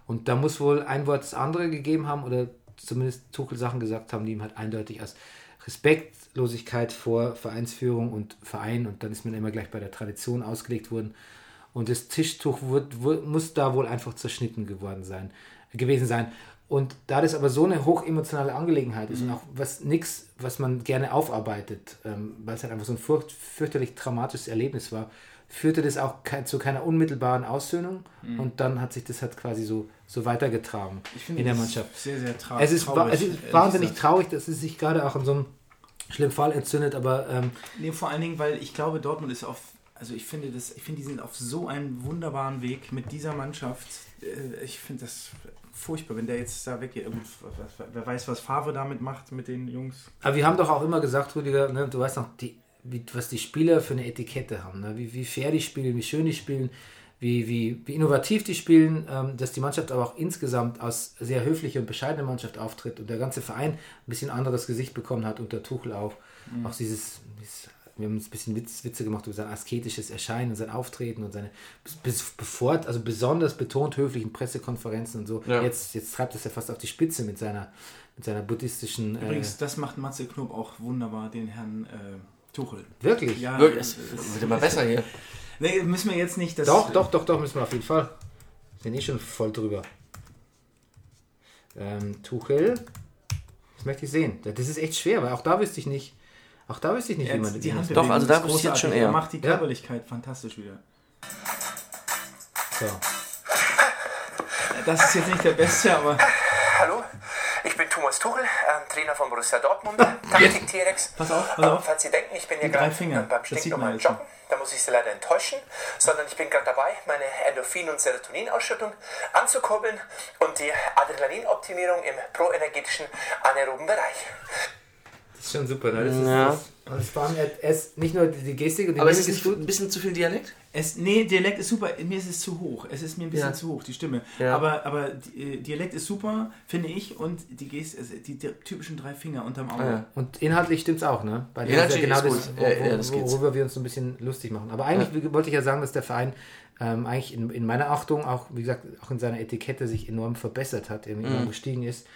S2: Und da muss wohl ein Wort das andere gegeben haben oder zumindest Tuchel Sachen gesagt haben, die ihm halt eindeutig als Respektlosigkeit vor Vereinsführung und Verein und dann ist man immer gleich bei der Tradition ausgelegt worden. Und das Tischtuch wird, wird, muss da wohl einfach zerschnitten geworden sein, gewesen sein. Und da das aber so eine hochemotionale Angelegenheit ist und auch was nix, was man gerne aufarbeitet, ähm, weil es halt einfach so ein furcht, fürchterlich traumatisches Erlebnis war, führte das auch kein, zu keiner unmittelbaren Aussöhnung und dann hat sich das halt quasi so, so weitergetragen in der Mannschaft.
S3: sehr, sehr tra
S2: Es ist,
S3: traurig.
S2: es ist wahnsinnig
S3: gesagt.
S2: traurig, dass es sich gerade auch in so einem schlimmen Fall entzündet, aber ähm,
S3: Nee, vor allen Dingen, weil ich glaube, Dortmund ist auf, also ich finde das, ich finde, die sind auf so einem wunderbaren Weg mit dieser Mannschaft. Äh, Ich finde das furchtbar, wenn der jetzt da weggeht. Wer weiß, was Favre damit macht mit den Jungs.
S2: Aber wir haben doch auch immer gesagt, Rüdiger, ne, du weißt noch, die, wie, was die Spieler für eine Etikette haben, ne? wie, wie fair die spielen, wie schön die spielen, wie, wie, wie innovativ die spielen, ähm, dass die Mannschaft aber auch insgesamt als sehr höfliche und bescheidene Mannschaft auftritt und der ganze Verein ein bisschen anderes Gesicht bekommen hat unter Tuchel auch. Auch dieses, dieses, wir haben uns ein bisschen Witz, Witze gemacht über sein asketisches Erscheinen und sein Auftreten und seine bis, bevor, also besonders betont höflichen Pressekonferenzen und so.
S1: Ja.
S2: Jetzt, jetzt treibt es ja fast auf die Spitze mit seiner, mit seiner buddhistischen. äh,
S3: Übrigens, das macht Matze Knob auch wunderbar, den Herrn äh, Tuchel.
S2: Wirklich?
S3: Ja,
S1: Wirklich,
S3: das-
S1: es wird immer besser hier.
S3: Nee, müssen wir jetzt nicht das.
S2: Doch, doch, doch, doch, müssen wir auf jeden Fall. Sind eh schon voll drüber. Ähm, Tuchel. Das möchte ich sehen. Das ist echt schwer, weil auch da wüsste ich nicht. Auch da wüsste ich nicht, wie man
S3: die Handbewegung
S1: Doch, also da wüsste ich jetzt schon eher.
S3: Er macht die
S2: Ja.
S3: Körperlichkeit fantastisch wieder.
S2: So.
S7: Das ist jetzt nicht der Beste, aber.
S8: Hallo, ich bin Thomas Tuchel, ähm, Trainer von Borussia Dortmund, Taktik T-Rex.
S3: Pass auf, pass
S8: Ähm,
S3: auf.
S8: falls Sie denken, ich bin hier gerade ähm, beim stinknormalen Joggen, da muss ich Sie leider enttäuschen, sondern ich bin gerade dabei, meine Endorphin- und Serotoninausschüttung anzukurbeln und die Adrenalinoptimierung im proenergetischen anaeroben Bereich.
S2: Das ist schon super, ne? Das ist,
S1: Ja.
S2: das, das war mir erst nicht nur die Gestik und die
S1: Aber ist
S2: Mimik
S1: es nicht ein bisschen zu viel Dialekt?
S3: Es, nee, Dialekt ist super. Mir ist es zu hoch. Es ist mir ein bisschen
S1: Ja.
S3: zu hoch, die Stimme.
S1: Ja.
S3: Aber, aber äh, Dialekt ist super, finde ich. Und die, Gest, also die, die typischen drei Finger unterm Auge.
S1: Ah, ja.
S2: Und inhaltlich stimmt es auch, ne? Bei dem
S1: Inhaltlich
S2: ist ja genau
S1: ist
S2: das,
S1: gut.
S2: wo, wo,
S1: das geht's.
S2: worüber wir uns so ein bisschen lustig machen. Aber eigentlich wollte ich ja sagen, dass der Verein ähm, eigentlich in, in meiner Achtung auch, wie gesagt, auch in seiner Etikette sich enorm verbessert hat, irgendwie
S1: Mhm.
S2: enorm gestiegen ist.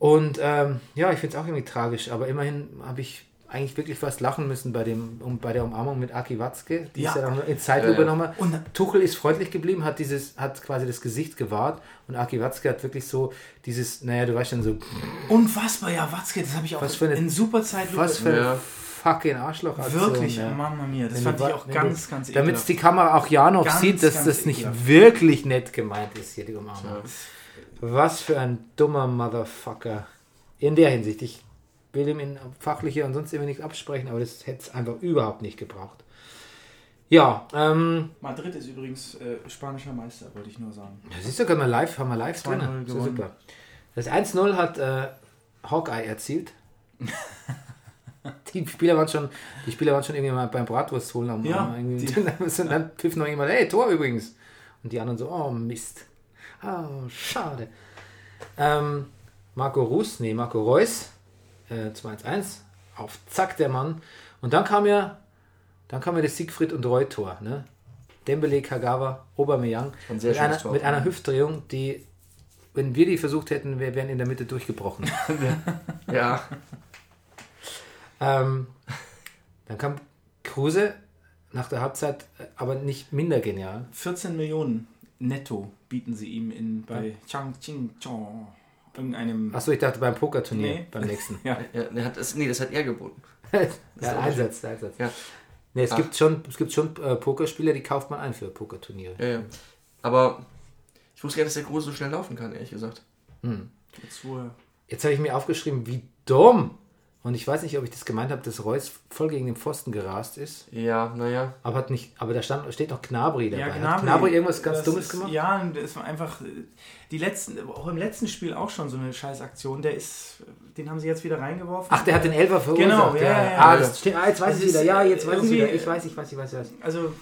S2: Und ähm, ja, ich finde es auch irgendwie tragisch, aber immerhin habe ich eigentlich wirklich fast lachen müssen bei, dem, um, bei der Umarmung mit Aki Watzke. Die
S3: Ja.
S2: ist ja noch in Zeitlupe
S1: Ja, ja.
S2: nochmal.
S3: Und-
S2: Tuchel ist freundlich geblieben, hat dieses, hat quasi das Gesicht gewahrt und Aki Watzke hat wirklich so dieses, naja, du weißt schon so,
S3: Unfassbar, ja, Watzke, das habe ich auch
S2: Was für eine-
S3: in super Zeit
S2: was für
S1: Ja.
S2: fucking Arschloch.
S3: Wirklich,
S2: ja.
S3: Mama mia. Das
S2: Wenn
S3: fand
S2: du
S3: ich auch ganz,
S2: du,
S3: ganz
S2: Damit es die
S3: ekelhaft.
S2: Kamera auch ja noch
S3: Ganz,
S2: sieht, dass das nicht
S3: ekelhaft.
S2: wirklich nett gemeint ist, hier die Umarmung. Was für ein dummer Motherfucker. In der Hinsicht. Ich will ihm in fachlicher und sonst immer nichts absprechen, aber das hätte es einfach überhaupt nicht gebraucht. Ja, ähm,
S3: Madrid ist übrigens äh, spanischer Meister, wollte ich nur sagen.
S2: das ist sogar mal live, haben wir live
S3: 2-0
S2: drin. So super. Das 1-0 hat äh, Hawkeye erzielt. die Spieler waren schon, die Spieler waren schon irgendwie mal beim Bratwurst holen am
S3: Ja,
S2: am- irgendwie. Und dann pfiff noch jemand, hey, Tor übrigens. Und die anderen so, oh Mist. Oh, schade. Ähm, Marco Rus, nee, Marco Reus, äh, 2-1, auf Zack der Mann. Und dann kam ja, dann kam ja das Siegfried und Roy Tor, ne? Dembele, Kagawa, Aubameyang
S1: Ein sehr
S2: mit, einer,
S1: Tor.
S2: mit einer Hüftdrehung, die, wenn wir die versucht hätten, wir wären in der Mitte durchgebrochen.
S1: Ja,
S2: ähm, dann kam Kruse nach der Halbzeit, äh, aber nicht minder genial.
S3: 14 Millionen netto bieten sie ihm in, bei Chang Ching Chong. Irgendeinem.
S2: Achso, ich dachte beim Pokerturnier,
S3: Nee.
S2: beim nächsten.
S3: Ja.
S1: ja der hat das, nee, das hat er geboten.
S2: ja, Einsatz, der Einsatz.
S1: Ja.
S2: Nee, es
S1: Ach.
S2: gibt schon, es gibt schon äh, Pokerspieler, die kauft man ein für Pokerturniere.
S1: Ja, ja. Aber ich wusste gar nicht, dass der Kruse so schnell laufen kann, ehrlich gesagt.
S3: Jetzt, wo er
S2: Jetzt habe ich mir aufgeschrieben, wie dumm. Und ich weiß nicht, ob ich das gemeint habe, dass Reus voll gegen den Pfosten gerast ist.
S1: Ja, naja.
S2: Aber hat nicht, aber da stand, steht noch Gnabry dabei.
S3: Ja,
S2: Hat
S3: Gnabry.
S2: Gnabry irgendwas ganz Dummes
S3: ist,
S2: gemacht?
S3: Ja, und das war einfach die letzten, auch im letzten Spiel auch schon so eine Scheißaktion. Der ist, den haben sie jetzt wieder reingeworfen.
S2: Ach, der hat den Elfer verursacht.
S3: Genau, ja, ja, ja.
S2: Ah, das steht, ah, jetzt weiß
S3: Das
S2: ich wieder. Ja, jetzt weiß ich wieder. Ich weiß, ich weiß, ich weiß, ich weiß.
S3: Also,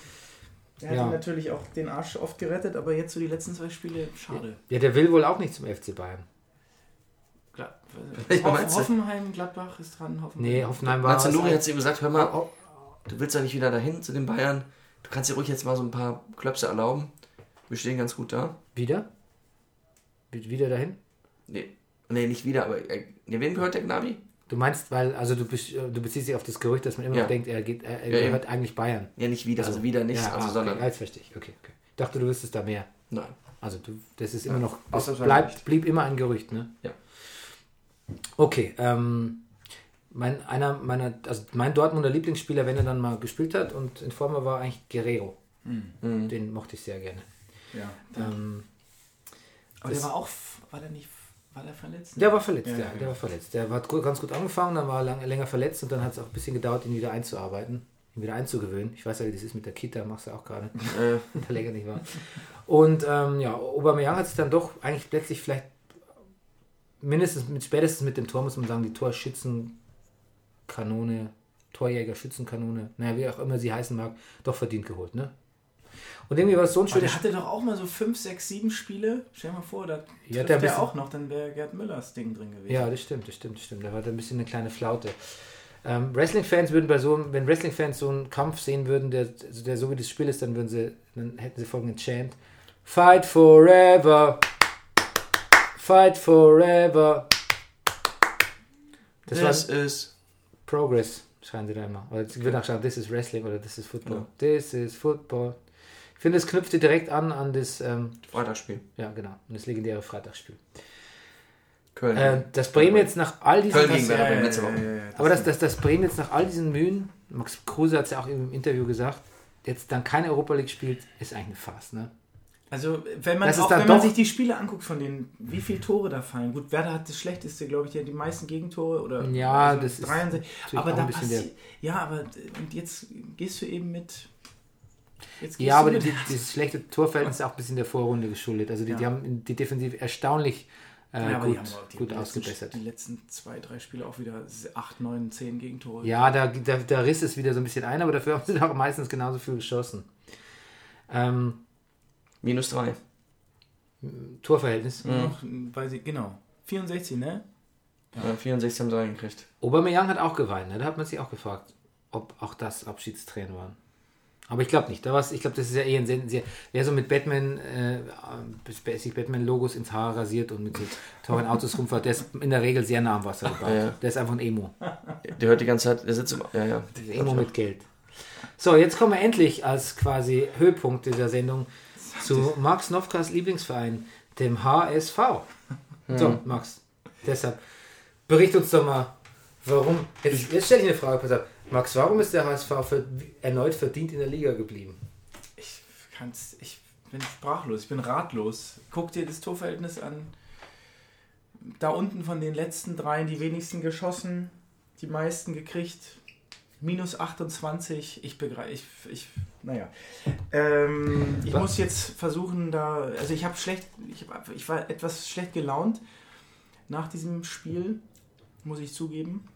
S3: der hat
S2: Ja.
S3: natürlich auch den Arsch oft gerettet, aber jetzt so die letzten zwei Spiele, schade.
S2: Ja, der will wohl auch nicht zum FC Bayern.
S3: Hoff? Hoffenheim, Gladbach ist dran. Hoffenheim.
S2: Nee, Hoffenheim war.
S1: Mazanuri hat zu ihm gesagt, hör mal,
S2: Oh,
S1: du willst ja nicht wieder dahin zu den Bayern. Du kannst dir ruhig jetzt mal so ein paar Klöpse erlauben. Wir stehen ganz gut da.
S2: Wieder? Wie- Wieder dahin?
S1: Nee, nee nicht wieder, aber äh, nee, wem gehört der Gnabi?
S2: Du meinst, weil, also du, bist, äh, du beziehst dich auf das Gerücht, dass man immer
S1: Ja.
S2: noch denkt, er, geht, er, er
S1: Ja,
S2: gehört eigentlich Bayern.
S1: Ja, nicht wieder, also, wieder nicht,
S2: Ja,
S1: also,
S2: ah,
S1: sondern.
S2: Okay, jetzt verstehe ich. Okay, okay. Ich dachte, du wüsstest da mehr.
S1: Nein.
S2: Also du, das ist immer noch, das
S1: nicht.
S2: blieb immer ein Gerücht, ne?
S1: Ja.
S2: Okay, ähm, mein, einer meiner, also mein Dortmunder Lieblingsspieler, wenn er dann mal gespielt hat und in Form war, eigentlich Guerrero.
S1: Mhm.
S2: Den mochte ich sehr gerne.
S3: Ja.
S2: Ähm,
S3: Aber der war auch, war der nicht, war der verletzt?
S2: der war verletzt, ja,
S3: Ja,
S2: der war verletzt. Der hat gut, ganz gut angefangen, dann war er lang, länger verletzt und dann hat es auch ein bisschen gedauert, ihn wieder einzuarbeiten, ihn wieder einzugewöhnen. Ich weiß ja, wie das ist mit der Kita, machst du auch gerade.
S1: Äh,
S2: der länger nicht war. Und ähm, ja, Aubameyang hat sich dann doch eigentlich plötzlich vielleicht mindestens mit spätestens mit dem Tor muss man sagen, die Torschützenkanone, Torjäger, Schützenkanone, naja, wie auch immer sie heißen mag, doch verdient geholt, ne? Und irgendwie war es so ein schönes
S3: der hatte doch auch mal so 5, 6, 7 Spiele. Stell dir mal vor, da
S2: Ja,
S3: trifft
S2: der
S3: auch noch, dann wäre Gerd Müllers Ding drin gewesen.
S2: Ja, das stimmt, das stimmt, das stimmt. Da war da ein bisschen eine kleine Flaute. Ähm, Wrestling-Fans würden bei so einem, wenn Wrestling-Fans so einen Kampf sehen würden, der, also der so wie das Spiel ist, dann würden sie, dann hätten sie folgenden Chant. Fight forever. Fight forever. Das
S1: das ist.
S2: Progress, schreien sie da immer. Oder ich würde nachschauen, this is Wrestling oder this is Football. This is Football. Ich finde, es knüpfte direkt an an das, ähm,
S1: Freitagsspiel.
S2: ja genau, an das legendäre Freitagsspiel.
S1: Köln.
S2: Äh, das Bremen jetzt nach all diesen
S1: Köln gegen Werder Bremen letzte Woche.
S2: aber das, das, das Bremen jetzt nach all diesen Mühen, Max Kruse hat es ja auch im Interview gesagt, jetzt dann keine Europa League spielt, ist eigentlich eine Farce, ne?
S3: Also, wenn man,
S2: Das ist
S3: auch, wenn man sich die Spiele anguckt von denen, wie viele Tore da fallen. Gut, Werder hat das schlechteste, glaube ich, die, die meisten Gegentore. Oder,
S2: Ja, das ist
S3: 63.
S2: natürlich
S3: Aber da passi- Ja, aber und jetzt gehst du eben mit. Jetzt gehst
S2: Ja, aber die, dieses schlechte Torverhältnis ist auch ein bisschen der Vorrunde geschuldet. Also die, die
S3: Ja.
S2: haben die Defensiv erstaunlich äh,
S3: Ja, aber die
S2: gut,
S3: haben die
S2: gut
S3: letzten-
S2: ausgebessert.
S3: Die letzten zwei, drei Spiele auch wieder 8, 9, 10 Gegentore.
S2: Ja, da, da, da riss es wieder so ein bisschen ein, aber dafür haben sie auch meistens genauso viel geschossen. Ähm,
S1: Minus drei.
S2: Torverhältnis.
S3: Noch, weil sie, genau. 64, ne?
S1: Ja. 64 haben sie reingekriegt.
S2: Aubameyang hat auch geweint, ne? da hat man sich auch gefragt, ob auch das Abschiedstränen waren. Aber ich glaube nicht. Da war's, ich glaube, das ist ja eher ein sehr, sehr wer so mit Batman, äh, sich Batman-Logos ins Haar rasiert und mit so teuren Autos rumfährt, der ist in der Regel sehr nah am Wasser gebaut.
S1: Ja, ja.
S2: Der ist einfach ein Emo.
S1: Der hört die ganze Zeit, der sitzt im. Ja, ja.
S2: Emo mit Geld. So, jetzt kommen wir endlich als quasi Höhepunkt dieser Sendung zu Max Novkas Lieblingsverein, dem HSV. So, Max, deshalb bericht uns doch mal, warum. Jetzt, jetzt stelle ich eine Frage, pass auf. Max, warum ist der HSV ver erneut verdient in der Liga geblieben?
S3: Ich kann's, ich bin sprachlos, ich bin ratlos. Guck dir das Torverhältnis an. da unten von den letzten dreien die wenigsten geschossen, die meisten gekriegt. Minus 28, ich begreife, ich, ich, naja. Ähm, ich
S2: Was?
S3: muss jetzt versuchen, da, also ich habe schlecht, ich, hab, ich war etwas schlecht gelaunt nach diesem Spiel, muss ich zugeben.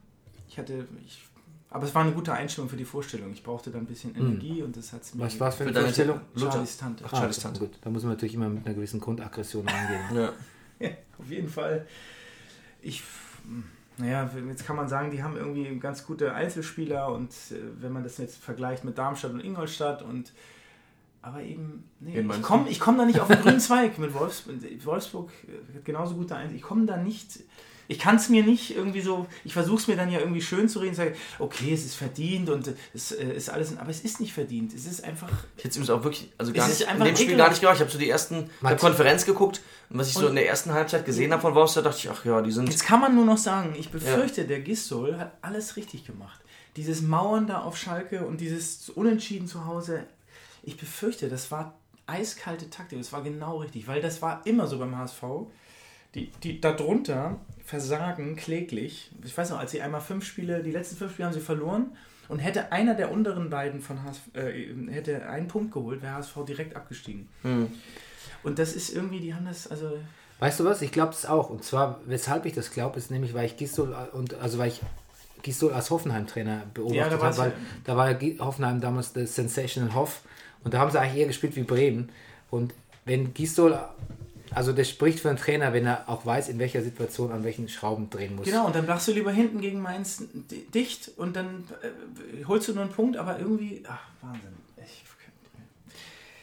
S3: Ich hatte, ich, aber es war eine gute Einstellung für die Vorstellung. Ich brauchte da ein bisschen Energie und das hat es mir
S2: Was war es für eine Vorstellung?
S3: Charlies Tante.
S2: Ah,
S1: Charlies Tante.
S2: Gut, da muss man natürlich immer mit einer gewissen Grundaggression rangehen.
S1: Ja.
S3: Ja, auf jeden Fall. Ich, naja, jetzt kann man sagen, die haben irgendwie ganz gute Einzelspieler und äh, wenn man das jetzt vergleicht mit Darmstadt und Ingolstadt und aber eben, nee, ich komme ich komm da nicht auf den grünen Zweig mit Wolfsburg. Wolfsburg äh, hat genauso gute Einzel. Ich komme da nicht, ich kann es mir nicht irgendwie so, ich versuche es mir dann ja irgendwie schön zu reden, sage, okay, es ist verdient und es äh, ist alles, aber es ist nicht verdient. Es ist einfach,
S1: Ich hätte es auch wirklich, also gar
S3: ist
S1: nicht, in
S3: einfach
S1: dem Spiel gar nicht gemacht. Ich habe so die ersten,
S2: Mats-
S1: Konferenz geguckt und was ich so
S3: Und-
S1: in der ersten Halbzeit gesehen habe von Wolfsburg, dachte ich, ach ja, die sind.
S3: Jetzt kann man nur noch sagen, ich befürchte, der Gistol hat alles richtig gemacht. Dieses Mauern da auf Schalke und dieses Unentschieden zu Hause, ich befürchte, das war eiskalte Taktik. Das war genau richtig, weil das war immer so beim HSV. Die, die darunter versagen kläglich. Ich weiß noch, als sie einmal fünf Spiele, die letzten fünf Spiele haben sie verloren und hätte einer der unteren beiden von HSV, äh, hätte einen Punkt geholt, wäre HSV direkt abgestiegen. Und das ist irgendwie, die haben das, also
S2: Weißt du was? Ich glaube es auch. Und zwar, weshalb ich das glaube, ist nämlich, weil ich Gistol und also weil ich Gistol als Hoffenheim-Trainer
S3: Ja,
S2: beobachtet
S3: war's
S2: habe, weil
S3: ja-
S2: da war ja Hoffenheim damals der Sensational Hoff und da haben sie eigentlich eher gespielt wie Bremen. Und wenn Gistol, also der spricht für einen Trainer, wenn er auch weiß, in welcher Situation an welchen Schrauben drehen muss.
S3: Genau, und dann machst du lieber hinten gegen Mainz di- dicht und dann äh, holst du nur einen Punkt, aber irgendwie, ach, Wahnsinn. Ich,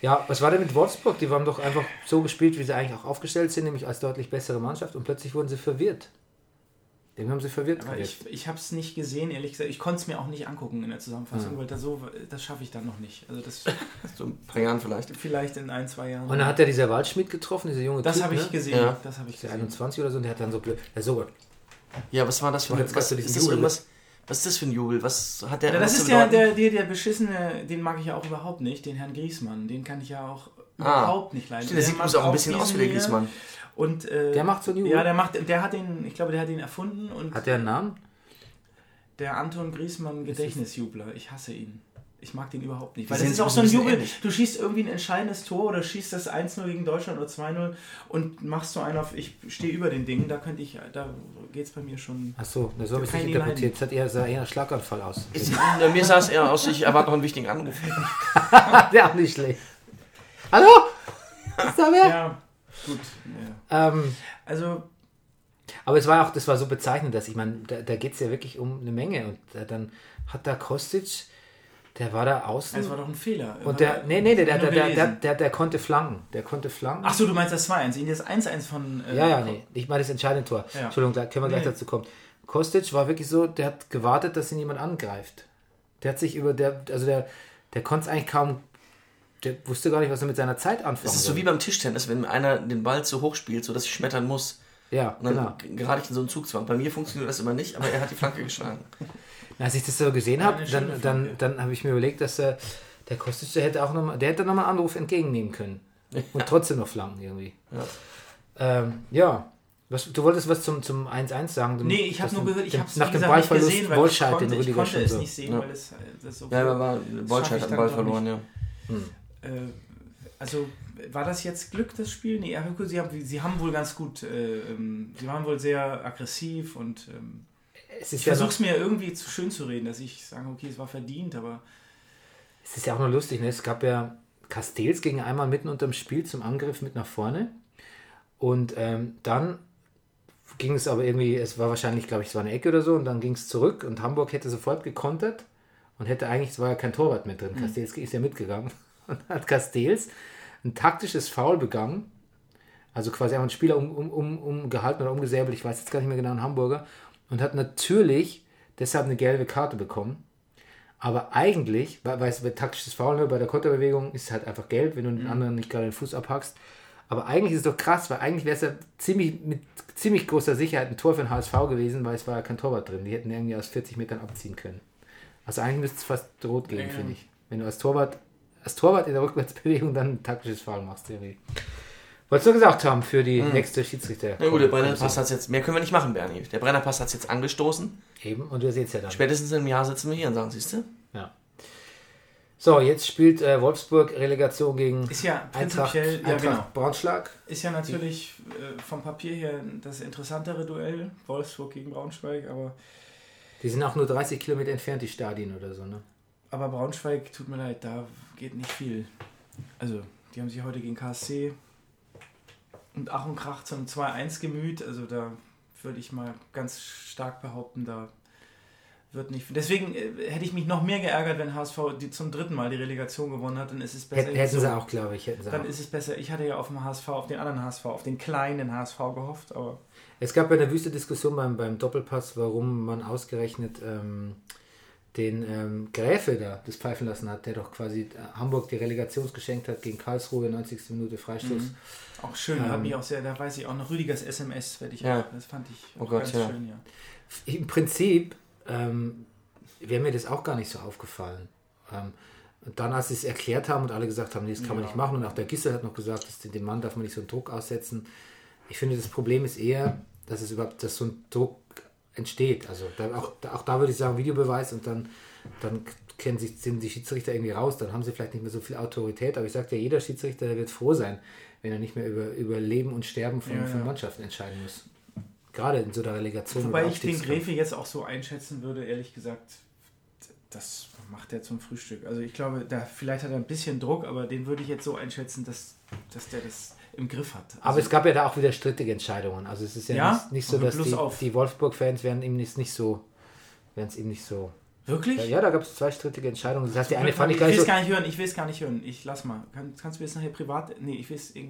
S2: Ja, was war denn mit Wolfsburg? Die haben doch einfach so gespielt, wie sie eigentlich auch aufgestellt sind, nämlich als deutlich bessere Mannschaft und plötzlich wurden sie verwirrt. Dem haben sie verwirrt
S3: aber ich, ich habe es nicht gesehen, ehrlich gesagt. Ich konnte es mir auch nicht angucken in der Zusammenfassung, weil da so, das schaffe ich dann noch nicht. Also das
S1: so ein paar Jahren vielleicht.
S3: vielleicht in ein, zwei Jahren.
S2: Und dann hat er dieser Waldschmidt getroffen, dieser junge
S3: das habe ich
S2: ne?
S3: gesehen.
S1: Ja.
S3: Das habe ich
S2: Der
S3: gesehen.
S2: 21 oder so, und der hat dann so blöd. Der so.
S1: Ja, was war das für ein das
S2: Jubel.
S1: irgendwas? Was ist das für ein Jubel? Was hat der
S3: Ja, das ist der,
S1: bedeuten?
S3: der, der, der beschissene, den mag ich ja auch überhaupt nicht, den Herrn Griesmann. Den kann ich ja auch
S1: Ah.
S3: überhaupt nicht leiden.
S1: Stimmt, der sieht
S3: macht
S1: übrigens auch ein bisschen aus wie der
S3: diesen
S1: Griezmann.
S3: hier Und, äh,
S2: Der macht so einen Jubel?
S3: Ja, der macht, der hat den, ich glaube, der hat den erfunden und
S2: Hat der einen Namen?
S3: Der Anton Griesmann Gedächtnisjubler. Ich hasse ihn. Ich mag den überhaupt nicht.
S1: Die
S3: Weil das ist auch so ein Jubel.
S1: ähnlich.
S3: Du schießt irgendwie ein entscheidendes Tor oder schießt das 1-0 gegen Deutschland oder 2-0 und machst so einen auf, ich stehe über den Dingen, da könnte ich, da geht's bei mir schon.
S2: Achso, so habe ich nicht
S3: ich
S2: interpretiert. Es hat eher, sah eher ein Schlaganfall aus.
S1: Ist, mir sah es eher aus, ich erwarte noch einen wichtigen Anruf.
S2: der auch nicht schlecht. Hallo? Ist da wer?
S3: Ja, gut. Ja.
S2: Ähm,
S3: Also,
S2: aber es war auch, das war so bezeichnend, dass ich meine, da, da geht es ja wirklich um eine Menge. Und äh, dann hat da Kostic, der war da außen.
S3: es war doch ein Fehler.
S2: und der, nee, nee, der, der, der, der, der, konnte flanken. Der konnte flanken.
S3: Ach so, du meinst das 2-1. Das 1-1 von. äh,
S2: Ja, ja, nee. Ich meine das entscheidende Tor. Entschuldigung, da können wir gleich dazu kommen. Kostic war wirklich so, der hat gewartet, dass ihn jemand angreift. Der hat sich über der, also der, der konnte es eigentlich kaum, der wusste gar nicht, was er mit seiner Zeit anfangen
S1: Das ist so
S2: soll.
S1: wie beim Tischtennis, wenn einer den Ball zu hoch spielt, sodass ich schmettern muss.
S2: Ja,
S1: Und dann
S2: genau.
S1: gerate ich in so einen Zugzwang. Bei mir funktioniert das immer nicht, aber er hat die Flanke geschlagen.
S2: Als ich das so gesehen
S3: Ja,
S2: habe, dann, dann, dann habe ich mir überlegt, dass äh, der Kostic, der hätte auch noch mal, der hätte nochmal einen Anruf entgegennehmen können. Und trotzdem noch flanken irgendwie.
S1: Ja.
S2: Ähm, ja. Was, du wolltest was zum, zum 1-1 sagen? Zum-
S3: Nee, ich habe nur gehört, ich
S2: dem-
S3: habe es
S2: nach dem Ballverlust
S3: gesehen, weil
S2: Wollscheid
S3: ich
S2: den
S3: ich konnte es
S2: so.
S3: nicht sehen,
S1: Ja.
S3: weil es äh, das so
S1: Ja, aber Wollscheid
S3: dann
S1: am Ball verloren,
S3: nicht.
S1: ja.
S3: Äh, also war das jetzt Glück, das Spiel? Nee, gut, sie haben, sie haben wohl ganz gut, äh, ähm, sie waren wohl sehr aggressiv und ähm, ich
S2: ja
S3: versuche es mir irgendwie zu schön zu reden, dass ich sage, okay, es war verdient, aber
S2: es ist ja auch noch lustig, ne? es gab ja Castells ging einmal mitten unterm Spiel zum Angriff mit nach vorne und ähm, dann ging es aber irgendwie, es war wahrscheinlich, glaube ich, es war eine Ecke oder so und dann ging es zurück und Hamburg hätte sofort gekontert und hätte eigentlich, es war ja kein Torwart mehr drin, Castells ist ja mitgegangen und hat Castells ein taktisches Foul begangen, also quasi einen Spieler um, um, um, umgehalten oder umgesäbelt, ich weiß jetzt gar nicht mehr genau, ein Hamburger und hat natürlich deshalb eine gelbe Karte bekommen. Aber eigentlich, weil, es bei taktisches Foul ne, bei der Konterbewegung ist es halt einfach gelb, wenn du den anderen nicht gerade den Fuß abhackst. Aber eigentlich ist es doch krass, weil eigentlich wäre es ja ziemlich, mit ziemlich großer Sicherheit ein Tor für den HSV gewesen, weil es war ja kein Torwart drin. Die hätten irgendwie aus 40 Metern abziehen können. Also eigentlich müsste es fast rot gehen,
S3: Ja.
S2: finde ich. Wenn du als Torwart, als Torwart in der Rückwärtsbewegung dann ein taktisches Foul machst. Irgendwie. Wolltest du gesagt haben für die nächste Schiedsrichter?
S1: Na gut, der Brennerpass hat jetzt, mehr können wir nicht machen, Bernie. Der Brennerpass hat es jetzt angestoßen.
S2: Eben, und du siehst ja dann.
S1: Spätestens im Jahr sitzen wir hier und sagen, siehst du?
S2: Ja. So, jetzt spielt äh, Wolfsburg Relegation gegen
S3: Ist ja
S2: Eintracht,
S3: prinzipiell, ja
S2: Eintracht
S3: genau.
S2: Braunschlag.
S3: Ist ja natürlich äh, vom Papier her das interessantere Duell, Wolfsburg gegen Braunschweig, aber,
S2: Die sind auch nur 30 Kilometer entfernt, die Stadien oder so, ne?
S3: Aber Braunschweig, tut mir leid, da geht nicht viel. Also, die haben sich heute gegen KSC und Ach und Krach zum 2-1 gemüht, also da würde ich mal ganz stark behaupten, da wird nicht. Deswegen äh, hätte ich mich noch mehr geärgert, wenn HSV die zum dritten Mal die Relegation gewonnen hat, dann ist es besser.
S2: Hätten,
S3: so-
S2: sie auch, glaube ich. Hätten sie
S3: Dann
S2: auch.
S3: ist es besser. Ich hatte ja auf den HSV, auf den anderen HSV, auf den kleinen HSV gehofft, aber
S2: Es gab ja eine wüste Diskussion beim, beim Doppelpass, warum man ausgerechnet ähm, den ähm, Gräfe da das pfeifen lassen hat, der doch quasi äh, Hamburg die Relegation geschenkt hat gegen Karlsruhe, 90. Minute Freistoß.
S3: Mhm. auch schön,
S2: Ähm,
S3: hat mich auch sehr, da weiß ich auch noch Rüdigers SMS, werde ich
S1: Ja.
S3: auch, das fand ich
S1: Oh Gott,
S3: ganz
S1: ja.
S3: schön, ja.
S2: Im Prinzip ähm, wäre mir das auch gar nicht so aufgefallen. Ähm, und dann, als sie es erklärt haben und alle gesagt haben, nee, das kann man
S3: Ja.
S2: nicht machen, und auch der Gisser hat noch gesagt, dass dem Mann darf man nicht so einen Druck aussetzen. Ich finde, das Problem ist eher, dass es überhaupt, dass so ein Druck entsteht. Also da, auch, da, auch da würde ich sagen, Videobeweis und dann, dann kennen sich, sind die Schiedsrichter irgendwie raus, dann haben sie vielleicht nicht mehr so viel Autorität, aber ich sagte ja, jeder Schiedsrichter der wird froh sein, wenn er nicht mehr über, über Leben und Sterben von,
S3: Ja,
S2: von. Mannschaften entscheiden muss. Gerade in so einer Relegation.
S3: Wobei ich den. Gräfe jetzt auch so einschätzen würde, ehrlich gesagt, das macht er zum Frühstück. Also ich glaube, da vielleicht hat er ein bisschen Druck, aber den würde ich jetzt so einschätzen, dass, dass der das im Griff hat. Also,
S2: Aber es gab ja da auch wieder strittige Entscheidungen. Also es ist ja,
S3: Ja?
S2: nicht, nicht so,
S3: Aber
S2: dass die, die Wolfsburg-Fans werden ihm nicht, nicht so, werden es ihm nicht so.
S3: wirklich?
S2: Ja, da gab es zwei strittige Entscheidungen. Das heißt, die eine
S3: ich
S2: fand ich
S3: will
S2: gar so.
S3: gar nicht hören, ich will es gar nicht hören. Ich lass mal. Kann, kannst du mir das nachher privat. Nee, ich will es.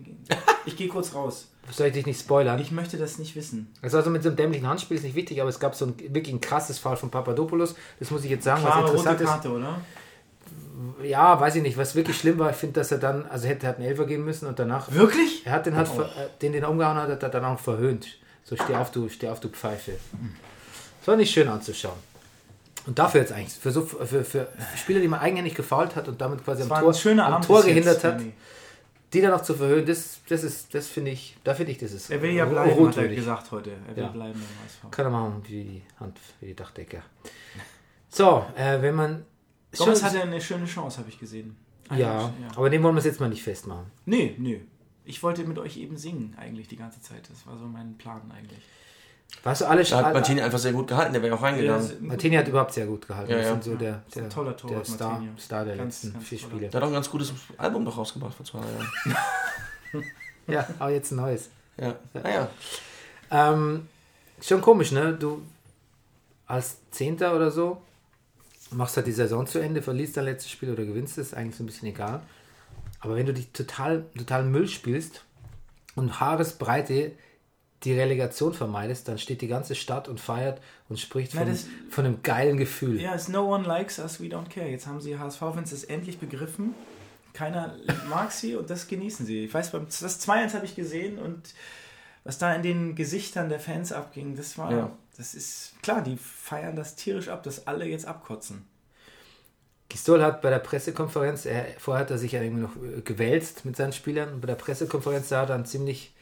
S3: Ich gehe kurz raus.
S2: Soll ich dich nicht spoilern?
S3: Ich möchte das nicht wissen.
S2: Also, also mit so einem dämlichen Handspiel ist nicht wichtig, aber es gab so ein wirklich ein krasses Fall von Papadopoulos. Das muss ich jetzt sagen,
S3: Klare
S2: was
S3: rote
S2: interessant ist.
S3: Karte, oder?
S2: Ja, weiß ich nicht. Was wirklich schlimm war, ich finde, dass er dann, also hätte hat einen Elfer geben müssen und danach.
S3: Wirklich?
S2: Er hat den, hat, ver- äh, den, den er umgehauen hat, hat er dann auch verhöhnt. So, steh auf, du, steh auf, du Pfeife. Das war nicht schön anzuschauen. Und dafür jetzt eigentlich, für, so, für, für Spieler, die man eigenhändig gefault hat und damit quasi am Tor, am
S3: Abend
S2: Tor
S3: bis jetzt,
S2: gehindert hat, die dann noch zu verhöhnen, das, das ist, das finde ich, da finde ich, das ist
S3: Er will ja bleiben, hat er
S2: rotwürdig.
S3: gesagt heute. Er will
S2: Ja.
S3: bleiben im HSV.
S2: Kann er machen wie die Hand, wie die Dachdecker. So, äh, wenn man.
S3: Gomez
S2: schon-
S3: hatte eine schöne Chance, habe ich gesehen.
S2: ja,
S3: ja.
S2: aber den wollen wir es jetzt mal nicht festmachen.
S3: Nee, nee. Ich wollte mit euch eben singen, eigentlich die ganze Zeit. Das war so mein Plan eigentlich.
S2: Weißt du, alle
S1: Da hat
S2: alle-
S1: Martini einfach sehr gut gehalten, der wäre auch reingegangen.
S3: Ja,
S2: Martini hat überhaupt sehr gut gehalten.
S1: Ja,
S2: das
S1: ja.
S2: sind so der,
S3: ist ein
S2: der,
S3: toller
S2: der
S3: Torwart,
S2: Star,
S3: Martini.
S2: Star der
S3: Ganz,
S2: letzten
S3: ganz
S2: vier. Spiele.
S1: Der hat auch ein ganz gutes Album doch rausgebracht vor zwei Jahren.
S2: Ja, aber jetzt ein neues.
S1: Ja, naja.
S2: Ähm, schon komisch, ne? Du als Zehnter oder so machst halt die Saison zu Ende, verlierst dein letztes Spiel oder gewinnst es, eigentlich so ein bisschen egal. Aber wenn du dich total, total Müll spielst und Haaresbreite die Relegation vermeidest, dann steht die ganze Stadt und feiert und spricht
S3: Na,
S2: von,
S3: das-
S2: von einem geilen Gefühl.
S3: Ja, es no one likes us, we don't care. Jetzt haben sie HSV-Fans das endlich begriffen. Keiner mag sie und das genießen sie. Ich weiß, beim das 2-1 habe ich gesehen und was da in den Gesichtern der Fans abging, das war,
S1: Ja.
S3: Das ist klar, die feiern das tierisch ab, dass alle jetzt abkotzen.
S2: Gistol hat bei der Pressekonferenz, er, vorher hat er sich ja irgendwie noch äh, gewälzt mit seinen Spielern und bei der Pressekonferenz sah er dann ziemlich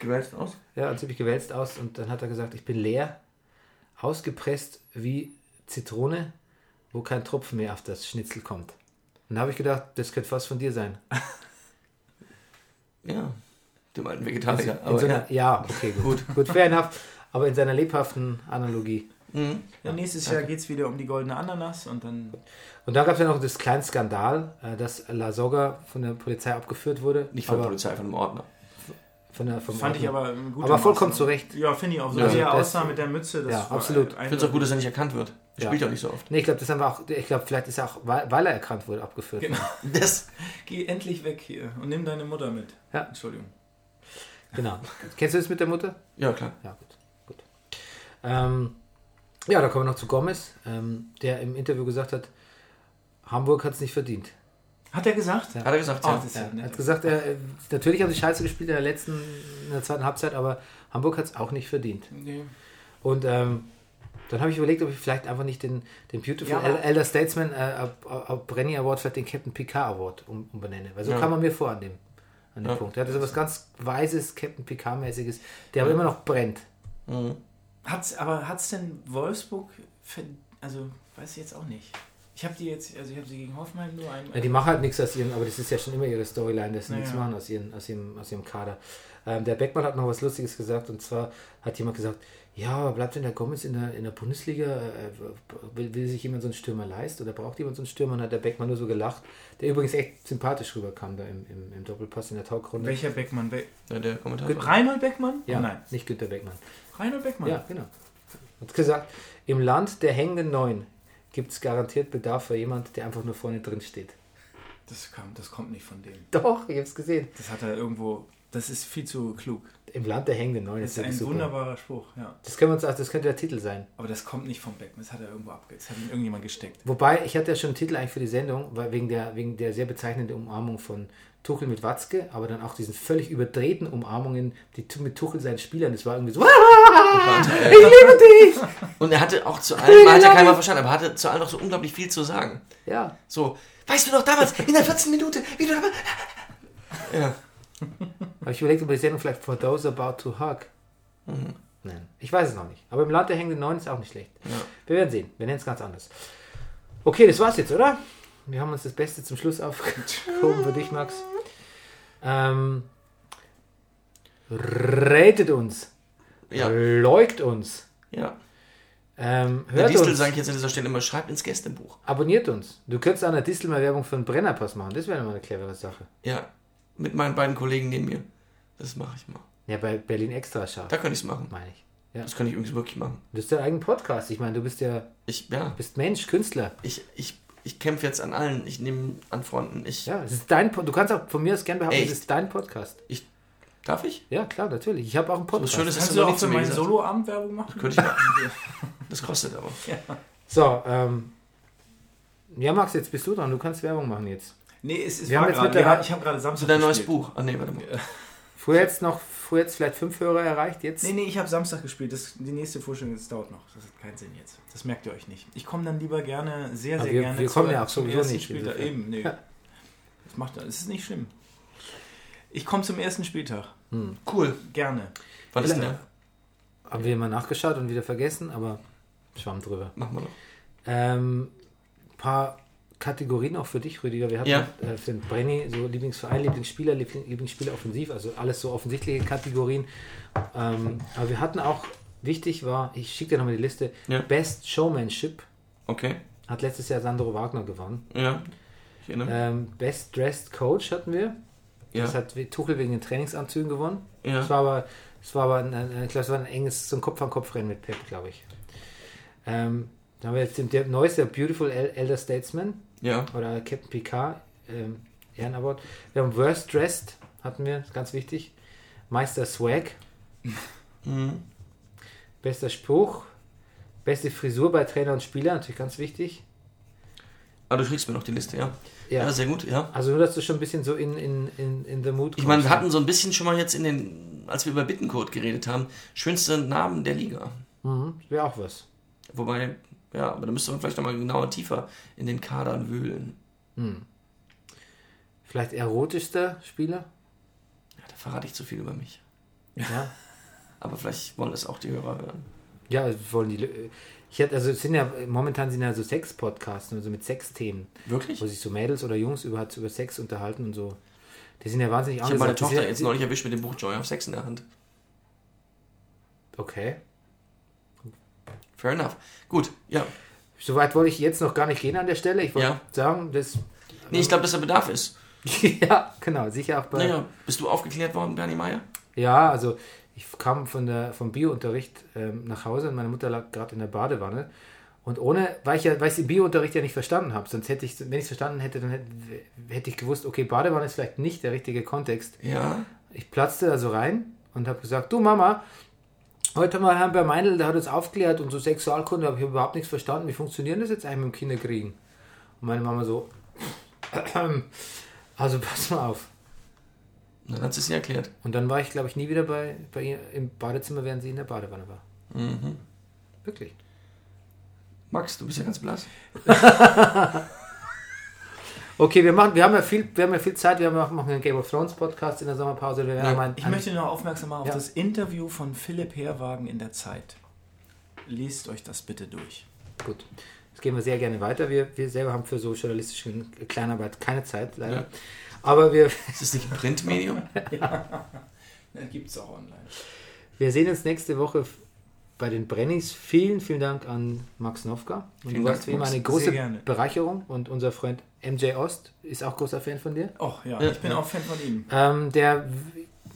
S1: Gewälzt aus?
S2: Ja, ziemlich gewälzt aus und dann hat er gesagt, ich bin leer, ausgepresst wie Zitrone, wo kein Tropfen mehr auf das Schnitzel kommt. Und da habe ich gedacht, das könnte fast von dir sein.
S1: Ja, dem alten Vegetarier.
S2: In
S1: Aber
S2: so
S1: ja.
S2: einer, ja, okay, gut. gut, fair enough. Aber in seiner lebhaften Analogie.
S1: Mhm.
S3: Ja, nächstes Jahr geht es wieder um die goldene Ananas und dann
S2: Und dann gab es ja noch das kleine Skandal, äh, dass La Soga von der Polizei abgeführt wurde.
S1: Nicht von der
S2: aber
S1: Polizei, von einem Ordner.
S2: Von der, vom
S3: fand ich
S2: Ordner.
S3: aber ein guter
S2: Aber vollkommen
S3: Maßnahme.
S2: zu Recht.
S3: Ja, finde ich auch. So
S1: Ja,
S3: wie er aussah mit der Mütze. Das
S2: Ja,
S3: war
S2: absolut.
S1: Ich finde es auch gut, dass er nicht erkannt wird. Er
S2: Ja.
S1: spielt ja nicht so oft.
S2: Nee, ich glaube, das haben wir auch, ich glaube, vielleicht ist er auch, weil, weil er erkannt wurde, abgeführt.
S3: Genau.
S1: Das,
S3: Geh endlich weg hier und nimm deine Mutter mit.
S2: Ja.
S3: Entschuldigung.
S2: Genau. Kennst du das mit der Mutter?
S1: ja, klar.
S2: Ja, gut. Ähm, ja, da kommen wir noch zu Gomez, ähm, der im Interview gesagt hat, Hamburg hat es nicht verdient.
S3: Hat er gesagt?
S1: Hat er gesagt,
S3: Oh,
S1: ja.
S3: ja
S2: Er hat gesagt, er, natürlich haben sie scheiße gespielt in der letzten, in der zweiten Halbzeit, aber Hamburg hat es auch nicht verdient.
S3: Nee.
S2: Und ähm, dann habe ich überlegt, ob ich vielleicht einfach nicht den, den Beautiful
S3: Ja,
S2: Elder Statesman äh, ab- ab- ab Brenny Award, vielleicht den Captain Picard Award um, umbenenne. Weil so
S1: Ja.
S2: kam man mir vor an dem, an dem
S1: Ja.
S2: Punkt. Er hatte so was ganz Weises, Captain Picard-mäßiges, der aber immer noch brennt.
S3: Hat's, aber hat es denn Wolfsburg, also weiß ich jetzt auch nicht. Ich habe die jetzt, also ich habe sie gegen Hoffenheim nur ein.
S2: Ja, die machen halt nichts aus ihren, aber das ist ja schon immer ihre Storyline, dass sie
S3: Naja.
S2: nichts machen aus, ihren, aus, ihrem, aus ihrem Kader. Ähm, der Beckmann hat noch was Lustiges gesagt und zwar hat jemand gesagt, ja, bleibt denn der Gomez in der, in der Bundesliga? Äh, will, will sich jemand so einen Stürmer leisten oder braucht jemand so einen Stürmer? Und hat der Beckmann nur so gelacht, der übrigens echt sympathisch rüberkam da im, im, im Doppelpass in der Talkrunde.
S3: Welcher Beckmann? Be
S1: Ja, der Kommentar.
S3: Reinhold Beckmann?
S2: Ja,
S3: Oh nein.
S2: nicht Günter Beckmann.
S3: Reinhold Beckmann.
S2: Ja, genau. Hat gesagt, im Land der hängenden Neun gibt es garantiert Bedarf für jemand, der einfach nur vorne drin steht.
S3: Das, kam, das kommt nicht von dem.
S2: Doch, ich hab's gesehen.
S3: Das hat er irgendwo. Das ist viel zu klug.
S2: Im Land der hängenden Neun
S3: Das
S2: ist
S3: ist ein
S2: super.
S3: wunderbarer Spruch, ja.
S2: Das können wir uns, das könnte der Titel sein.
S3: Aber das kommt nicht vom Beckmann. Das hat er irgendwo abge... Das hat ihm irgendjemand gesteckt.
S2: Wobei, ich hatte ja schon einen Titel eigentlich für die Sendung, weil wegen der, wegen der sehr bezeichnenden Umarmung von Tuchel mit Watzke, aber dann auch diesen völlig überdrehten Umarmungen, die mit Tuchel seinen Spielern, das war irgendwie so, ich liebe dich!
S1: Und er hatte auch zu allem, man hat ja keiner verstanden, aber er hatte zu allem noch so unglaublich viel zu sagen.
S2: Ja,
S1: So, weißt du noch damals, in der 14. Minute, wie du damals. Ja.
S2: Habe ich überlegt, ob die Sendung vielleicht For Those About to Hug. Nein, ich weiß es noch nicht. Aber im Land der hängenden Neun ist auch nicht schlecht. Wir werden sehen. Wir nennen es ganz anders. Okay, das war's jetzt, oder? Wir haben uns das Beste zum Schluss aufgehoben für dich, Max. Ähm, ratet uns.
S1: Ja.
S2: Leugt uns.
S1: ja.
S2: Ähm,
S1: Der
S2: hört
S1: Distel
S2: uns.
S1: sage ich jetzt an dieser Stelle immer, schreibt ins Gästebuch.
S2: Abonniert uns. Du könntest an der Distel mal Werbung für einen Brennerpass machen. Das wäre mal eine clevere Sache.
S1: Ja. Mit meinen beiden Kollegen neben mir. Das mache ich mal.
S2: Ja, bei Berlin Extra scharf,
S1: Da könnte ich es machen.
S2: meine ich. Ja.
S1: Das kann ich übrigens wirklich machen.
S2: Du hast deinen eigenen Podcast. Ich meine, du bist ja
S1: Ich, ja,
S2: bist Mensch, Künstler.
S1: ich, ich, ich kämpfe jetzt an allen. Ich nehme an Fronten. Ich,
S2: Ja, es ist dein Po- Du kannst auch von mir aus gerne behaupten, es ist dein Podcast.
S1: ich, darf ich?
S2: Ja, klar, natürlich. Ich habe auch einen Podcast.
S1: schön ist-
S3: Kannst
S1: du
S3: du
S1: noch
S3: auch
S1: nicht zu
S3: für meinen. Soloabend Werbung machen?
S1: Könnte ich machen. Das kostet aber.
S2: So, ähm, ja, Max, jetzt bist du dran. Du kannst Werbung machen jetzt.
S3: Nee, es ist
S2: Wir haben jetzt
S3: gerade,
S2: mittlerweile-
S3: ja, ich habe gerade Samstag
S1: Dein neues. Buch. Ah, nee, warte mal.
S2: Früher jetzt noch, früher jetzt vielleicht fünf Hörer erreicht, jetzt.
S3: Nee, nee, ich habe Samstag gespielt. Das, die nächste Vorstellung, das dauert noch. Das hat keinen Sinn jetzt. Das merkt ihr euch nicht. Ich komme dann lieber gerne, sehr,
S2: Aber
S3: sehr
S2: wir-
S3: gerne
S2: wir kommen ja auch sowieso
S3: ersten
S2: nicht,
S3: Spieltag. Eben, nee. Das macht das ist nicht schlimm. Ich komme zum ersten Spieltag.
S1: Cool.
S3: Gerne.
S1: Wann ist denn der?
S2: Haben wir mal nachgeschaut und wieder vergessen, aber schwamm drüber.
S1: Machen wir noch.
S2: Ähm, paar Kategorien auch für dich, Rüdiger. Wir hatten
S1: Ja.
S2: äh, für den Brenny so Lieblingsverein, Lieblingsspieler, Liebling- Lieblingsspieler offensiv, also alles so offensichtliche Kategorien. Ähm, aber wir hatten auch, wichtig war, ich schicke dir nochmal die Liste,
S1: Ja.
S2: Best Showmanship
S1: Okay.
S2: hat letztes Jahr Sandro Wagner gewonnen.
S1: Ja.
S2: Ähm, Best Dressed Coach hatten wir.
S1: Ja.
S2: Das hat Tuchel wegen den Trainingsanzügen gewonnen.
S1: Ja.
S2: Es war aber, es war aber ein, ein, ich glaube, es war ein enges, so ein Kopf-an-Kopf-Rennen mit Pep, glaube ich. Ähm, dann haben wir jetzt den, der neueste Beautiful El Elder Statesman
S1: Ja.
S2: oder Captain Picard ähm, Ehrenaward. Wir haben Worst Dressed, hatten wir, ist ganz wichtig. Meister Swag,
S1: Mhm.
S2: bester Spruch, beste Frisur bei Trainer und Spieler, natürlich ganz wichtig.
S1: Ah, du kriegst mir noch die Liste, ja.
S2: Ja.
S1: Ja, sehr gut, ja.
S2: Also nur, dass du schon ein bisschen so in, in, in, in the mood
S1: Ich meine, wir hatten so ein bisschen schon mal jetzt in den, als wir über Bittencode geredet haben, schönste Namen der Liga.
S2: Mhm, wäre auch was.
S1: Wobei, ja, aber da müsste man vielleicht nochmal genauer tiefer in den Kadern wühlen.
S2: Vielleicht erotischster Spieler?
S1: Ja, da verrate ich zu viel über mich.
S2: Ja.
S1: Aber vielleicht wollen es auch die Hörer hören.
S2: Ja, wollen die. Ich hätte, also es sind ja momentan sind ja so Sex-Podcasts, also mit Sexthemen,
S1: Wirklich?
S2: wo sich so Mädels oder Jungs über, über Sex unterhalten und so. Die sind ja wahnsinnig
S1: Ich habe meine Tochter jetzt neulich erwischt mit dem Buch Joy of Sex in der Hand.
S2: Okay.
S1: Fair enough. Gut, ja.
S2: Soweit wollte ich jetzt noch gar nicht gehen an der Stelle. Ich wollte
S1: Ja.
S2: sagen, das.
S1: Nee, ich glaube, dass der Bedarf ist.
S2: ja, genau, sicher auch bei.
S1: Naja, bist du aufgeklärt worden, Bernie Meyer?
S2: Ja, also ich kam von der, vom Biounterricht ähm, nach Hause und meine Mutter lag gerade in der Badewanne. Und ohne, weil ich ja, weil ich den Biounterricht ja nicht verstanden habe, sonst hätte ich, wenn ich es verstanden hätte, dann hätte, hätte ich gewusst, okay, Badewanne ist vielleicht nicht der richtige Kontext.
S1: Ja.
S2: Ich platzte also rein und habe gesagt, du Mama, heute mal Herrn Bermeindl, der hat uns aufgeklärt und so Sexualkunde habe ich überhaupt nichts verstanden. Wie funktioniert das jetzt eigentlich mit dem Kinderkriegen? Und meine Mama so, also pass mal auf.
S1: Dann hat sie es ihr erklärt.
S2: Und dann war ich, glaube ich, nie wieder bei, bei ihr im Badezimmer, während sie in der Badewanne war.
S1: Mhm.
S2: Wirklich.
S1: Max, du bist ja ganz blass.
S2: Okay, wir, machen, wir, haben ja viel, wir haben ja viel Zeit. Wir ja machen einen Game of Thrones Podcast in der Sommerpause. Wir
S1: Ja,
S2: mal ein-
S3: Ich möchte noch aufmerksam machen auf
S2: Ja.
S3: das Interview von Philipp Herwagen in der Zeit. Lest euch das bitte durch.
S2: Gut. Das gehen wir sehr gerne weiter. Wir, wir selber haben für so journalistische Kleinarbeit keine Zeit, leider.
S1: Ja.
S2: Aber wir,
S1: Ist das nicht ein Printmedium?
S3: Gibt es auch online.
S2: wir sehen uns nächste Woche bei den Brennies. Vielen, vielen Dank an Max Nowka. Und
S1: Vielen
S2: du warst wie immer eine große. Bereicherung. Und unser Freund MJ Ost ist auch großer Fan von dir.
S3: Oh ja, ich bin
S1: ja.
S3: auch Fan von ihm.
S2: Ähm, der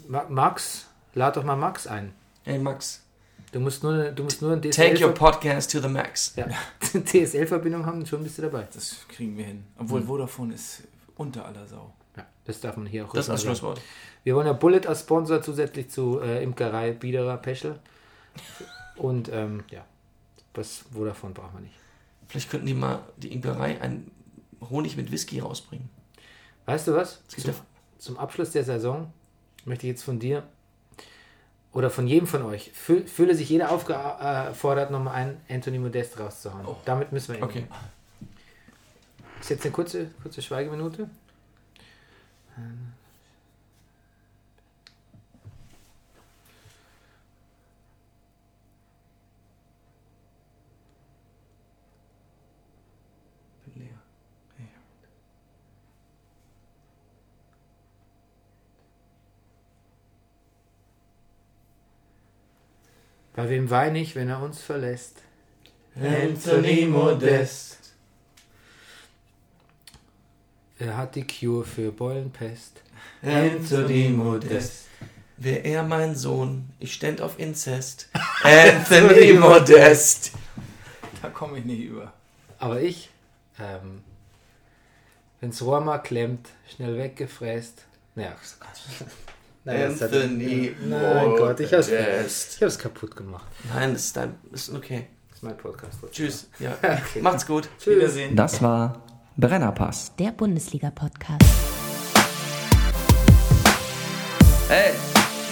S2: Ma- Max, lad doch mal Max ein.
S1: Hey Max,
S2: Du musst nur, du musst nur ein
S1: take your
S2: DSL
S1: podcast to the max.
S2: ja, DSL-Verbindung haben, schon bist du dabei.
S3: Das kriegen wir hin. Obwohl Vodafone ist unter aller Sau.
S2: Ja, das darf man hier auch
S1: Das ist das. Schlusswort.
S2: Wir wollen ja Bullet als Sponsor zusätzlich zu äh, Imkerei Biederer Peschel. Und ähm, ja, was Vodafone brauchen wir nicht.
S1: Vielleicht könnten die mal die Imkerei einen Honig mit Whisky rausbringen.
S2: Weißt du was? Zum, zum Abschluss der Saison möchte ich jetzt von dir oder von jedem von euch, fü fühle sich jeder aufgefordert, nochmal einen Anthony Modest rauszuhauen. Damit müssen wir
S1: Okay.
S2: Ist jetzt eine kurze, kurze Schweigeminute.
S1: Leer.
S2: Bei wem weine ich, wenn er uns verlässt?
S1: Anthony Modest.
S2: Er hat die Cure für Beulenpest.
S1: Anthony Modest. Wär er mein Sohn, ich ständ auf Inzest. Anthony Modest.
S3: Da komme ich nicht über.
S2: Aber ich, ähm, wenn's Rohr mal klemmt, schnell weggefräst. Naja, Naja, das hat-
S1: Anthony
S2: Nein Gott, ich hab's, ich hab's kaputt gemacht.
S1: Nein, das ist, dein, ist okay.
S2: Das ist mein Podcast.
S1: Tschüss. Ja. Macht's gut.
S3: Wiedersehen.
S4: Das war Brennerpass.
S9: Der Bundesliga-Podcast.
S6: Hey,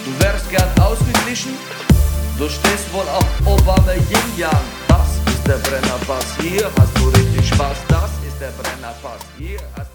S6: du wärst gern ausgeglichen? Du stehst wohl auf Obama Yin Yang. Das ist der Brennerpass. Hier hast du richtig Spaß. Das ist der Brennerpass. Hier hast du